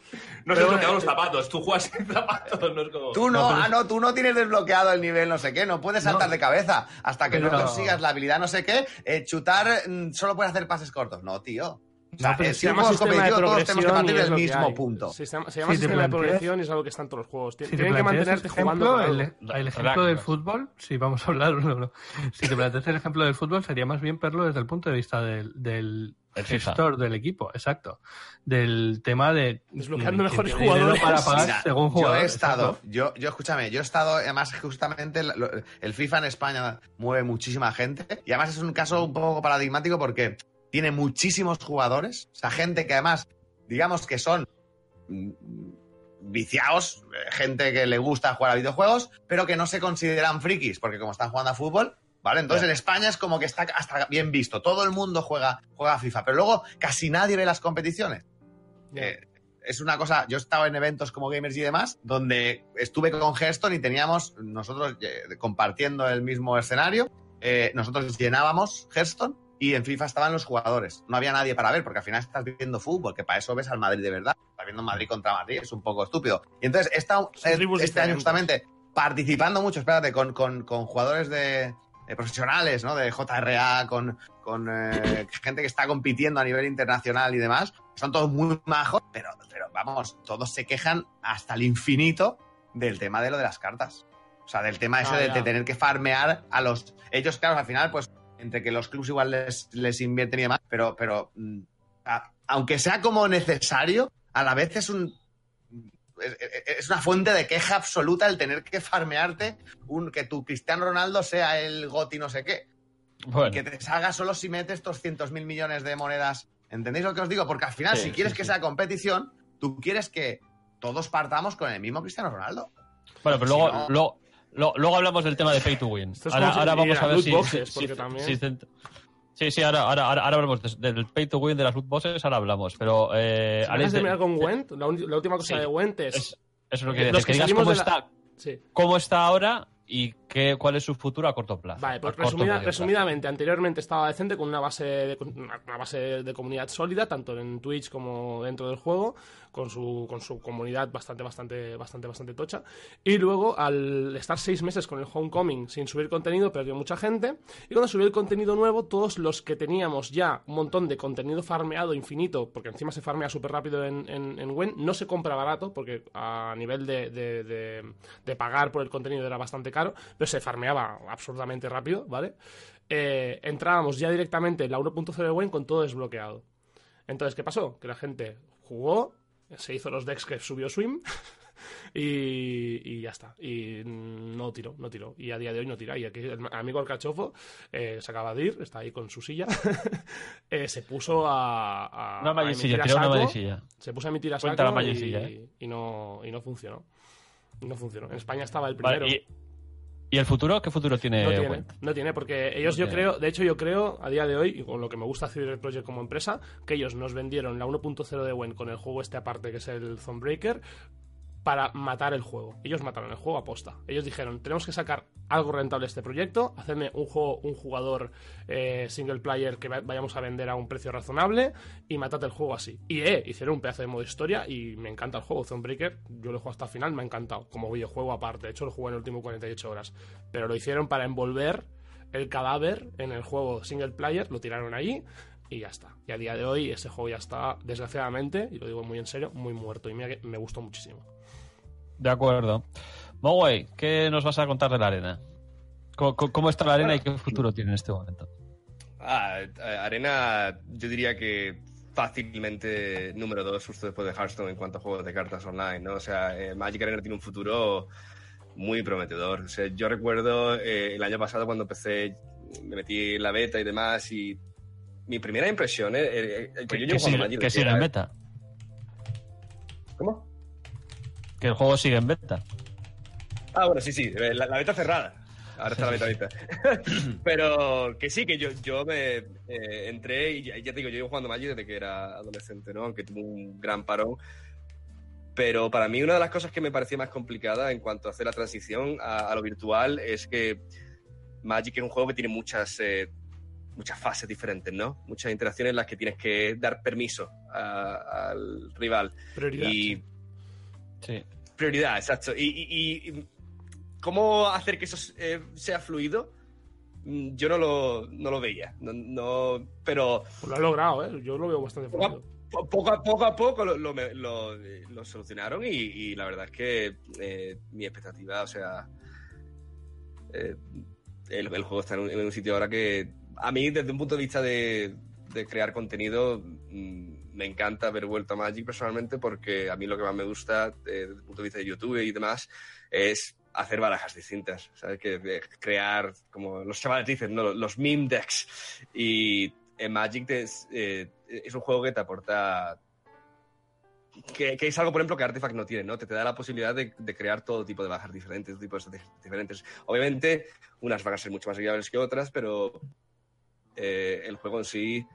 Speaker 6: no sé bloquear los zapatos, tú juegas sin zapatos, no es como...
Speaker 7: Tú no,
Speaker 2: No, pero-
Speaker 7: ah, no, tú no tienes desbloqueado el nivel no sé qué, no puedes saltar
Speaker 2: No.
Speaker 7: de cabeza hasta que no consigas la habilidad no sé qué, eh, chutar mm, solo puedes hacer pases cortos. No, tío. O sea,
Speaker 2: No, pero
Speaker 7: eh,
Speaker 2: se
Speaker 7: si
Speaker 4: sistema de
Speaker 7: competitivo, todos tenemos que partir del mismo punto.
Speaker 4: Se llama, se llama
Speaker 2: Si te
Speaker 4: sistema de progresión y es algo que está en todos los juegos. Tien-
Speaker 2: Si
Speaker 4: Tienen que mantenerte jugando.
Speaker 2: ejemplo, el, ejemplo del fútbol, si vamos a hablar, no, no. si te planteas el ejemplo del fútbol, sería más bien verlo desde el punto de vista del, del
Speaker 3: El FIFA.
Speaker 2: gestor del equipo, exacto. Del tema de
Speaker 4: Desbloqueando mejores jugadores.
Speaker 2: para pagar
Speaker 7: Mira,
Speaker 2: según
Speaker 7: yo
Speaker 2: jugador.
Speaker 7: he estado,
Speaker 2: exacto.
Speaker 7: yo, yo escúchame, yo he estado, además justamente el FIFA en España mueve muchísima gente y además es un caso un poco paradigmático porque tiene muchísimos jugadores, o sea, gente que además, digamos que son mm, viciados, eh, gente que le gusta jugar a videojuegos, pero que no se consideran frikis porque como están jugando a fútbol, ¿vale? Entonces en España es como que está hasta bien visto, todo el mundo juega, juega a FIFA, pero luego casi nadie ve las competiciones. Eh, es una cosa, yo he estado en eventos como Gamers y demás, donde estuve con Hearthstone y teníamos, nosotros eh, compartiendo el mismo escenario, eh, nosotros llenábamos Hearthstone y en FIFA estaban los jugadores. No había nadie para ver, porque al final estás viendo fútbol, que para eso ves al Madrid de verdad. Estás viendo Madrid contra Madrid, es un poco estúpido. Y entonces
Speaker 4: Son
Speaker 7: eh, este año justamente participando mucho, espérate, con, con- con jugadores de, de profesionales, ¿no? De JRA, con, con eh, gente que está compitiendo a nivel internacional y demás. Son todos muy majos, pero, pero vamos, todos se quejan hasta el infinito del tema de lo de las cartas. O sea, del tema ese
Speaker 4: Ah,
Speaker 7: de tener que farmear a los... Ellos, claro, al final, pues, entre que los clubs igual les, les invierten y demás, pero, pero mm, a- aunque sea como necesario, a la vez es un... Es, una fuente de queja absoluta el tener que farmearte un, que tu Cristiano Ronaldo sea el goti no sé qué
Speaker 3: Bueno,
Speaker 7: que te salga solo si metes 200 mil millones de monedas. ¿Entendéis lo que os digo? Porque al final,
Speaker 3: Sí,
Speaker 7: si quieres
Speaker 3: sí,
Speaker 7: que
Speaker 3: sí.
Speaker 7: sea competición, tú quieres que todos partamos con el mismo Cristiano Ronaldo.
Speaker 3: bueno, pero
Speaker 7: si
Speaker 3: luego,
Speaker 7: no-
Speaker 3: luego, lo- luego hablamos del tema de pay to win.
Speaker 4: Es
Speaker 3: Ahora, ahora vamos a ver si,
Speaker 4: boxes,
Speaker 3: si- si-
Speaker 4: también-
Speaker 3: si Sí, sí, ahora, ahora, ahora, hablamos des- del pay to win, de las loot boxes, ahora hablamos. Pero, eh, Alex,
Speaker 4: de
Speaker 3: de-
Speaker 4: con Gwent, la, la última cosa
Speaker 3: Sí.
Speaker 4: de Gwent es.
Speaker 3: es- eso es lo que, que,
Speaker 4: que
Speaker 3: cómo
Speaker 4: de la-
Speaker 3: está,
Speaker 4: sí.
Speaker 3: cómo está ahora y qué, cuál es su futuro a corto plazo.
Speaker 4: Vale, pues resumida-
Speaker 3: plazo.
Speaker 4: resumidamente, anteriormente estaba decente con una base, de, una base de comunidad sólida, tanto en Twitch como dentro del juego, con su, con su comunidad bastante, bastante, bastante, bastante tocha. Y luego, al estar seis meses con el Homecoming sin subir contenido, perdió mucha gente. Y cuando subió el contenido nuevo, todos los que teníamos ya un montón de contenido farmeado infinito, porque encima se farmea súper rápido en, en, en Wen, no se compra barato, porque a nivel de, de, de- de pagar por el contenido era bastante caro, pero se farmeaba absurdamente rápido, ¿vale? Eh, entrábamos ya directamente en la 1.0 de Wen con todo desbloqueado. Entonces, ¿qué pasó? Que la gente jugó, se hizo los decks que subió Swim y, y ya está. Y no tiró, no tiró. Y a día de hoy no tira. Y aquí el amigo Alcachofo eh, se acaba de ir, está ahí con su silla, eh, se puso a, a,
Speaker 3: Una
Speaker 4: a
Speaker 3: mallisilla,
Speaker 4: emitir a
Speaker 3: tira una
Speaker 4: saco. Se puso a emitir a
Speaker 3: Cuenta la
Speaker 4: saco y,
Speaker 3: ¿eh?
Speaker 4: y no, y no funcionó. No funcionó. En España estaba el
Speaker 3: Vale,
Speaker 4: primero.
Speaker 3: y, ¿Y el futuro? ¿Qué futuro tiene?
Speaker 4: No tiene, no tiene, porque ellos
Speaker 3: No
Speaker 4: yo
Speaker 3: tiene.
Speaker 4: creo, de hecho yo creo a día de hoy, y con lo que me gusta hacer el Project como empresa, que ellos nos vendieron la 1.0 de Wen con el juego este aparte que es el Thonebreaker para matar el juego. Ellos mataron el juego a posta. Ellos dijeron, tenemos que sacar algo rentable de este proyecto, hacerme un juego, un jugador eh, single player que va- vayamos a vender a un precio razonable y matate el juego así. Y eh, hicieron un pedazo de modo historia y me encanta el juego. Thonebreaker, yo lo jugado hasta el final, me ha encantado. Como videojuego aparte, de hecho lo jugué en el último 48 horas. Pero lo hicieron para envolver el cadáver en el juego single player, lo tiraron ahí y ya está. Y a día de hoy ese juego ya está, desgraciadamente, y lo digo muy en serio, muy muerto. Y que me gustó muchísimo.
Speaker 3: De acuerdo. Mogwai, ¿qué nos vas a contar de la arena? ¿Cómo, está la arena y qué futuro tiene en este momento?
Speaker 5: Ah, eh, Arena, yo diría que fácilmente número dos, justo después de Hearthstone en cuanto a juegos de cartas online, ¿no? O sea, eh, Magic Arena tiene un futuro muy prometedor. O sea, yo recuerdo eh, el año pasado cuando empecé, me metí en la beta y demás, y mi primera impresión, eh, eh, eh, que yo
Speaker 3: Que
Speaker 5: llevo
Speaker 3: si, que si era meta.
Speaker 5: ¿Cómo?
Speaker 3: Que el juego sigue en beta.
Speaker 5: Ah, bueno, sí, sí, eh, la, la beta cerrada. Ahora está la beta abierta. Pero que sí, que yo, yo me eh, entré y ya, ya te digo, yo llevo jugando Magic desde que era adolescente, ¿no? Aunque tuve un gran parón. Pero para mí una de las cosas que me parecía más complicada en cuanto a hacer la transición a, a lo virtual es que Magic es un juego que tiene muchas, eh, muchas fases diferentes, ¿no? Muchas interacciones en las que tienes que dar permiso a- al rival.
Speaker 4: Prioridad.
Speaker 5: Y
Speaker 3: Sí.
Speaker 5: prioridad, exacto. Y, y- y- y cómo hacer que eso eh, sea fluido, Mm, yo no lo, no lo veía. No, no- pero
Speaker 4: Pues lo ha logrado, ¿eh? Yo lo veo bastante
Speaker 5: poco a,
Speaker 4: fluido.
Speaker 5: po- poco a poco, a poco lo, lo me- lo- lo solucionaron y, y la verdad es que eh, mi expectativa, o sea, eh, el, el juego está en un, en un sitio ahora que a mí desde un punto de vista de, de crear contenido mm, me encanta haber vuelto a Magic personalmente porque a mí lo que más me gusta eh, desde el punto de vista de YouTube y demás es hacer barajas distintas, ¿sabes? Que de crear, como los chavales dicen, ¿no? los meme decks. Y en Magic eh, es un juego que te aporta que, es algo, por ejemplo, que Artifact no tiene, ¿no? Te, te da la posibilidad de, crear todo tipo de bajas diferentes, de- diferentes. Obviamente, unas van a mucho más viables que otras, pero eh, el juego en sí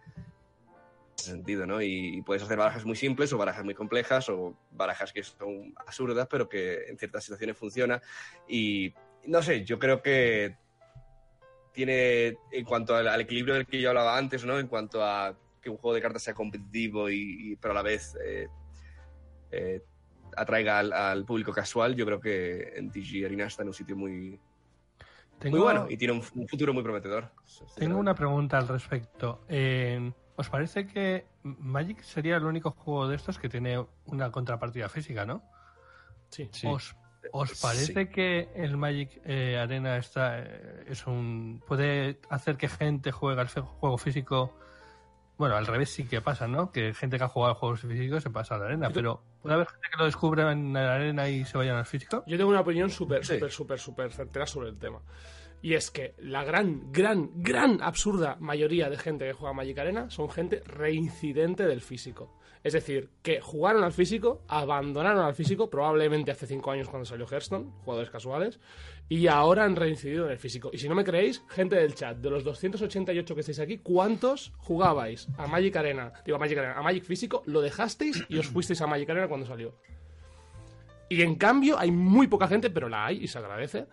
Speaker 5: ese sentido, ¿no? Y, puedes hacer barajas muy simples o barajas muy complejas o barajas que son absurdas, pero que en ciertas situaciones funciona. Y no sé, yo creo que tiene, en cuanto al, al equilibrio del que yo hablaba antes, ¿no? En cuanto a que un juego de cartas sea competitivo y, y- pero a la vez eh, eh, atraiga al, al público casual, yo creo que en TG Arena está en un sitio muy,
Speaker 2: Tengo,
Speaker 5: muy bueno y tiene un, un futuro muy prometedor.
Speaker 2: tengo una pregunta al respecto. Eh, ¿Os parece que Magic sería el único juego de estos que tiene una contrapartida física, no?
Speaker 4: Sí.
Speaker 3: Sí.
Speaker 2: ¿Os, os
Speaker 5: Sí.
Speaker 2: parece que el Magic eh, Arena está eh, es un puede hacer que gente juegue al juego físico? Bueno, al revés sí que pasa, ¿no? Que gente que ha jugado a juegos físicos se pasa a la arena, pero ¿puede haber gente que lo descubra en la arena y se vayan al físico?
Speaker 4: Yo tengo una opinión súper,
Speaker 5: Sí.
Speaker 4: súper, súper, súper certera sobre el tema. Y es que la gran, gran, gran absurda mayoría de gente que juega Magic Arena son gente reincidente del físico. Es decir, que jugaron al físico, abandonaron al físico, probablemente hace 5 años cuando salió Hearthstone, jugadores casuales, y ahora han reincidido en el físico. Y si no me creéis, gente del chat, de los 288 que estáis aquí, ¿cuántos jugabais a Magic Arena? Digo, a Magic Arena, a Magic físico, lo dejasteis y os fuisteis a Magic Arena cuando salió. Y en cambio hay muy poca gente, pero la hay y se agradece,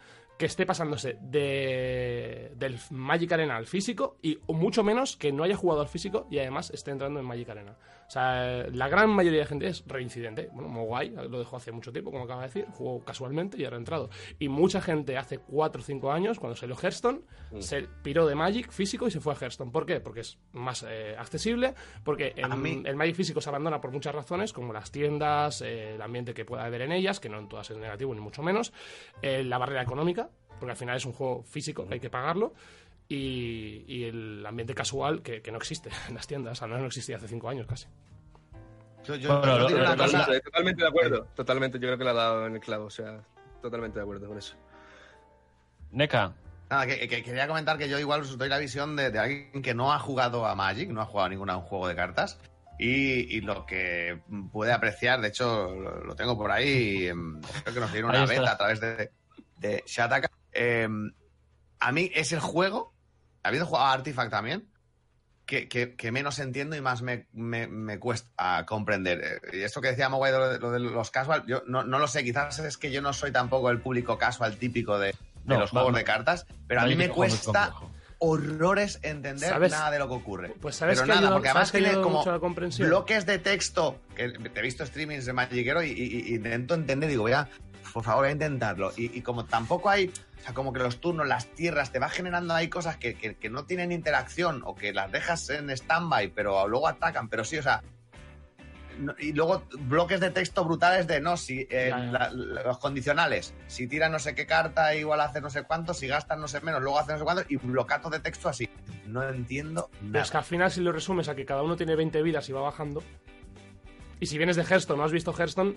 Speaker 4: que esté pasándose de, del Magic Arena al físico y mucho menos que no haya jugado al físico y además esté entrando en Magic Arena. O sea, la gran mayoría de gente es reincidente. Bueno, Mogwai lo dejó hace mucho tiempo, como acaba de decir, jugó casualmente y ahora ha entrado. Y mucha gente hace 4 o 5 años, cuando salió Hearthstone, se piró de Magic físico y se fue a Hearthstone. ¿Por qué? Porque es más eh, accesible, porque en- el Magic físico se abandona por muchas razones, como las tiendas, eh, el ambiente que pueda haber en ellas, que no en todas es negativo ni mucho menos, eh, la barrera económica, porque al final es un juego físico que hay que pagarlo, y, y el ambiente casual que, que no existe en las tiendas, al menos no existía hace cinco años casi.
Speaker 7: Yo,
Speaker 3: Bueno, lo- lo- lo-
Speaker 5: Totalmente, de acuerdo. Totalmente, yo creo que le ha dado en el clavo. O sea, totalmente de acuerdo con eso.
Speaker 3: Neca,
Speaker 7: Nada, que, que quería comentar que yo igual os doy la visión de, de alguien que no ha jugado a Magic, no ha jugado a ningún juego de cartas. Y, y lo que puede apreciar, de hecho, lo, lo tengo por ahí, em, creo que nos dieron una beta a través de, de Shataka. Em, a mí es el juego, habiendo jugado a Artifact también, que, que- que menos entiendo y más me, me- me cuesta comprender. Eh, Y esto que decía Mogwai de lo, de lo de los casual, yo no, no lo sé, quizás es que yo no soy tampoco el público casual típico de, de
Speaker 3: No,
Speaker 7: los juegos de cartas, pero a mí
Speaker 3: Magic
Speaker 7: me cuesta horrores entender
Speaker 4: ¿Sabes?
Speaker 7: nada de lo que ocurre.
Speaker 4: Pues sabes
Speaker 7: pero
Speaker 4: que
Speaker 7: nada,
Speaker 4: ayuda-
Speaker 7: porque además tiene como bloques de texto, que te he visto streamings de Magiquero y, y- y intento entender, digo, voy a, por favor, voy a intentarlo. Y, y como tampoco hay, o sea, como que los turnos, las tierras, te va generando ahí cosas que, que- que no tienen interacción o que las dejas en stand-by, pero luego atacan, pero sí, o sea... no- y luego bloques de texto brutales de no, si eh, la- la- los condicionales, si tiras no sé qué carta, igual hace no sé cuánto, si gastas no sé menos, luego hace no sé cuánto, y blocatos de texto así. No entiendo
Speaker 4: Pero
Speaker 7: nada.
Speaker 4: es que al final, si lo resumes a que cada uno tiene 20 vidas y va bajando, y si vienes de Hearthstone, no has visto Hearthstone,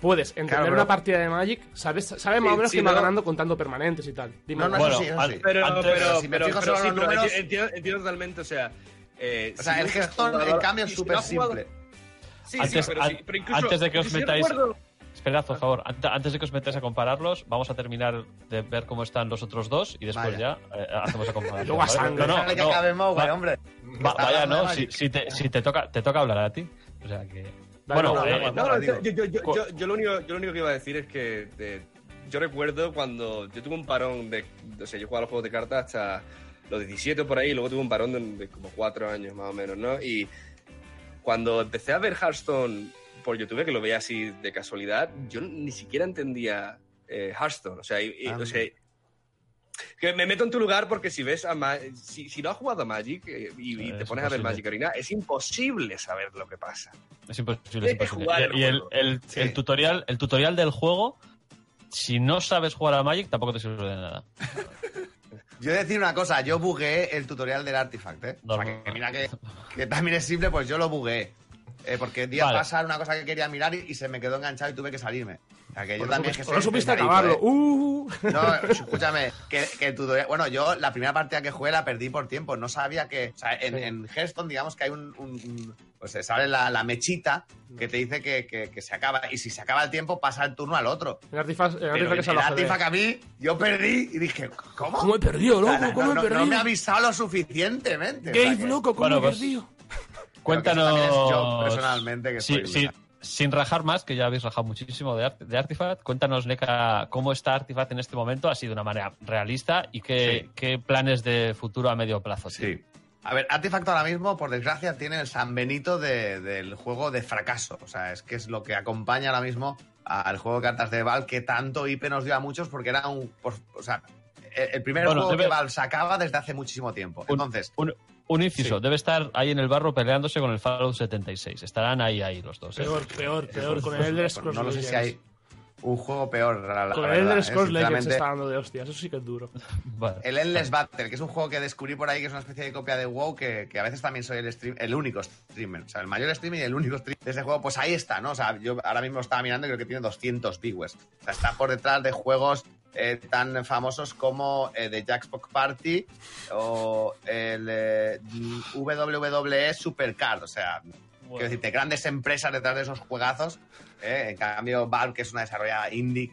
Speaker 4: puedes entender
Speaker 7: Claro,
Speaker 4: una partida de Magic, sabes, sabes más
Speaker 5: Sí,
Speaker 4: o menos
Speaker 5: sí,
Speaker 4: que va
Speaker 5: no.
Speaker 4: ganando contando permanentes y tal. Dime,
Speaker 7: No, no,
Speaker 3: Bueno,
Speaker 7: sí,
Speaker 3: an-
Speaker 7: sí.
Speaker 5: Pero,
Speaker 3: Antes-
Speaker 5: pero,
Speaker 7: si me
Speaker 5: pero-
Speaker 7: fijo
Speaker 5: pero
Speaker 7: solo en
Speaker 5: sí,
Speaker 7: los
Speaker 5: pero
Speaker 7: números-
Speaker 5: entiendo, entiendo totalmente, o sea... eh,
Speaker 7: O sea,
Speaker 5: si
Speaker 7: el Hearthstone,
Speaker 5: jugador-
Speaker 7: en cambio, es
Speaker 5: si
Speaker 7: súper
Speaker 5: no jugado-
Speaker 7: simple.
Speaker 5: Sí,
Speaker 3: Antes-
Speaker 5: sí, pero, sí, pero incluso,
Speaker 3: antes de que os metáis-
Speaker 5: recuerdo-
Speaker 3: Esperad, por favor, ante- antes de que os metáis a compararlos, vamos a terminar de ver cómo están los otros dos y después
Speaker 7: Vaya.
Speaker 3: ya eh, hacemos a comparación.
Speaker 4: Luego a sangre.
Speaker 3: No, no,
Speaker 7: Déjale que
Speaker 3: no,
Speaker 7: acabe Mowgli,
Speaker 3: va-
Speaker 7: hombre.
Speaker 3: va-
Speaker 7: Está
Speaker 3: vaya, no, si, si te, si te toca, te toca hablar a ti. O sea que. Bueno,
Speaker 4: no, no,
Speaker 5: No, no,
Speaker 7: digo.
Speaker 5: yo, lo único, que iba a decir es que eh, yo recuerdo cuando yo tuve un parón de, o sea, yo jugaba los juegos de cartas hasta los 17 por ahí, y luego tuve un parón de, de como 4 años más o menos, ¿no? Y cuando empecé a ver Hearthstone por YouTube, que lo veía así de casualidad, yo ni siquiera entendía eh, Hearthstone, o sea, y- y-
Speaker 7: Ah.
Speaker 5: o sea, que me meto en tu lugar porque si ves a Ma- si, si no has jugado a Magic eh, y, te pones a ver. Magic Arena, es imposible saber lo que pasa.
Speaker 3: Es imposible, es imposible.
Speaker 5: jugar el
Speaker 3: Y el, el-
Speaker 7: Sí.
Speaker 3: el tutorial, el tutorial del juego, si no sabes jugar a Magic, tampoco te sirve de nada.
Speaker 7: Yo he de decir una cosa, yo bugueé el tutorial del Artifact, ¿eh? O sea, que mira que, que también es simple, pues yo lo bugué. Eh, porque di a
Speaker 3: Vale.
Speaker 7: pasar una cosa que quería mirar y, y se me quedó enganchado y tuve que salirme. O sea, que yo también...
Speaker 4: no,
Speaker 7: que
Speaker 4: supiste, por no supiste acabarlo.
Speaker 7: ¿eh?
Speaker 4: Uh.
Speaker 7: No, escúchame, que, que el tutorial... Bueno, yo la primera partida que jugué la perdí por tiempo. No sabía que... O sea, en,
Speaker 4: Sí.
Speaker 7: en Hearthstone, digamos que hay un... un- un- pues se sale la, la mechita que te dice que, que- que se acaba. Y si se acaba el tiempo, pasa el turno al otro.
Speaker 4: En Artifact,
Speaker 7: Pero
Speaker 4: Artifact es
Speaker 7: en
Speaker 4: al
Speaker 7: el. Artifact a mí, yo perdí y dije, ¿cómo?
Speaker 4: ¿Cómo he perdido, loco?
Speaker 7: no,
Speaker 4: ¿Cómo he
Speaker 7: no-
Speaker 4: perdido?
Speaker 7: no me ha avisado lo suficientemente. o sea que-
Speaker 4: loco, ¿cómo
Speaker 3: Bueno,
Speaker 4: he
Speaker 3: pues-
Speaker 4: perdido?
Speaker 3: Cuéntanos.
Speaker 7: yo, personalmente, que
Speaker 3: Sí,
Speaker 7: soy
Speaker 3: sí, sin rajar más, que ya habéis rajado muchísimo de, Art- de Artifact, cuéntanos, Neca, cómo está Artifact en este momento, así de una manera realista, y qué,
Speaker 7: Sí.
Speaker 3: qué planes de futuro a medio plazo. tiene.
Speaker 7: Sí. A ver, Artifact ahora mismo, por desgracia, tiene el San Benito de- del juego de fracaso. O sea, es que es lo que acompaña ahora mismo al juego de cartas de Val, que tanto IP nos dio a muchos porque era un. o sea, el el primer
Speaker 3: Bueno,
Speaker 7: juego
Speaker 3: debe-
Speaker 7: que Val sacaba desde hace muchísimo tiempo.
Speaker 3: Un-
Speaker 7: Entonces,
Speaker 3: Un, un inciso,
Speaker 7: Sí.
Speaker 3: debe estar ahí en el barro peleándose con el Fallout 76. Estarán ahí, ahí los dos. ¿eh?
Speaker 4: Peor, peor, peor. Con el Elder Scrolls
Speaker 7: no lo sé si hay un juego peor. la- la
Speaker 4: Con el Elder
Speaker 7: ¿eh?
Speaker 4: Scrolls Legends está dando de hostias. Eso sí que es duro.
Speaker 3: Vale.
Speaker 7: El Endless Battle, que es un juego que descubrí por ahí, que es una especie de copia de WoW, que, que a veces también soy el, stream, el único streamer. O sea, el mayor streamer y el único streamer de ese juego, pues ahí está, ¿no? O sea, yo ahora mismo lo estaba mirando y creo que tiene 200 viewers. O sea, está por detrás de juegos eh, tan famosos como eh, The Jackpot Party o el eh, WWE Supercard. O sea, quiero decirte, grandes empresas detrás de esos juegazos. ¿eh? En cambio, Valve, que es una desarrollada indie,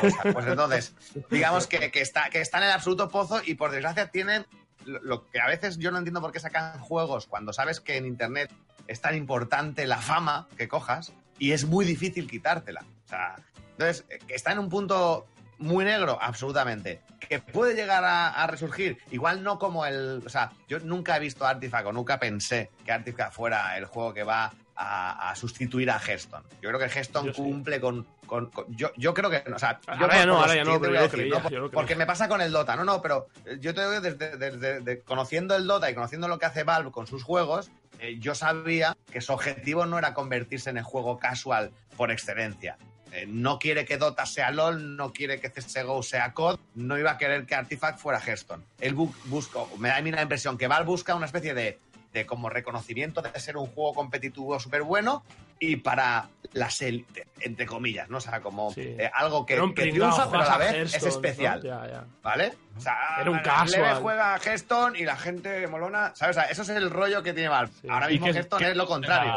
Speaker 7: pues, pues entonces, digamos que, que está, que está en el absoluto pozo y por desgracia tienen lo, que a veces yo no entiendo por qué sacan juegos cuando sabes que en Internet es tan importante la fama que cojas y es muy difícil quitártela. O sea, entonces, eh, que está en un punto muy negro, absolutamente. Que puede llegar a, a resurgir, igual no como el. O sea, yo nunca he visto Artifact o nunca pensé que Artifact fuera el juego que va a, a sustituir a Hearthstone. Yo creo que Hearthstone
Speaker 4: Yo sí.
Speaker 7: cumple con. con- con- yo, yo creo que. O sea, yo
Speaker 4: Ahora ya no, ahora ya no, pero yo
Speaker 7: a
Speaker 4: lo
Speaker 7: decir,
Speaker 4: creía,
Speaker 7: ¿no?
Speaker 4: yo lo
Speaker 7: Porque me pasa con el Dota. No, no, pero eh, yo te digo desde, desde- de- conociendo el Dota y conociendo lo que hace Valve con sus juegos, eh, yo sabía que su objetivo no era convertirse en el juego casual por excelencia. Eh, no quiere que Dota sea LOL, no quiere que CSGO sea COD, no iba a querer que Artifact fuera Hearthstone. Él bu- busca, me da a mí la impresión que Valve busca una especie de, de como reconocimiento de ser un juego competitivo súper bueno y para las élites, entre comillas, ¿no? O sea, como
Speaker 4: Sí.
Speaker 7: eh, algo que, que triunfa, pero a la es especial.
Speaker 4: ¿no? Ya, ya.
Speaker 7: ¿Vale? O sea,
Speaker 4: Era un.
Speaker 7: Leve juega a Hearthstone y la gente molona. ¿Sabes? O sea, eso es el rollo que tiene Valve.
Speaker 4: Sí.
Speaker 7: Ahora
Speaker 3: ¿Y
Speaker 7: mismo Hearthstone es lo contrario.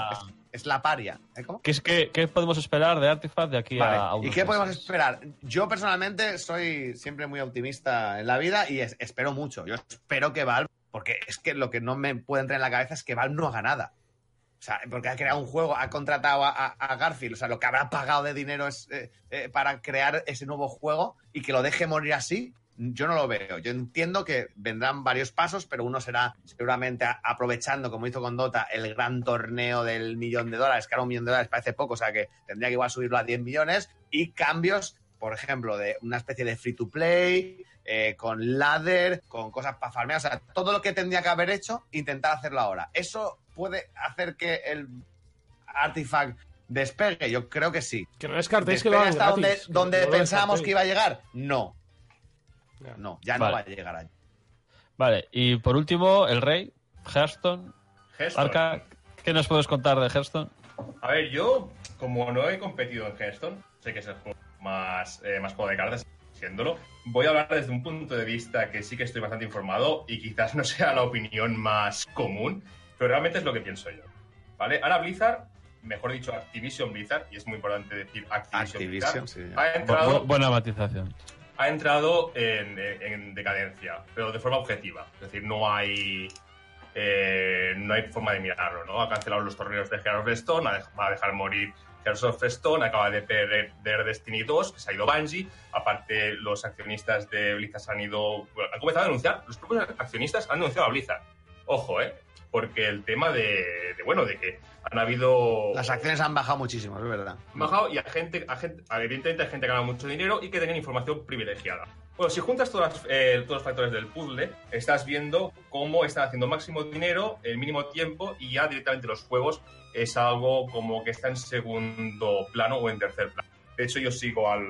Speaker 7: Es, la paria. ¿Eh? ¿Cómo?
Speaker 3: ¿Qué, es, qué, qué podemos esperar de Artifact de aquí
Speaker 7: Vale,
Speaker 3: a, a
Speaker 7: ¿Y qué podemos esperar? Yo personalmente soy siempre muy optimista en la vida y es- espero mucho. Yo espero que Valve, porque es que lo que no me puede entrar en la cabeza es que Valve no haga nada. O sea, porque ha creado un juego, ha contratado a, a- a Garfield, o sea, lo que habrá pagado de dinero es, eh, eh, para crear ese nuevo juego y que lo deje morir así, yo no lo veo. Yo entiendo que vendrán varios pasos, pero uno será seguramente aprovechando, como hizo con Dota, el gran torneo del millón de dólares, que ahora un millón de dólares parece poco, o sea que tendría que igual subirlo a 10 millones, y cambios, por ejemplo, de una especie de free to play, eh, con ladder, con cosas para farmear, o sea, todo lo que tendría que haber hecho, intentar hacerlo ahora. ¿Eso puede hacer que el Artifact despegue? Yo creo que sí.
Speaker 4: Que no descartéis que lo
Speaker 7: ¿Despegue
Speaker 4: hagan
Speaker 7: hasta donde,
Speaker 4: gratis.
Speaker 7: donde
Speaker 4: no
Speaker 7: pensábamos que iba a llegar? No,
Speaker 4: Ya.
Speaker 7: no, ya
Speaker 3: Vale.
Speaker 7: no va a llegar allí.
Speaker 3: Vale, y por último, el Rey, Hearthstone.
Speaker 6: Hearthstone.
Speaker 3: Arca, ¿qué nos puedes contar de Hearthstone?
Speaker 6: A ver, yo, como no he competido en Hearthstone, sé que es el juego más, eh, más juego de cartas, siéndolo, voy a hablar desde un punto de vista que sí que estoy bastante informado y quizás no sea la opinión más común, pero realmente es lo que pienso yo. ¿Vale? Ahora Blizzard mejor dicho, Activision Blizzard, y es muy importante decir Activision,
Speaker 7: Activision,
Speaker 6: Blizzard,
Speaker 7: sí.
Speaker 6: ha entrado,
Speaker 3: Bu- buena matización.
Speaker 6: Ha entrado en, en decadencia, pero de forma objetiva. Es decir, no hay eh, no hay forma de mirarlo, ¿no? Ha cancelado los torneos de Heroes of Stone, va a dejar morir Heroes of Stone, acaba de perder Destiny 2, que se ha ido Bungie, aparte los accionistas de Blizzard han ido... han comenzado a denunciar, los propios accionistas han denunciado a Blizzard. Ojo, ¿eh? Porque el tema de, de, bueno, de que han habido...
Speaker 7: Las acciones han bajado muchísimo, es verdad.
Speaker 6: bajado y a gente, a gente, evidentemente hay gente que gana mucho dinero y que tienen información privilegiada. Bueno, si juntas todas, las- eh, todos los factores del puzzle, estás viendo cómo están haciendo máximo dinero en mínimo tiempo y ya directamente los juegos es algo como que está en segundo plano o en tercer plano. De hecho, yo sigo al,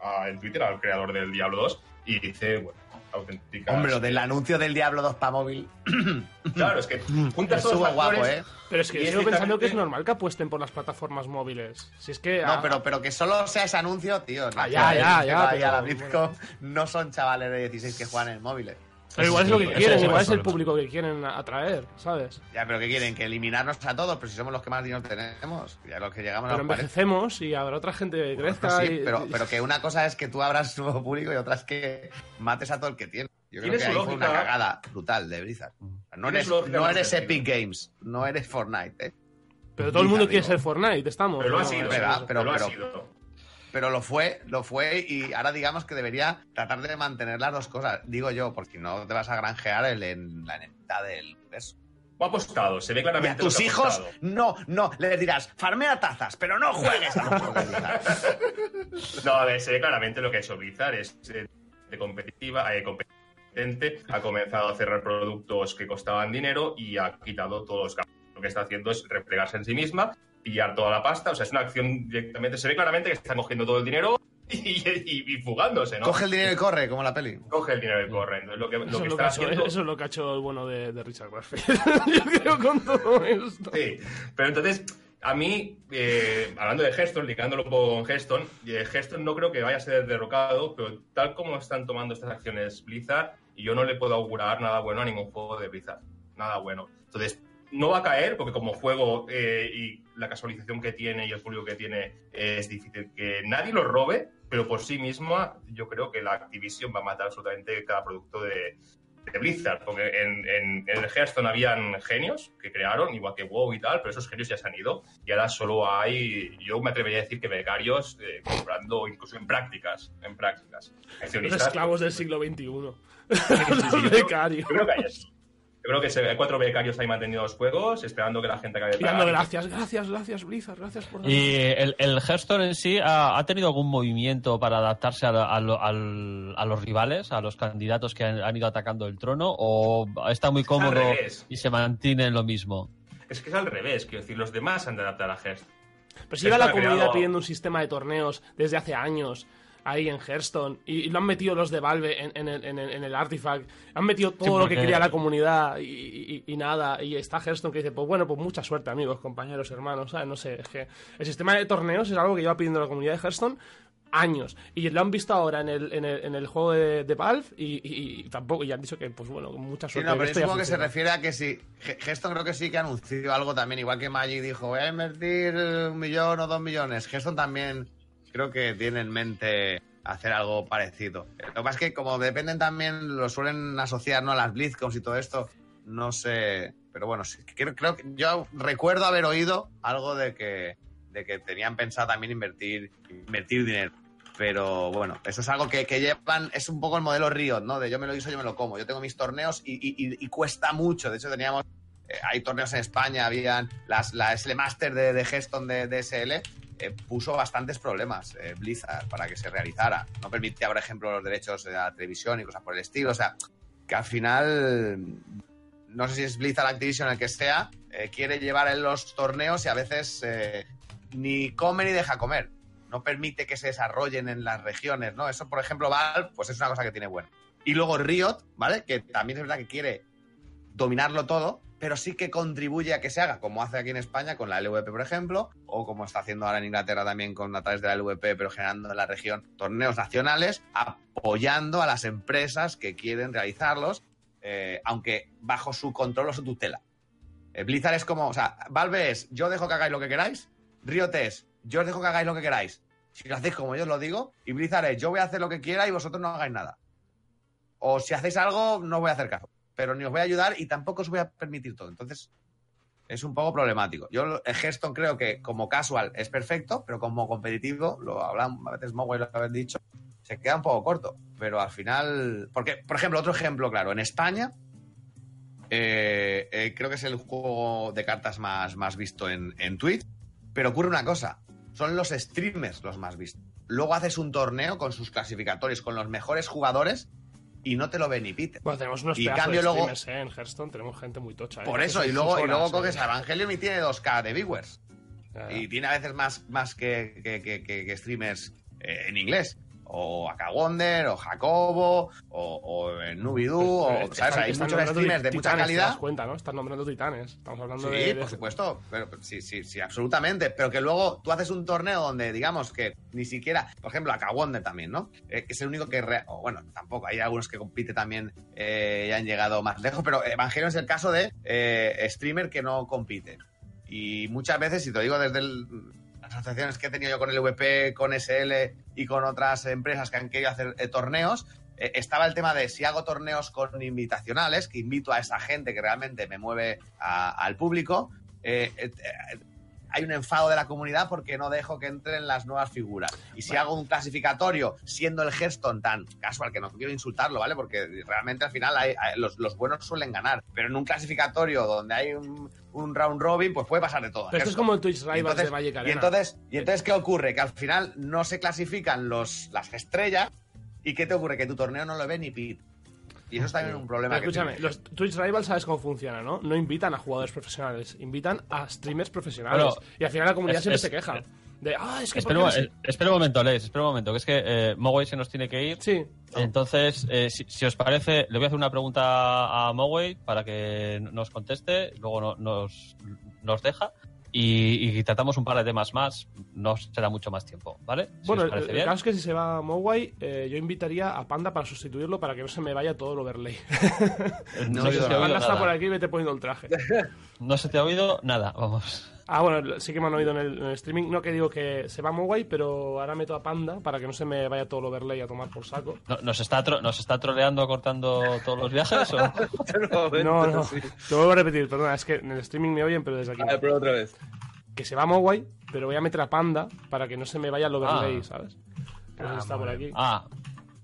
Speaker 6: a- en Twitter al creador del Diablo 2 y dice, bueno, auténtica...
Speaker 7: Hombre, lo del anuncio del Diablo 2 para móvil
Speaker 6: Claro, es que juntas
Speaker 7: es
Speaker 6: todos los
Speaker 7: súper guapo. ¿eh?
Speaker 4: Pero es que yo pensando que es normal que apuesten por las plataformas móviles. Si es que.
Speaker 7: No,
Speaker 4: ah,
Speaker 7: pero, pero que solo sea ese anuncio, tío.
Speaker 4: Ah, ya, ya, ya,
Speaker 7: la BlizzCon no son chavales de 16 que juegan en móviles.
Speaker 4: Pero igual es lo que quieren, igual es el público que quieren atraer, ¿sabes?
Speaker 7: Ya, pero ¿qué quieren? ¿Que eliminarnos a todos? Pero si somos los que más dinero tenemos. Ya los que llegamos a
Speaker 4: Pero
Speaker 7: 40.
Speaker 4: envejecemos y habrá otra gente que crezca.
Speaker 7: Sí,
Speaker 4: y-
Speaker 7: pero, pero que una cosa es que tú abras un nuevo público y otra es que mates a todo el que tiene. Yo creo que ahí fue una cagada brutal de Blizzard. No eres, no eres Epic Games, no eres Fortnite, ¿eh?
Speaker 4: pero todo el mundo quiere
Speaker 7: digo.
Speaker 4: ser Fortnite, estamos.
Speaker 6: Pero lo ha sido, pero,
Speaker 7: pero- pero- lo fue, lo fue y ahora digamos que debería tratar de mantener las dos cosas. Digo yo, porque no te vas a granjear el- en la enemistad del universo.
Speaker 6: Ha apostado, se ve
Speaker 7: Y
Speaker 6: claramente
Speaker 7: a
Speaker 6: lo
Speaker 7: tus hijos,
Speaker 6: apostado.
Speaker 7: no, no, les dirás, farmea tazas, pero no juegues a los juegos.
Speaker 6: No, a ver, se ve claramente lo que ha hecho Blizzard. Es eh, de competitiva, eh, competente, ha comenzado a cerrar productos que costaban dinero y ha quitado todos los cambios. Lo que está haciendo es replegarse en sí misma, pillar toda la pasta. O sea, es una acción directamente. Se ve claramente que están cogiendo todo el dinero y, y- y fugándose, ¿no?
Speaker 7: Coge el dinero y corre, como la peli.
Speaker 6: Coge el dinero y corre. Entonces, lo que, lo
Speaker 4: Eso,
Speaker 6: que
Speaker 4: es lo que
Speaker 6: está
Speaker 4: ha hecho,
Speaker 6: haciendo.
Speaker 4: eso es lo que ha hecho el bueno de, de Richard Garfield. Yo creo con todo esto.
Speaker 6: Sí, pero entonces, a mí, eh, hablando de Hearthstone, ligándolo con Hearthstone, eh, Hearthstone no creo que vaya a ser derrocado, pero tal como están tomando estas acciones Blizzard, yo no le puedo augurar nada bueno a ningún juego de Blizzard. Nada bueno. Entonces, no va a caer, porque como juego eh, y la casualización que tiene y el público que tiene, eh, es difícil que nadie lo robe, pero por sí misma, yo creo que la Activision va a matar absolutamente cada producto de, de Blizzard, porque en, en, en el Hearthstone habían genios que crearon, igual que WoW y tal, pero esos genios ya se han ido y ahora solo hay, yo me atrevería a decir que becarios eh, comprando incluso en prácticas, en prácticas.
Speaker 4: Los esclavos del siglo XXI.
Speaker 6: sí, creo-
Speaker 4: becarios.
Speaker 6: Yo creo que hay eso. Yo creo que se- hay cuatro becarios ahí manteniendo los juegos, esperando que la gente acabe pagar.
Speaker 4: gracias, gracias, gracias, Blizzard, gracias por
Speaker 3: ¿Y el, el Hearthstone en sí ha, ha tenido algún movimiento para adaptarse a, a lo- al- a los rivales, a los candidatos que han, han ido atacando el trono? ¿O está muy cómodo y se mantiene en lo mismo?
Speaker 6: Es que es al revés, quiero decir, los demás han de adaptar a Hearthstone.
Speaker 4: Pero si lleva la comunidad
Speaker 6: creado-
Speaker 4: pidiendo un sistema de torneos desde hace años ahí en Hearthstone y, y lo han metido los de Valve en, en el, en el- en el Artifact. Han metido todo
Speaker 3: Sí,
Speaker 4: lo que quería la comunidad y, y- y nada. Y está Hearthstone que dice, pues bueno, pues mucha suerte amigos, compañeros, hermanos. ¿sabes? No sé, es que el sistema de torneos es algo que lleva pidiendo la comunidad de Hearthstone años. Y lo han visto ahora en el, en el, en el juego de, de Valve y, y- y tampoco, y han dicho que, pues bueno, con mucha
Speaker 7: Sí,
Speaker 4: suerte.
Speaker 7: no, pero
Speaker 4: ya
Speaker 7: supongo que se refiere a que si. Ge- Geston creo que sí que anunció algo también, igual que Magic dijo, voy a invertir un millón o dos millones. Geston también creo que tiene en mente hacer algo parecido. Lo que pasa es que como dependen también, lo suelen asociar ¿no? a las BlizzCons y todo esto, no sé. Pero bueno, creo, yo recuerdo haber oído algo de que, de que tenían pensado también invertir, invertir dinero. Pero bueno, eso es algo que, llevan, es un poco el modelo Riot, ¿no? De yo me lo guiso, yo me lo como. Yo tengo mis torneos y, cuesta mucho. De hecho, teníamos, eh, hay torneos en España, habían las, la SL Master de, de Geston de SL, eh, puso bastantes problemas eh, Blizzard para que se realizara. No permitía, por ejemplo, los derechos de la televisión y cosas por el estilo. O sea, que al final, no sé si es Blizzard Activision el que sea, eh, quiere llevar en los torneos y a veces eh, ni come ni deja comer. No permite que se desarrollen en las regiones, ¿no? Eso, por ejemplo, Valve, pues es una cosa que tiene buena. Y luego Riot, ¿vale? Que también es verdad que quiere dominarlo todo, pero sí que contribuye a que se haga, como hace aquí en España con la LVP, por ejemplo, o como está haciendo ahora en Inglaterra también con a través de la LVP, pero generando en la región torneos nacionales, apoyando a las empresas que quieren realizarlos, eh, aunque bajo su control o su tutela. Eh, Blizzard es como, o sea, Valve es, yo dejo que hagáis lo que queráis, Riot es, yo os dejo que hagáis lo que queráis, si lo hacéis como yo os lo digo, y Blizzard es, yo voy a hacer lo que quiera y vosotros no hagáis nada. O si hacéis algo, no voy a hacer caso, pero ni os voy a ayudar y tampoco os voy a permitir todo. Entonces, es un poco problemático. Yo, Hearthstone creo que como casual es perfecto, pero como competitivo, lo hablan, a veces Mogwai lo habéis dicho, se queda un poco corto. Pero al final, porque, por ejemplo, otro ejemplo claro, en España, eh, eh, creo que es el juego de cartas más, más visto en, en Twitch, pero ocurre una cosa, son los streamers los más vistos. Luego haces un torneo con sus clasificatorios, con los mejores jugadores, y no te lo ve ni Peter.
Speaker 4: Bueno, tenemos unos
Speaker 7: Y cambio
Speaker 4: de
Speaker 7: luego-
Speaker 4: ¿eh? En Hearthstone tenemos gente muy tocha. ¿eh?
Speaker 7: Por eso, y luego, y luego coges
Speaker 4: ¿eh?
Speaker 7: a Evangelion y tiene 2K de viewers. Y tiene a veces más, más que, que- que- que- que streamers eh, en inglés. O Akawonder, o Jacobo, o, o Nubidu, o,
Speaker 4: Están-
Speaker 7: ¿sabes? Hay
Speaker 4: están
Speaker 7: muchos streamers de mucha
Speaker 4: titanes, ¿Te
Speaker 7: calidad.
Speaker 4: das cuenta, ¿no? Estás nombrando titanes. Estamos hablando
Speaker 7: Sí,
Speaker 4: de, de-
Speaker 7: por supuesto, pero sí, sí, sí, absolutamente. Pero que luego tú haces un torneo donde, digamos, que ni siquiera, por ejemplo, Akawonder también, ¿no? Eh, que es el único que, re- o bueno, tampoco, hay algunos que compite también eh, y han llegado más lejos, pero Evangelion es el caso de eh, streamer que no compite. Y muchas veces, y te lo digo desde el- asociaciones que he tenido yo con el VP, con SL y con otras empresas que han querido hacer eh, torneos, eh, estaba el tema de si hago torneos con invitacionales, que invito a esa gente que realmente me mueve al público, eh, eh, hay un enfado de la comunidad porque no dejo que entren las nuevas figuras. Y si hago un clasificatorio siendo el Hearthstone tan casual, que no quiero insultarlo, ¿vale? Porque realmente al final hay- hay- los, los buenos suelen ganar. Pero en un clasificatorio donde hay un, un round robin, pues puede pasar de todo.
Speaker 4: Pero esto es como el Twitch Rivals
Speaker 7: entonces-
Speaker 4: de Magic
Speaker 7: y entonces, y entonces, ¿qué ocurre? Que al final no se clasifican los, las estrellas. ¿Y qué te ocurre? Que tu torneo no lo ve ni Pete. Y eso es también un problema.
Speaker 4: Pero
Speaker 7: que
Speaker 4: escúchame,
Speaker 7: tiene.
Speaker 4: los Twitch Rivals sabes cómo funciona, ¿no? No invitan a jugadores profesionales, invitan a streamers profesionales.
Speaker 3: Bueno,
Speaker 4: y al final la comunidad
Speaker 3: es-
Speaker 4: siempre
Speaker 3: es-
Speaker 4: se queja. De, ah, es que.
Speaker 3: Espera,
Speaker 4: ¿por
Speaker 3: un-
Speaker 4: qué no
Speaker 3: eh, espera un momento, Alex, espera un momento, que es que eh, Mogwai se nos tiene que ir.
Speaker 4: se-?" Sí.
Speaker 3: Entonces, eh, si, si os parece, le voy a hacer una pregunta a Mogwai para que nos conteste, luego no- nos, nos deja y, y tratamos un par de temas más. No será mucho más tiempo, ¿vale? Si
Speaker 4: Bueno, el,
Speaker 3: parece
Speaker 4: el
Speaker 3: bien.
Speaker 4: caso es que si se va Mowai, eh, yo invitaría a Panda para sustituirlo para que no se me vaya todo el overlay.
Speaker 7: No
Speaker 3: no,
Speaker 7: he
Speaker 3: se
Speaker 7: oído
Speaker 3: te ha
Speaker 7: nada.
Speaker 3: oído
Speaker 4: Panda está por aquí, vete poniendo el traje.
Speaker 3: No se te ha oído nada, vamos.
Speaker 4: Ah, bueno, sí que me han oído en el, en el streaming. No que digo que se va Mowai, pero ahora meto a Panda para que no se me vaya todo el overlay a tomar por saco.
Speaker 3: No- ¿Nos está, tro- ¿Nos está troleando cortando todos los viajes? O?
Speaker 4: No, no,
Speaker 5: Sí.
Speaker 4: te vuelvo a repetir, perdona, es que en el streaming me oyen, pero desde aquí.
Speaker 5: A
Speaker 4: no.
Speaker 5: ver, pero otra vez.
Speaker 4: Que se va Mowai, pero voy a meter a Panda para que no se me vaya el overlay,
Speaker 3: Ah.
Speaker 4: ¿sabes? Sé si está por aquí.
Speaker 3: Ah,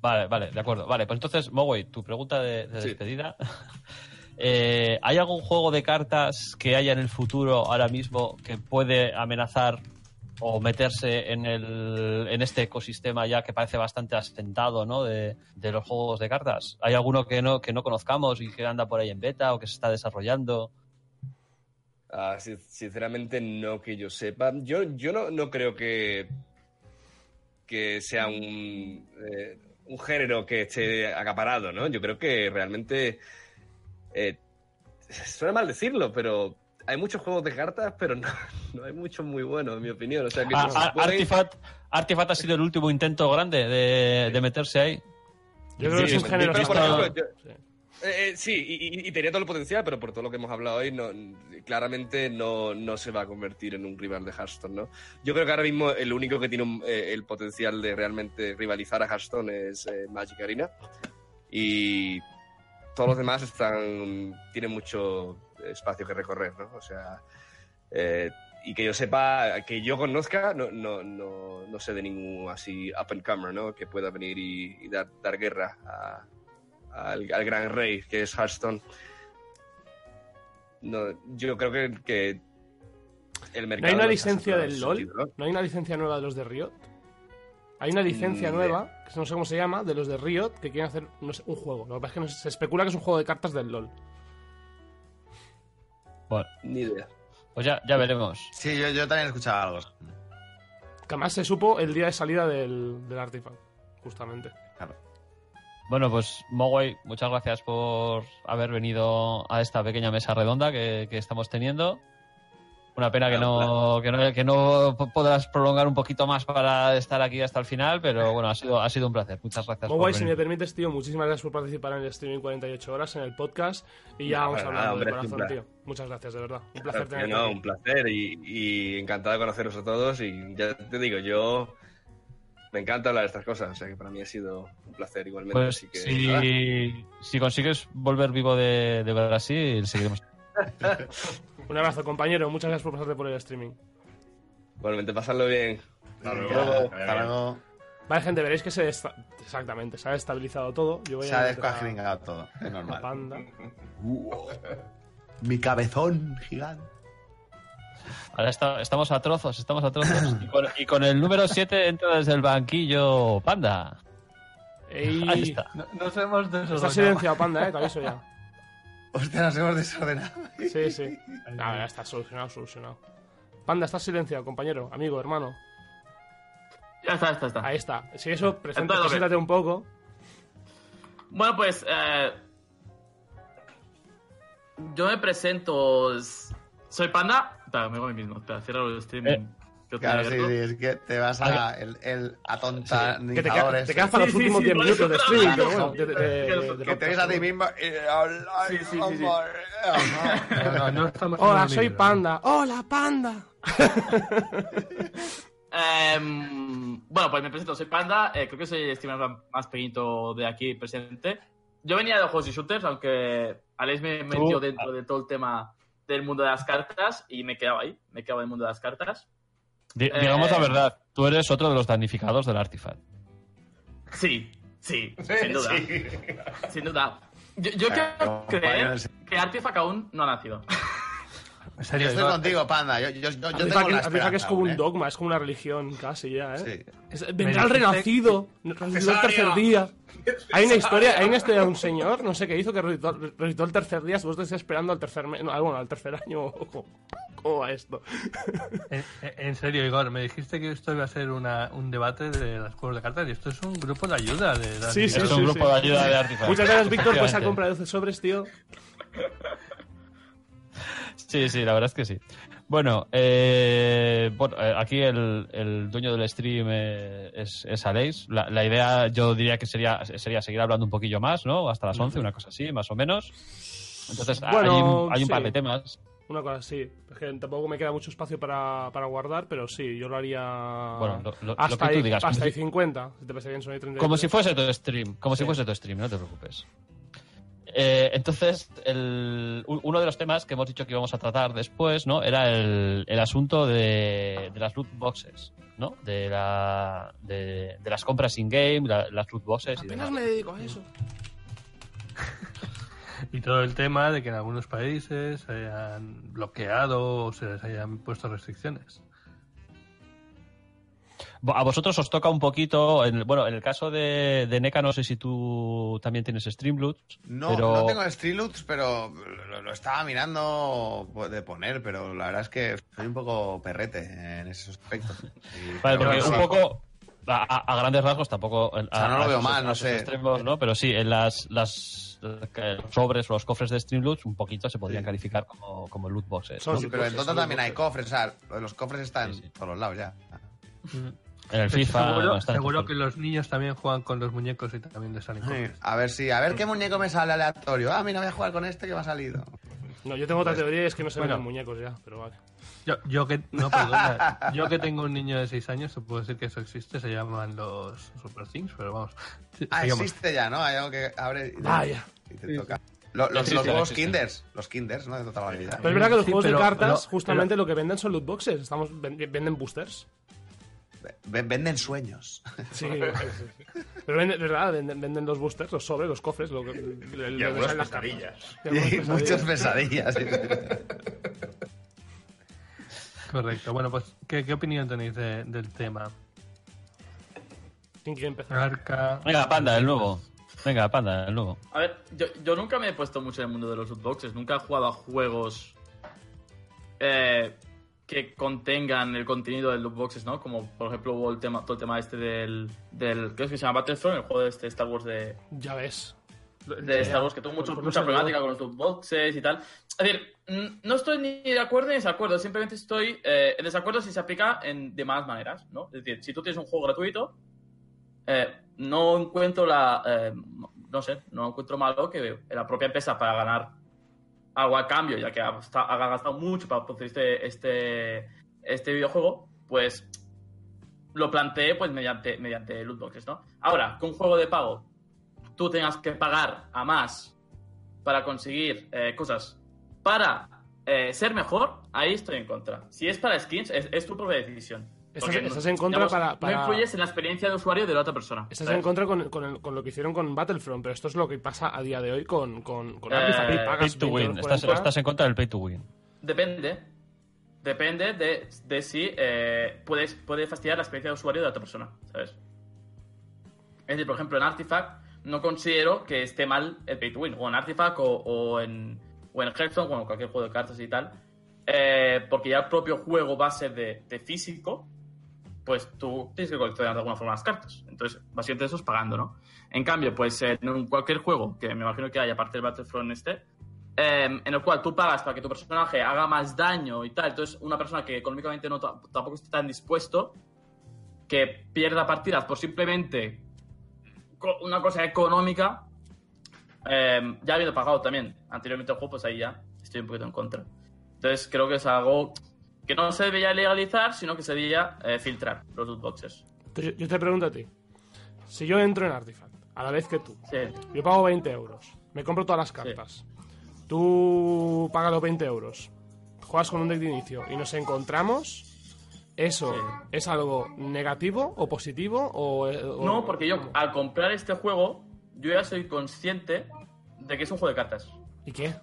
Speaker 3: vale, vale, de acuerdo. Vale, pues entonces, Mogwai, tu pregunta de, de
Speaker 5: Sí.
Speaker 3: despedida. Eh, ¿Hay algún juego de cartas que haya en el futuro ahora mismo que puede amenazar o meterse en, el, en este ecosistema ya que parece bastante asentado ¿no? de, los juegos de cartas? ¿Hay alguno que no, que no conozcamos y que anda por ahí en beta o que se está desarrollando?
Speaker 5: Ah, sin- sinceramente, no que yo sepa. Yo, yo no, no creo que, que sea un, eh, un género que esté acaparado, ¿no? Yo creo que realmente. Eh, suena mal decirlo, pero hay muchos juegos de cartas, pero no, no hay muchos muy buenos, en mi opinión. O sea, que
Speaker 3: Ah, Artifact, Artifact ha sido el último intento grande de, de meterse ahí.
Speaker 4: Yo creo que
Speaker 3: Sí,
Speaker 4: es un
Speaker 3: sí,
Speaker 4: género. que
Speaker 5: Eh, eh, sí, y, y- y tenía todo el potencial, pero por todo lo que hemos hablado hoy, no, claramente no, no se va a convertir en un rival de Hearthstone, ¿no? Yo creo que ahora mismo el único que tiene un- eh, el potencial de realmente rivalizar a Hearthstone es eh, Magic Arena. Y todos los demás están tienen mucho espacio que recorrer, ¿no? O sea, eh, y que yo sepa, que yo conozca, no, no, no, no sé de ningún así up and comer, ¿no? Que pueda venir y, y dar, dar guerra a, al, al gran rey que es Hearthstone. No, yo creo que, que el
Speaker 4: ¿No
Speaker 5: mercado.
Speaker 4: hay una
Speaker 5: no
Speaker 4: licencia del LOL?
Speaker 5: sentido,
Speaker 4: ¿No hay una licencia nueva de los de Riot? Hay una licencia
Speaker 5: Mm,
Speaker 4: nueva, que no sé cómo se llama, de los de Riot, que quieren hacer no sé, un juego. Lo que pasa es que no se especula que es un juego de cartas del LOL.
Speaker 3: Bueno,
Speaker 5: ¿no? Ni idea.
Speaker 3: pues ya, ya veremos.
Speaker 7: Sí, yo, yo también he escuchado algo.
Speaker 4: Que además se supo el día de salida del, del Artifact, justamente.
Speaker 3: Bueno, pues Mogwai, muchas gracias por haber venido a esta pequeña mesa redonda que, que estamos teniendo. Una pena que no, que no, que no podrás prolongar un poquito más para estar aquí hasta el final, pero bueno, ha sido, ha sido un placer. Muchas gracias.
Speaker 4: Muy
Speaker 3: por
Speaker 4: guay, si me permites, tío, muchísimas gracias por participar en el streaming 48 horas en el podcast. Y ya
Speaker 5: No,
Speaker 4: vamos hablando
Speaker 5: nada,
Speaker 4: de
Speaker 5: hombre, un
Speaker 4: corazón, tío. Muchas gracias, de verdad. Un placer
Speaker 5: Claro,
Speaker 4: tenerte
Speaker 5: no, un placer y, y encantado de conoceros a todos y ya te digo, yo me encanta hablar de estas cosas, o sea que para mí ha sido un placer igualmente,
Speaker 3: Pues
Speaker 5: así que
Speaker 3: si, si consigues volver vivo de, de Brasil, seguiremos.
Speaker 4: Un abrazo, compañero. Muchas gracias por pasarte por el streaming.
Speaker 5: igualmente pasarlo bien.
Speaker 6: Hasta luego.
Speaker 7: Hasta luego.
Speaker 4: Vale, gente, veréis que se desta- exactamente, se ha estabilizado todo. Yo voy
Speaker 7: Se
Speaker 4: a
Speaker 7: ha descuajringado todo. Es normal.
Speaker 4: Panda.
Speaker 7: Mi cabezón gigante.
Speaker 3: Ahora está- estamos a trozos, estamos a trozos. Y con, y con el número 7 entra desde el banquillo Panda.
Speaker 4: Ey,
Speaker 3: Ahí está.
Speaker 2: No- Nos hemos
Speaker 4: Está silenciado, Panda, eh, te aviso ya.
Speaker 7: Hostia, nos hemos desordenado.
Speaker 4: Sí, sí. Nada, ya está solucionado, solucionado. Panda, estás silenciado, compañero, amigo, hermano.
Speaker 1: Ya está, está, está.
Speaker 4: Ahí está. Si eso, presenta,
Speaker 1: Entonces,
Speaker 4: preséntate un poco.
Speaker 1: Bueno, pues eh, yo me presento. Soy Panda. Espera, me hago a mí mismo. Espera, cierro el streaming.
Speaker 3: Eh,
Speaker 7: Claro, sí, sí, es que te vas a el, el
Speaker 4: Que te, queda-
Speaker 7: atontanizadores.
Speaker 4: te quedas para los últimos
Speaker 1: sí,
Speaker 4: 10
Speaker 1: por
Speaker 4: minutos de
Speaker 1: te lo
Speaker 4: streaming,
Speaker 1: digo.
Speaker 4: pero bueno. de- de- de- de-
Speaker 7: que te ves a ti mismo y hablar.
Speaker 1: Sí, sí, sí, sí.
Speaker 2: No, no, no estamos en
Speaker 4: Hola, soy
Speaker 2: libro.
Speaker 4: Panda. Hola, Panda.
Speaker 1: Em, bueno, pues me presento, soy Panda, eh, creo que soy el streamer más pequeñito de aquí presente. Yo venía de los juegos y shooters, aunque Alex me metió dentro de todo el tema del mundo de las cartas y me quedaba ahí, me quedaba en el mundo de las cartas.
Speaker 3: Di-
Speaker 1: Eh,
Speaker 3: Digamos la verdad, tú eres otro de los damnificados del Artifact.
Speaker 1: Sí, sí, sin duda,
Speaker 6: Sí.
Speaker 1: sin duda. Yo, yo quiero creer que Artifact aún no ha nacido.
Speaker 2: En
Speaker 7: Yo estoy contigo, Panda. Yo, yo, yo, yo
Speaker 4: Artifact
Speaker 7: tengo
Speaker 4: que-
Speaker 7: la
Speaker 4: Artifact
Speaker 7: esperanza.
Speaker 4: es como
Speaker 7: aún,
Speaker 4: un
Speaker 7: ¿eh?
Speaker 4: dogma, es como una religión casi ya, ¿eh?
Speaker 7: Sí.
Speaker 4: Es-
Speaker 2: Me
Speaker 4: vendrá el renacido, resucitó el tercer día. Hay una historia, hay una historia de un señor, no sé qué hizo, que resucitó, resucitó el tercer día, vosotros estáis esperando al tercer mes, no, bueno, al tercer año, ojo. ¿Cómo va esto?
Speaker 2: en, en serio, Igor, me dijiste que esto iba a ser una, un debate de los juegos de cartas y esto es un grupo de ayuda. De las-
Speaker 4: Sí, sí,
Speaker 3: es
Speaker 4: sí,
Speaker 3: un grupo
Speaker 4: sí.
Speaker 3: de ayuda de Artifact.
Speaker 4: Muchas gracias, Víctor, por esa compra de 12 sobres, tío.
Speaker 3: Sí, sí, la verdad es que sí. Bueno, eh, bueno eh, aquí el, el dueño del stream eh, es, es Aleix. La, la idea yo diría que sería, sería seguir hablando un poquillo más, ¿no? Hasta las 11, una cosa así, más o menos. Entonces, hay
Speaker 4: Bueno,
Speaker 3: un, hay un
Speaker 4: sí.
Speaker 3: par de temas.
Speaker 4: Una cosa así. Es que tampoco me queda mucho espacio para, para guardar, pero sí, yo lo haría.
Speaker 3: Bueno, lo- lo- lo
Speaker 4: hasta
Speaker 3: que tú digas,
Speaker 4: Hasta ahí
Speaker 3: si-
Speaker 4: 50. Si te bien, son ahí 33.
Speaker 3: Como si fuese tu stream, como si
Speaker 4: Sí.
Speaker 3: fuese tu stream, no te preocupes. Eh, entonces, el- uno de los temas que hemos dicho que íbamos a tratar después, ¿no? Era el, el asunto de, de las loot boxes, ¿no? De, la, de, de las compras in-game, la- las loot boxes y
Speaker 4: Apenas
Speaker 3: demás.
Speaker 4: me dedico a eso.
Speaker 2: Y todo el tema de que en algunos países se hayan bloqueado o se les hayan puesto restricciones.
Speaker 3: A vosotros os toca un poquito, en- bueno, en el caso de, de NECA no sé si tú también tienes Streamloot,
Speaker 7: No,
Speaker 3: pero...
Speaker 7: no tengo Streamloots, pero lo, lo estaba mirando de poner, pero la verdad es que soy un poco perrete en esos aspectos. Y-
Speaker 3: Vale,
Speaker 7: pero
Speaker 3: porque
Speaker 7: sí.
Speaker 3: un poco, a, grandes rasgos tampoco... a-
Speaker 7: sea, no lo veo
Speaker 3: esos-
Speaker 7: mal, no sé.
Speaker 3: extremos, ¿no? Pero sí, en las, las los sobres o los cofres de Streamloot un poquito se podrían
Speaker 7: Sí.
Speaker 3: calificar como, como loot boxes.
Speaker 7: Sí, pero en Dota también hay cofres, o sea, los cofres están
Speaker 3: Sí, sí.
Speaker 7: por los lados ya.
Speaker 3: En el FIFA...
Speaker 2: seguro que los niños también juegan con los muñecos y también les salen cosas.
Speaker 7: A ver si, a ver qué muñeco me sale aleatorio. Ah, mira, voy a jugar con este que me ha salido.
Speaker 4: No, yo tengo otra teoría y es que no se
Speaker 2: Bueno.
Speaker 4: ven muñecos ya, pero vale.
Speaker 2: Yo, yo que no, perdona, yo que tengo un niño de 6 años, te puedo decir que eso existe, se llaman los Super Things, pero vamos. Sí,
Speaker 7: Ah, existe ya, ¿no? Hay algo que abre y,
Speaker 4: Vaya.
Speaker 7: y te toca. Lo- los, los
Speaker 3: existe.
Speaker 7: kinders, los kinders, ¿no? De toda la vida.
Speaker 4: Pero es verdad que los
Speaker 2: Sí,
Speaker 4: juegos
Speaker 2: pero-
Speaker 4: de cartas,
Speaker 2: pero-
Speaker 4: justamente lo que venden son loot boxes. Estamos, ven- venden boosters.
Speaker 7: Venden sueños.
Speaker 4: Sí, sí, sí. Pero venden, de verdad, venden, venden los boosters, los sobres, los cofres, lo que, el-
Speaker 6: Y algunas pesadillas.
Speaker 4: Y
Speaker 7: hay muchas
Speaker 4: pesadillas.
Speaker 2: Correcto. Bueno, pues, ¿qué, qué opinión tenéis de- del tema?
Speaker 4: ¿Quién quiere empezar?
Speaker 2: Arca.
Speaker 3: Venga, Panda, el nuevo. Venga, Panda, el nuevo.
Speaker 1: A ver, yo, yo nunca me he puesto mucho en el mundo de los loot boxes. Nunca he jugado a juegos eh, que contengan el contenido de loot boxes, ¿no? Como por ejemplo hubo el tema, todo el tema este del, del. ¿Qué es que se llama Battlefront? El juego de este Star Wars de.
Speaker 4: Ya ves.
Speaker 1: de Star Wars, que tuvo mucho- mucha problemática con los loot boxes y tal. Es decir, no estoy ni de acuerdo ni en desacuerdo, simplemente estoy eh, en desacuerdo si se aplica en de más maneras, ¿no? Es decir, si tú tienes un juego gratuito, eh, no encuentro la... eh, no sé, no encuentro malo que la propia empresa para ganar algo a cambio, ya que ha, gastado mucho para producir este, este, este videojuego, pues lo planteé pues mediante, mediante loot boxes, ¿no? Ahora, que un juego de pago tú tengas que pagar a más para conseguir eh, cosas para eh, ser mejor, ahí estoy en contra. Si es para skins, es tu propia decisión.
Speaker 4: Estás- estás en contra para- para-
Speaker 1: No influyes en la experiencia de usuario de la otra persona.
Speaker 4: Estás
Speaker 1: ¿sabes?
Speaker 4: en contra con, con el- con lo que hicieron con Battlefront, pero esto es lo que pasa a día de hoy con, con, con
Speaker 1: Eh,
Speaker 4: Artifact.
Speaker 3: Pay to
Speaker 4: 20
Speaker 3: win. Estás, en contra del pay to win.
Speaker 1: Depende. Depende de, de si eh, puedes, puede fastidiar la experiencia de usuario de la otra persona, ¿sabes? Es decir, por ejemplo, en Artifact no considero que esté mal el pay to win, o en Artifact o, o en, o en Hearthstone, o en cualquier juego de cartas y tal, eh, porque ya el propio juego va a ser de, de físico, pues tú tienes que coleccionar de alguna forma las cartas. Entonces, básicamente eso es pagando, ¿no? En cambio, pues en cualquier juego, que me imagino que haya, aparte del Battlefront este, eh, en el cual tú pagas para que tu personaje haga más daño y tal. Entonces, una persona que económicamente no ta- tampoco está tan dispuesto, que pierda partidas por simplemente una cosa económica, eh, ya habiendo pagado también anteriormente el juego, pues ahí ya estoy un poquito en contra. Entonces, creo que es algo que no se debería legalizar, sino que se debería eh, filtrar los loot boxes.
Speaker 4: Entonces, yo te pregunto a ti. Si yo entro en Artifact, a la vez que tú,
Speaker 1: Sí.
Speaker 4: yo pago 20 euros, me compro todas las cartas, tú pagas los 20 euros, juegas con un deck de inicio y nos encontramos, ¿eso
Speaker 1: Sí.
Speaker 4: es algo negativo o positivo? O, o-
Speaker 1: No, porque yo al comprar este juego, yo ya soy consciente de que es un juego de cartas.
Speaker 4: ¿Y qué?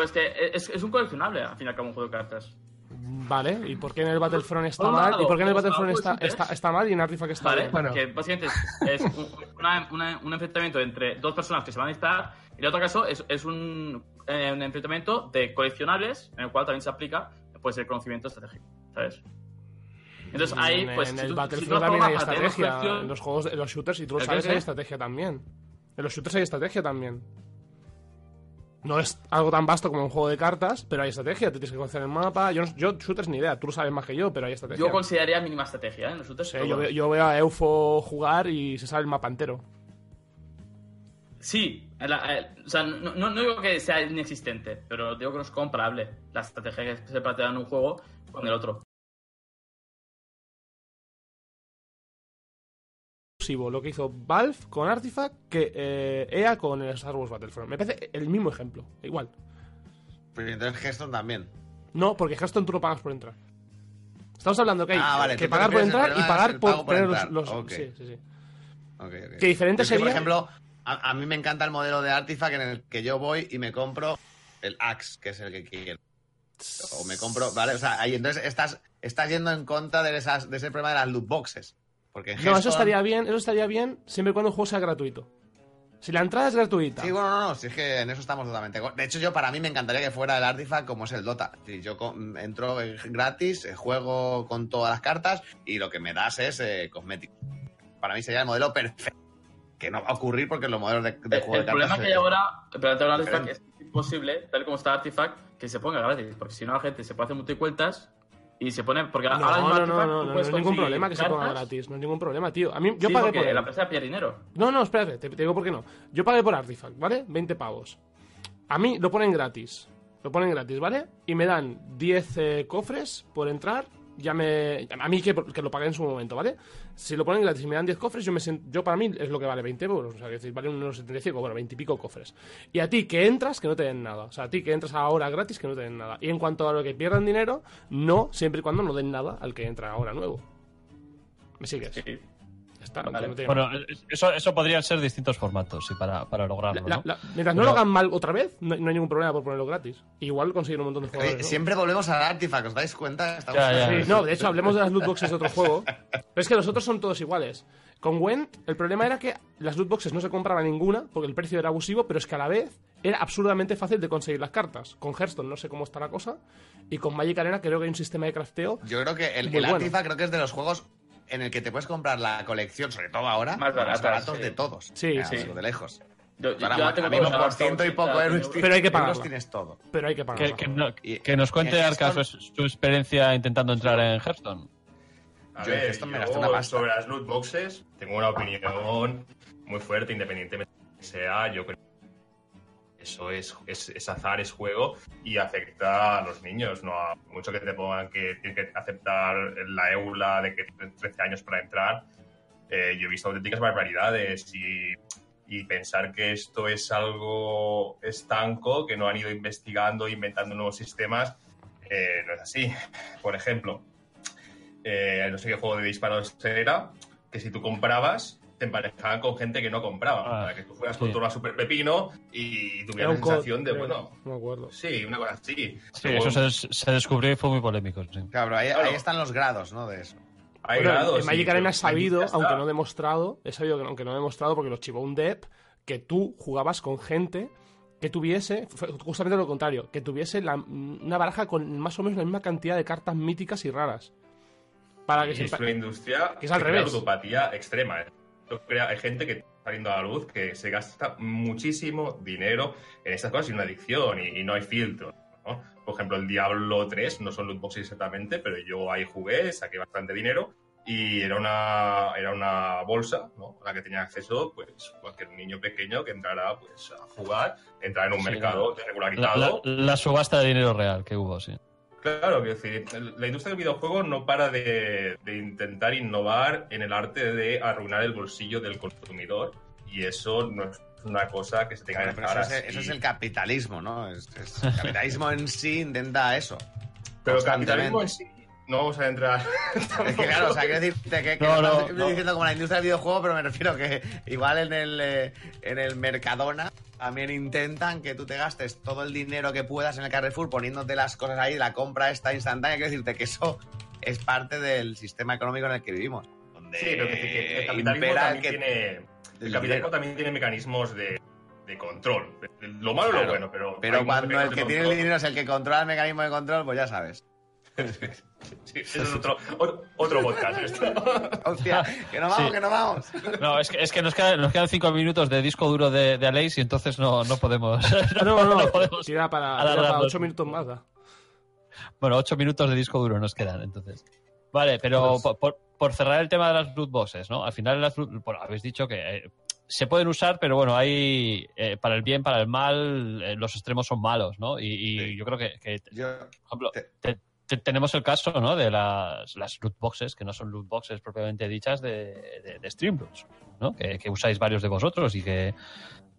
Speaker 1: Pues que es, es un coleccionable, al fin y al cabo, un juego de cartas.
Speaker 4: Vale, ¿y por qué en el Battlefront está
Speaker 1: Por
Speaker 4: mal?
Speaker 1: lado,
Speaker 4: ¿Y por qué en el
Speaker 1: un
Speaker 4: Battlefront está,
Speaker 1: pues,
Speaker 4: está, está mal y en Artifact está
Speaker 1: ¿Vale?
Speaker 4: bien?
Speaker 2: Bueno.
Speaker 1: Que básicamente es, es un, una- una- un enfrentamiento entre dos personas que se van a disparar y en otro caso es, es un, eh, un enfrentamiento de coleccionables en el cual también se aplica pues el conocimiento estratégico, ¿sabes? Entonces ahí,
Speaker 4: en,
Speaker 1: pues...
Speaker 4: en
Speaker 1: si
Speaker 4: el
Speaker 1: si
Speaker 4: Battlefront también hay estrategia. En los juegos, en los shooters, y tú lo
Speaker 1: ¿El
Speaker 4: sabes, hay estrategia también. En los shooters hay estrategia también. No es algo tan vasto como un juego de cartas, pero hay estrategia. Te tienes que conocer el mapa. Yo, yo shooters ni idea, tú lo sabes más que yo, pero hay estrategia.
Speaker 1: Yo consideraría mínima estrategia ¿eh? en los shooters.
Speaker 4: Sí,
Speaker 1: pero
Speaker 4: yo, veo, yo veo a Eufo jugar y se sabe el mapa entero.
Speaker 1: Sí, la- eh, o sea, no, no- no digo que sea inexistente, pero digo que no es comparable la estrategia que se plantea en un juego con el otro.
Speaker 4: Exclusivo, Lo que hizo Valve con Artifact que eh, EA con el Star Wars Battlefront. Me parece el mismo ejemplo, igual.
Speaker 7: Pero entonces Hearthstone también.
Speaker 4: No, porque Hearthstone tú no pagas por entrar. Estamos hablando que hay
Speaker 7: Ah, vale,
Speaker 4: que
Speaker 7: tú te
Speaker 4: pagar por entrar y pagar por, tener los,
Speaker 7: entrar.
Speaker 4: los-
Speaker 7: Ok.
Speaker 4: Sí, sí, sí.
Speaker 7: Ok, ok.
Speaker 4: Que diferente
Speaker 7: Es que,
Speaker 4: sería-
Speaker 7: por ejemplo, a, a mí me encanta el modelo de Artifact en el que yo voy y me compro el Axe, que es el que quiero. O me compro, ¿vale? O sea, ahí entonces estás, estás yendo en contra de, esas, de ese problema de las loot boxes. Porque en
Speaker 4: No, eso estaría bien, eso estaría bien siempre y cuando el juego sea gratuito. Si la entrada es gratuita.
Speaker 7: Sí, bueno, no, no, si es que en eso estamos totalmente. De hecho, yo para mí me encantaría que fuera el Artifact como es el Dota. Si yo entro eh, gratis, eh, juego con todas las cartas y lo que me das es eh, cosmético. Para mí sería el modelo perfecto. Que no va a ocurrir porque los modelos de, de
Speaker 1: El,
Speaker 7: juego de
Speaker 1: el
Speaker 7: cartas.
Speaker 1: problema que hay
Speaker 7: eh,
Speaker 1: ahora, el problema Artifact es imposible, tal como está Artifact, que se ponga gratis, porque si no la gente se puede hacer multicuentas y se pone... Porque
Speaker 4: No,
Speaker 1: ahora mismo
Speaker 4: no, no, no, no, no es ningún problema que se ponga
Speaker 1: cartas.
Speaker 4: gratis, no es ningún problema, tío. A mí, yo
Speaker 1: Sí,
Speaker 4: pagué por él.
Speaker 1: la empresa pierde dinero.
Speaker 4: No, no, espérate, te, te digo por qué no. Yo pagué por Artifact, ¿vale? 20 pavos. A mí lo ponen gratis. Lo ponen gratis, ¿vale? Y me dan 10 eh, cofres por entrar. Ya me. A mí que, que lo pagué en su momento, ¿vale? Si lo ponen gratis y me dan 10 cofres, yo me yo para mí es lo que vale 20 euros. O sea, que decir, vale unos 75, bueno, 20 y pico cofres. Y a ti que entras, que no te den nada. O sea, a ti que entras ahora gratis, que no te den nada. Y en cuanto a lo que pierdan dinero, no, siempre y cuando no den nada al que entra ahora nuevo. ¿Me sigues?
Speaker 1: Sí.
Speaker 4: Está,
Speaker 1: Vale.
Speaker 4: no.
Speaker 3: Bueno, eso, eso podrían ser distintos formatos sí, para, para lograrlo.
Speaker 4: La-
Speaker 3: ¿no?
Speaker 4: la- mientras no
Speaker 3: Pero-
Speaker 4: lo hagan mal otra vez, no, no hay ningún problema por ponerlo gratis. Igual conseguir un montón de jugadores. ¿no?
Speaker 7: Siempre volvemos al Artifact, ¿os dais cuenta? Estamos-
Speaker 3: Ya, ya.
Speaker 4: Sí, no, de hecho, hablemos de las loot boxes de otro juego. Pero es que los otros son todos iguales. Con Gwent, el problema era que las loot boxes no se compraban ninguna porque el precio era abusivo, pero es que a la vez era absurdamente fácil de conseguir las cartas. Con Hearthstone no sé cómo está la cosa. Y con Magic Arena creo que hay un sistema de crafteo.
Speaker 7: Yo creo que el, el
Speaker 4: bueno.
Speaker 7: Artifact creo que es de los juegos en el que te puedes comprar la colección, sobre todo ahora,
Speaker 1: Más baratas,
Speaker 7: baratos
Speaker 1: sí.
Speaker 7: de todos.
Speaker 4: Sí,
Speaker 7: Eh,
Speaker 4: sí.
Speaker 7: De lejos.
Speaker 1: Yo, yo-
Speaker 7: Para por ciento y poco
Speaker 1: 100
Speaker 7: euros.
Speaker 4: Pero hay que
Speaker 7: tienes todo.
Speaker 4: Pero hay que pagar.
Speaker 3: Que, que no- que nos cuente
Speaker 7: en
Speaker 3: Arca su, su experiencia intentando entrar en Hearthstone.
Speaker 6: A
Speaker 7: Yo en
Speaker 6: ver,
Speaker 7: Hearthstone me gasté una pasta.
Speaker 6: sobre las loot boxes tengo una opinión muy fuerte, independientemente de que sea. Yo creo eso es, es, es azar, es juego y afecta a los niños. No a mucho que te pongan que tienes que aceptar la EULA de que tienes 13 años para entrar. Eh, yo he visto auténticas barbaridades y, y pensar que esto es algo estanco, que no han ido investigando, inventando nuevos sistemas, eh, no es así. Por ejemplo, eh, no sé qué juego de disparos era, que si tú comprabas, te emparejaban con gente que no compraba.
Speaker 3: Ah,
Speaker 6: para que tú fueras
Speaker 3: sí.
Speaker 6: con todo a super pepino y
Speaker 4: Era
Speaker 6: tuvieras la sensación de, bueno,
Speaker 4: No me acuerdo.
Speaker 6: sí, una cosa así.
Speaker 3: Sí,
Speaker 6: Luego,
Speaker 3: eso se, se descubrió y fue muy polémico. sí.
Speaker 7: Claro, ahí,
Speaker 6: Claro.
Speaker 7: ahí están los grados, ¿no? De eso.
Speaker 6: hay
Speaker 4: Bueno,
Speaker 6: grados,
Speaker 4: en Magic
Speaker 6: sí,
Speaker 4: Arena he sabido, aunque no he demostrado, he sabido que aunque no he demostrado porque lo chivó un dev, que tú jugabas con gente que tuviese, justamente lo contrario, que tuviese la- una baraja con más o menos la misma cantidad de cartas míticas y raras. Para que
Speaker 6: Y
Speaker 4: se...
Speaker 6: es una industria
Speaker 4: que es al revés.
Speaker 6: ludopatía extrema. ¿eh? Hay gente que está saliendo a la luz que se gasta muchísimo dinero en estas cosas y una adicción y, y no hay filtro. ¿no? Por ejemplo, el Diablo 3 no son loot boxes exactamente, pero yo ahí jugué, saqué bastante dinero y era una, era una bolsa ¿no? a la que tenía acceso pues cualquier niño pequeño que entrara pues, a jugar, entrar en un
Speaker 3: Sí,
Speaker 6: mercado
Speaker 3: La,
Speaker 6: regularizado.
Speaker 3: la- la subasta de dinero real que hubo, sí.
Speaker 6: Claro, quiero decir, el- la industria del videojuego no para de, de intentar innovar en el arte de arruinar el bolsillo del consumidor y eso no es una cosa que se tenga que
Speaker 7: Pero
Speaker 6: dejar
Speaker 7: eso, es,
Speaker 6: así.
Speaker 7: eso es el capitalismo, ¿no? Es- es- el capitalismo en sí intenta eso.
Speaker 6: Pero
Speaker 7: constantemente.
Speaker 6: capitalismo en sí, no vamos a entrar.
Speaker 7: Es que claro, o sea, quiero decirte que, que
Speaker 3: No,
Speaker 7: no. diciendo como la industria del videojuego, pero me refiero que igual en el, eh, en el Mercadona también intentan que tú te gastes todo el dinero que puedas en el Carrefour poniéndote las cosas ahí, la compra esta instantánea. Quiero decirte que eso es parte del sistema económico en el que vivimos. Donde
Speaker 6: Sí, pero que, que el capitalismo también
Speaker 7: que-
Speaker 6: tiene. El capitalismo también tiene mecanismos de, de control. Lo malo y
Speaker 7: Claro,
Speaker 6: lo bueno, pero.
Speaker 7: Pero cuando el que tiene el dinero es el que controla el mecanismo de control, pues ya sabes.
Speaker 6: Sí, eso es otro, otro, podcast. esto.
Speaker 7: Hostia, que no vamos,
Speaker 3: Sí.
Speaker 7: que no vamos.
Speaker 3: No, es que, es que nos, quedan, nos quedan cinco minutos de disco duro de, de Aleix y entonces no, no podemos.
Speaker 4: Ah, no, no, no,
Speaker 3: podemos
Speaker 4: tira para, tira para 8 minutos más. da.
Speaker 3: Bueno, ocho minutos de disco duro nos quedan, entonces. Vale, pero
Speaker 4: Pues-
Speaker 3: por, por- por cerrar el tema de las loot boxes, ¿no? Al final las loot- bueno, habéis dicho que eh, se pueden usar, pero bueno, hay eh, para el bien, para el mal, eh, los extremos son malos, ¿no? Y, y
Speaker 7: Sí.
Speaker 3: yo creo que, que,
Speaker 7: Yo,
Speaker 3: por ejemplo,
Speaker 7: Te-
Speaker 3: te- te- tenemos el caso, ¿no? De las, las loot boxes, que no son loot boxes propiamente dichas de, de, de Streamloots, ¿no? Que, que usáis varios de vosotros y que,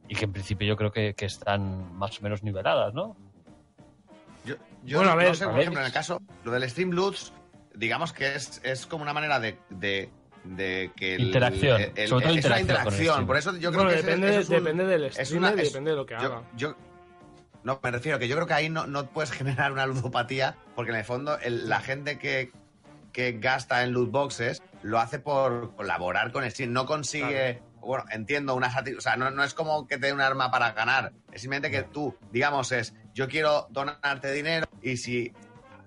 Speaker 3: y que en principio yo creo que, que están más o menos niveladas, ¿no?
Speaker 7: Yo, yo
Speaker 4: Bueno, a ver,
Speaker 7: no sé,
Speaker 3: a
Speaker 7: por
Speaker 3: ver.
Speaker 7: ejemplo, en el caso, lo del Stream Loots, digamos que es, es como una manera de, de, de que... el-
Speaker 3: Interacción,
Speaker 7: el- el-
Speaker 3: sobre todo
Speaker 7: es una
Speaker 3: interacción
Speaker 7: interacción, por eso yo creo
Speaker 4: Bueno,
Speaker 7: que
Speaker 4: depende,
Speaker 7: ese es un-
Speaker 4: depende del
Speaker 7: es
Speaker 4: streamer
Speaker 7: una-
Speaker 4: y
Speaker 7: es-
Speaker 4: depende de lo que
Speaker 7: yo,
Speaker 4: haga.
Speaker 7: yo- no, me refiero que yo creo que ahí no, no puedes generar una ludopatía, porque en el fondo el- la gente que, que gasta en loot boxes lo hace por colaborar con Steam, no consigue, bueno, entiendo una o sea, no, no es como que te dé un arma para ganar, es simplemente que tú, digamos, es, yo quiero donarte dinero y si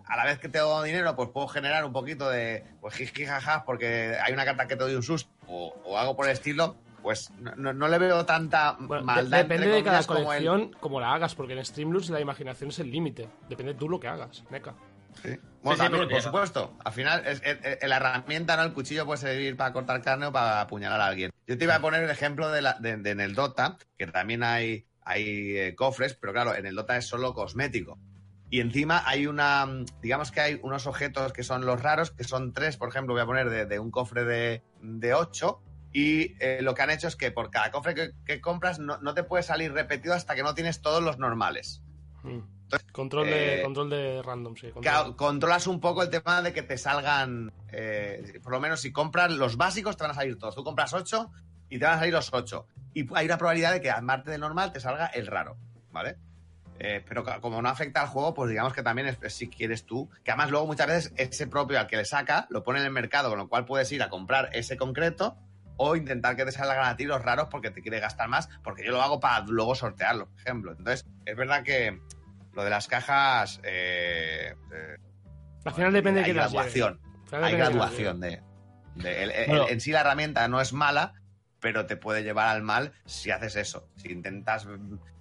Speaker 7: a la vez que te doy dinero, pues puedo generar un poquito de, pues jiji, jaja, porque hay una carta que te doy un susto o, o algo por el estilo, pues no, no- le veo tanta
Speaker 4: Bueno,
Speaker 7: maldad. entre
Speaker 4: depende de cada
Speaker 7: como el-
Speaker 4: colección, como la hagas, porque en Streamloots la imaginación es el límite. Depende tú lo que hagas, meca.
Speaker 7: Sí. Bueno,
Speaker 6: Sí,
Speaker 7: también, por supuesto. Al final, es, es- es- la herramienta, ¿no? El cuchillo puede servir para cortar carne o para apuñalar a alguien. Yo te iba a poner el ejemplo de, la, de, de en el Dota, que también hay, hay eh, cofres, pero claro, en el Dota es solo cosmético. Y encima hay una, digamos que hay unos objetos que son los raros, que son tres, por ejemplo, voy a poner de, de un cofre de, de ocho. Y eh, lo que han hecho es que por cada cofre que, que compras no, no te puede salir repetido hasta que no tienes todos los normales.
Speaker 4: Mm. Control, de,
Speaker 7: eh,
Speaker 4: control de random, sí. Control.
Speaker 7: controlas un poco el tema de que te salgan, eh, por lo menos si compras los básicos te van a salir todos. Tú compras 8 y te van a salir los 8. Y hay una probabilidad de que aparte del normal te salga el raro, ¿vale? Eh, pero como no afecta al juego, pues digamos que también es si quieres tú, que además luego muchas veces ese propio al que le saca lo pone en el mercado, con lo cual puedes ir a comprar ese concreto o intentar que te salgan a ti los raros porque te quiere gastar más, porque yo lo hago para luego sortearlo, por ejemplo. Entonces, es verdad que lo de las cajas... eh, eh,
Speaker 4: Al final depende de lleve.
Speaker 7: graduación, hay graduación de, de- el- el-
Speaker 3: Bueno.
Speaker 7: en sí la herramienta no es mala, pero te puede llevar al mal si haces eso. Si intentas,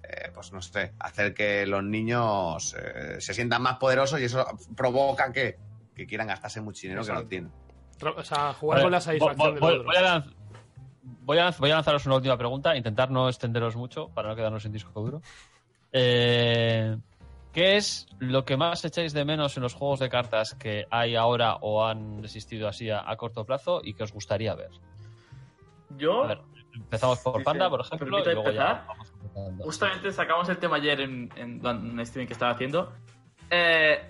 Speaker 7: eh, pues no sé, hacer que los niños eh, se sientan más poderosos y eso provoca que, que quieran gastarse mucho dinero que no tienen.
Speaker 4: O sea, jugar
Speaker 3: Vale,
Speaker 4: con la satisfacción
Speaker 3: voy, voy a voy a lanz- voy a lanzaros una última pregunta, intentar no extenderos mucho para no quedarnos sin disco duro. Eh, ¿Qué es lo que más echáis de menos en los juegos de cartas que hay ahora o han existido así a, a corto plazo y que os gustaría ver?
Speaker 1: Yo,
Speaker 3: A ver, empezamos por
Speaker 1: Sí,
Speaker 3: Panda,
Speaker 1: sí.
Speaker 3: por ejemplo, y luego ya vamos
Speaker 1: justamente sacamos el tema ayer en, en, en un streaming que estaba haciendo. Eh,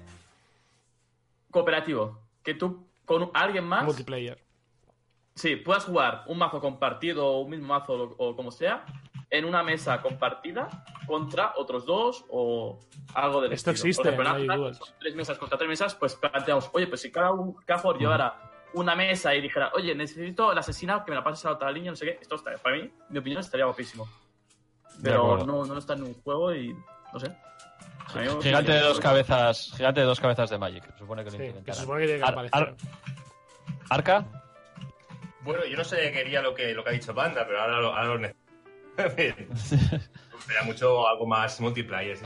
Speaker 1: cooperativo. Que tú con alguien más
Speaker 4: Multiplayer.
Speaker 1: Sí, puedas jugar un mazo compartido o un mismo mazo o, o como sea en una mesa compartida contra otros dos o algo del
Speaker 4: Esto
Speaker 1: estilo.
Speaker 4: existe
Speaker 1: Por ejemplo, Atlas,
Speaker 4: iDuels.
Speaker 1: son tres mesas contra tres mesas, pues planteamos, oye, pues si cada, un, cada jugador llevara una mesa y dijera, oye, necesito la asesina que me la pases a la otra línea, no sé qué, esto está, para mí, mi opinión, estaría guapísimo. Pero no, no está en un juego y no sé.
Speaker 3: Gigante de dos cabezas, gigante de dos cabezas de Magic. Se supone que lo
Speaker 4: Sí, se supone que tiene que
Speaker 3: Ar-
Speaker 4: aparecer.
Speaker 3: Ar- Arca,
Speaker 6: Bueno, yo no sé quería lo que, lo que ha dicho Panda, pero ahora lo, ahora lo necesito. Me mucho algo más multiplayer.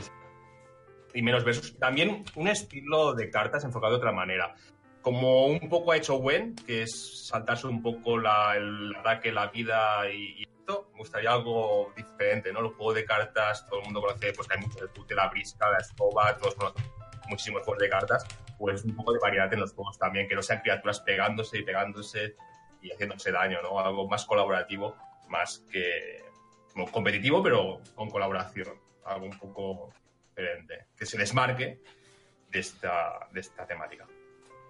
Speaker 6: Y menos versus. También un estilo de cartas enfocado de otra manera. Como un poco ha hecho Wen, que es saltarse un poco la, el ataque, la vida y, y esto, me gustaría algo diferente, ¿no? Los juegos de cartas, todo el mundo conoce, pues hay mucho de pute, la brisca, la escoba, todos conocen muchísimos juegos de cartas, pues un poco de variedad en los juegos también, que no sean criaturas pegándose y pegándose y haciéndose daño, ¿no? Algo más colaborativo, más que como competitivo, pero con colaboración. Algo un poco diferente, que se desmarque de esta, de esta temática.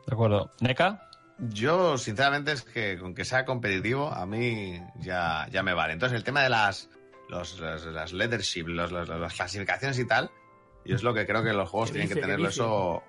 Speaker 3: de acuerdo. NECA,
Speaker 7: Yo, sinceramente, es que con que sea competitivo, a mí ya, ya me vale. Entonces, el tema de las, los, las, las leadership, los- los- las clasificaciones y tal, yo es lo que creo que los juegos tienen que
Speaker 4: vicio, qué
Speaker 7: tenerlo eso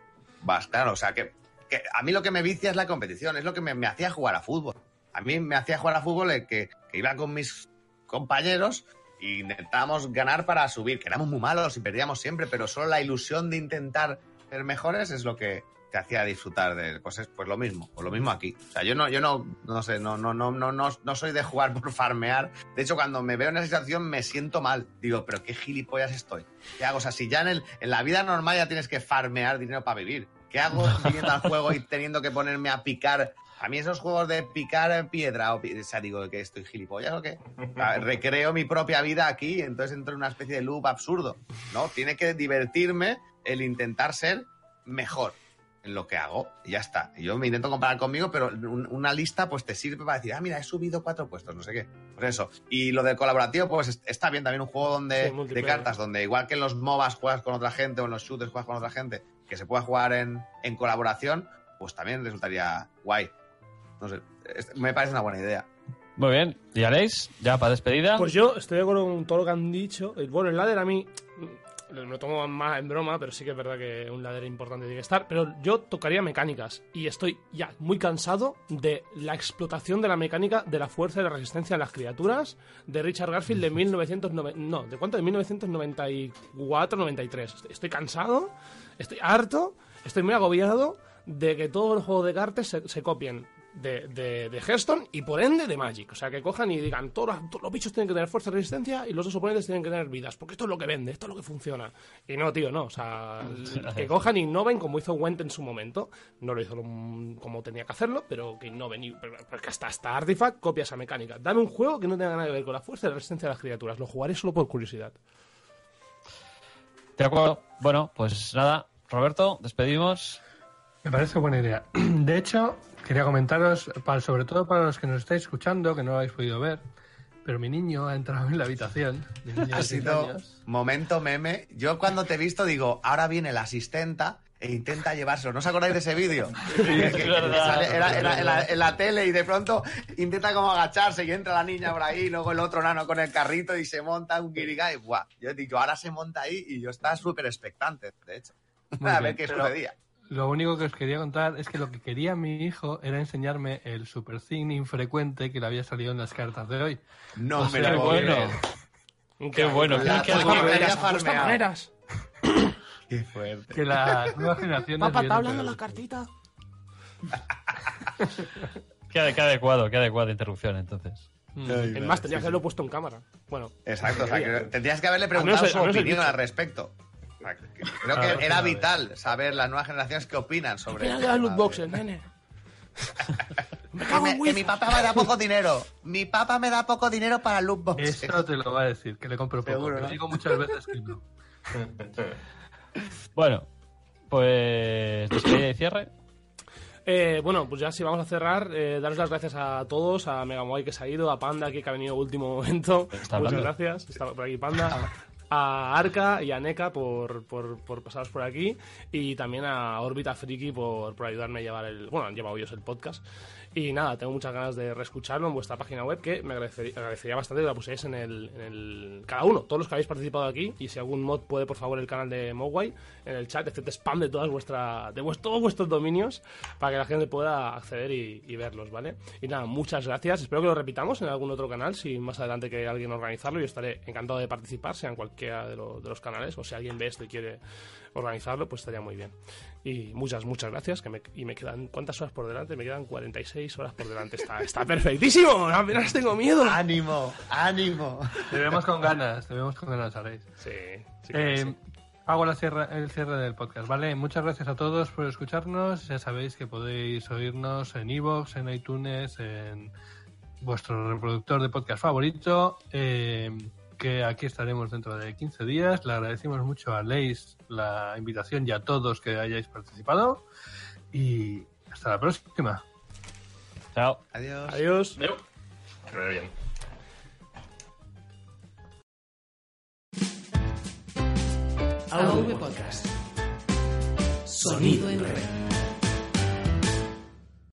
Speaker 7: más claro. O sea, que, que a mí lo que me vicia es la competición, es lo que me, me hacía jugar a fútbol. A mí me hacía jugar a fútbol el que, que iba con mis compañeros y intentábamos ganar para subir, que éramos muy malos y perdíamos siempre, pero solo la ilusión de intentar ser mejores es lo que te hacía disfrutar de pues es pues lo mismo, pues lo mismo aquí. O sea, yo no, yo no, no sé, no, no, no, no, no, no soy de jugar por farmear. De hecho, cuando me veo en esa situación me siento mal. Digo, pero qué gilipollas estoy. ¿Qué hago? O sea, si ya en, el, en la vida normal ya tienes que farmear dinero para vivir. ¿Qué hago viniendo al juego y teniendo que ponerme a picar? A mí esos juegos de picar en piedra, o, o sea, digo, que estoy gilipollas o qué? O sea, recreo mi propia vida aquí, entonces entro en una especie de loop absurdo, ¿no? Tiene que divertirme el intentar ser mejor en lo que hago y ya está. Yo me intento comparar conmigo, pero un- una lista pues te sirve para decir, ah, mira, he subido cuatro puestos, no sé qué. Pues eso. Y lo del colaborativo, pues es- está bien también un juego
Speaker 4: Sí,
Speaker 7: donde, de
Speaker 4: multiplayer.
Speaker 7: cartas, donde igual que en los MOBAs juegas con otra gente o en los shooters juegas con otra gente, que se pueda jugar en, en colaboración, pues también resultaría guay. No sé, es- me parece una buena idea.
Speaker 3: muy bien. ¿Y Aleix? Ya para despedida.
Speaker 4: Pues yo estoy de acuerdo con todo lo que han dicho. Eh, Bueno, el ladder a mí mm, lo tomo más en broma, pero sí que es verdad que un ladder importante tiene que estar. Pero yo tocaría mecánicas y estoy ya muy cansado de la explotación de la mecánica de la fuerza y la resistencia de las criaturas de Richard Garfield de 1990. No, ¿de cuánto? De 1994-93. Estoy cansado, estoy harto, estoy muy agobiado de que todos los juegos de cartas se, se copien de, de, de Hearthstone y por ende de Magic. O sea, que cojan y digan, todos los, todos los bichos tienen que tener fuerza y resistencia y los dos oponentes tienen que tener vidas, porque esto es lo que vende, esto es lo que funciona. Y no, tío, no. O sea, que cojan y innoven como hizo Went en su momento. No lo hizo como tenía que hacerlo, pero que innoven. Y, pero- porque hasta, hasta Artifact copia esa mecánica. Dame un juego que no tenga nada que ver con la fuerza y la resistencia de las criaturas. Lo jugaré solo por curiosidad.
Speaker 3: De acuerdo. Bueno, pues nada. Roberto, despedimos.
Speaker 2: Me parece buena idea. De hecho, quería comentaros, para, sobre todo para los que nos estáis escuchando, que no lo habéis podido ver, pero mi niño ha entrado en la habitación. Mi niño
Speaker 7: Ha sido
Speaker 2: años.
Speaker 7: momento meme. Yo cuando te he visto digo, ahora viene la asistenta e intenta llevárselo. ¿No os acordáis de ese vídeo? Que- que- que
Speaker 3: verdad,
Speaker 7: sale- era,
Speaker 3: es
Speaker 7: era en, la,
Speaker 3: verdad.
Speaker 7: en la tele y de pronto intenta como agacharse y entra la niña por ahí, y luego el otro nano con el carrito y se monta un guirigay. Buah, yo digo, ahora se monta ahí y yo estaba súper expectante, de hecho.
Speaker 2: Muy
Speaker 7: a
Speaker 2: bien,
Speaker 7: ver qué
Speaker 1: pero-
Speaker 7: sucedía.
Speaker 2: Lo único que os quería contar es que lo que quería mi hijo era enseñarme el super sign infrecuente que le había salido en las cartas de hoy.
Speaker 7: No
Speaker 2: O
Speaker 7: me
Speaker 2: sea,
Speaker 7: lo puedo
Speaker 3: bueno.
Speaker 7: creer.
Speaker 3: Qué bueno.
Speaker 7: La
Speaker 3: qué- qué-
Speaker 4: maneras.
Speaker 7: Qué fuerte.
Speaker 2: Que las nuevas generaciones.
Speaker 4: Papá, ¿está hablando la cartita?
Speaker 3: Qué, qué adecuado, qué adecuada interrupción, entonces.
Speaker 4: Es más, tendría que haberlo puesto en cámara. Bueno,
Speaker 7: Exacto, o sea, que tendrías que haberle preguntado
Speaker 4: el-
Speaker 7: su
Speaker 4: el
Speaker 7: opinión al respecto. Creo
Speaker 2: Ah,
Speaker 7: que
Speaker 2: no,
Speaker 7: era vital saber las nuevas generaciones qué opinan sobre
Speaker 4: Mira
Speaker 7: el
Speaker 4: que las
Speaker 7: tema
Speaker 4: loot
Speaker 7: de-
Speaker 4: boxes, nene. Me
Speaker 7: Que,
Speaker 4: cago en
Speaker 7: que mi papá me da poco dinero. Mi papá me da poco dinero para loot boxes.
Speaker 2: Eso te lo va a decir, que le compro poco.
Speaker 7: Seguro, ¿no?
Speaker 2: digo muchas veces que no.
Speaker 3: Bueno, pues despedida y cierre.
Speaker 4: Eh, bueno, pues ya sí, vamos a cerrar. Eh, daros las gracias a todos, a Megamoy que se ha ido, a Panda aquí que ha venido último momento.
Speaker 3: Está
Speaker 4: Muchas
Speaker 3: hablando.
Speaker 4: gracias. Está por aquí Panda. A Arca y a Neka por, por, por pasaros por aquí. Y también a Orbita Friki por, por ayudarme a llevar el. Bueno, han llevado ellos el podcast. Y nada, tengo muchas ganas de reescucharlo en vuestra página web, que me agradecería, bastante que la pusierais en el, en el. Cada uno, todos los que habéis participado aquí. Y si algún mod puede, por favor, el canal de Mogwai en el chat, este spam de todas vuestra, de vues- todos vuestros dominios para que la gente pueda acceder y, verlos, ¿vale? Y nada, muchas gracias. Espero que lo repitamos en algún otro canal. Si más adelante quiere alguien organizarlo, yo estaré encantado de participar, sea en cualquiera de, de los canales. O si alguien ve esto y quiere organizarlo, pues estaría muy bien. Y muchas, muchas gracias. Que me, y me quedan, ¿cuántas horas por delante? Me quedan 46 horas por delante. Está, está perfectísimo. Apenas tengo miedo.
Speaker 7: Ánimo, ánimo.
Speaker 2: Te vemos con ganas, te vemos con ganas.
Speaker 4: Sí, sí,
Speaker 2: Eh,
Speaker 4: sí.
Speaker 2: Hago la cierra- el cierre del podcast, ¿vale? Muchas gracias a todos por escucharnos. Ya sabéis que podéis oírnos en iVoox, en iTunes, en vuestro reproductor de podcast favorito. eh, que aquí estaremos dentro de 15 días. Le agradecemos mucho a Leis la invitación y a todos que hayáis participado. Y hasta la próxima.
Speaker 3: Chao.
Speaker 7: Adiós.
Speaker 4: Adiós.
Speaker 1: Adeu.
Speaker 6: Que vaya bien.
Speaker 8: AV Podcast. Sonido en red.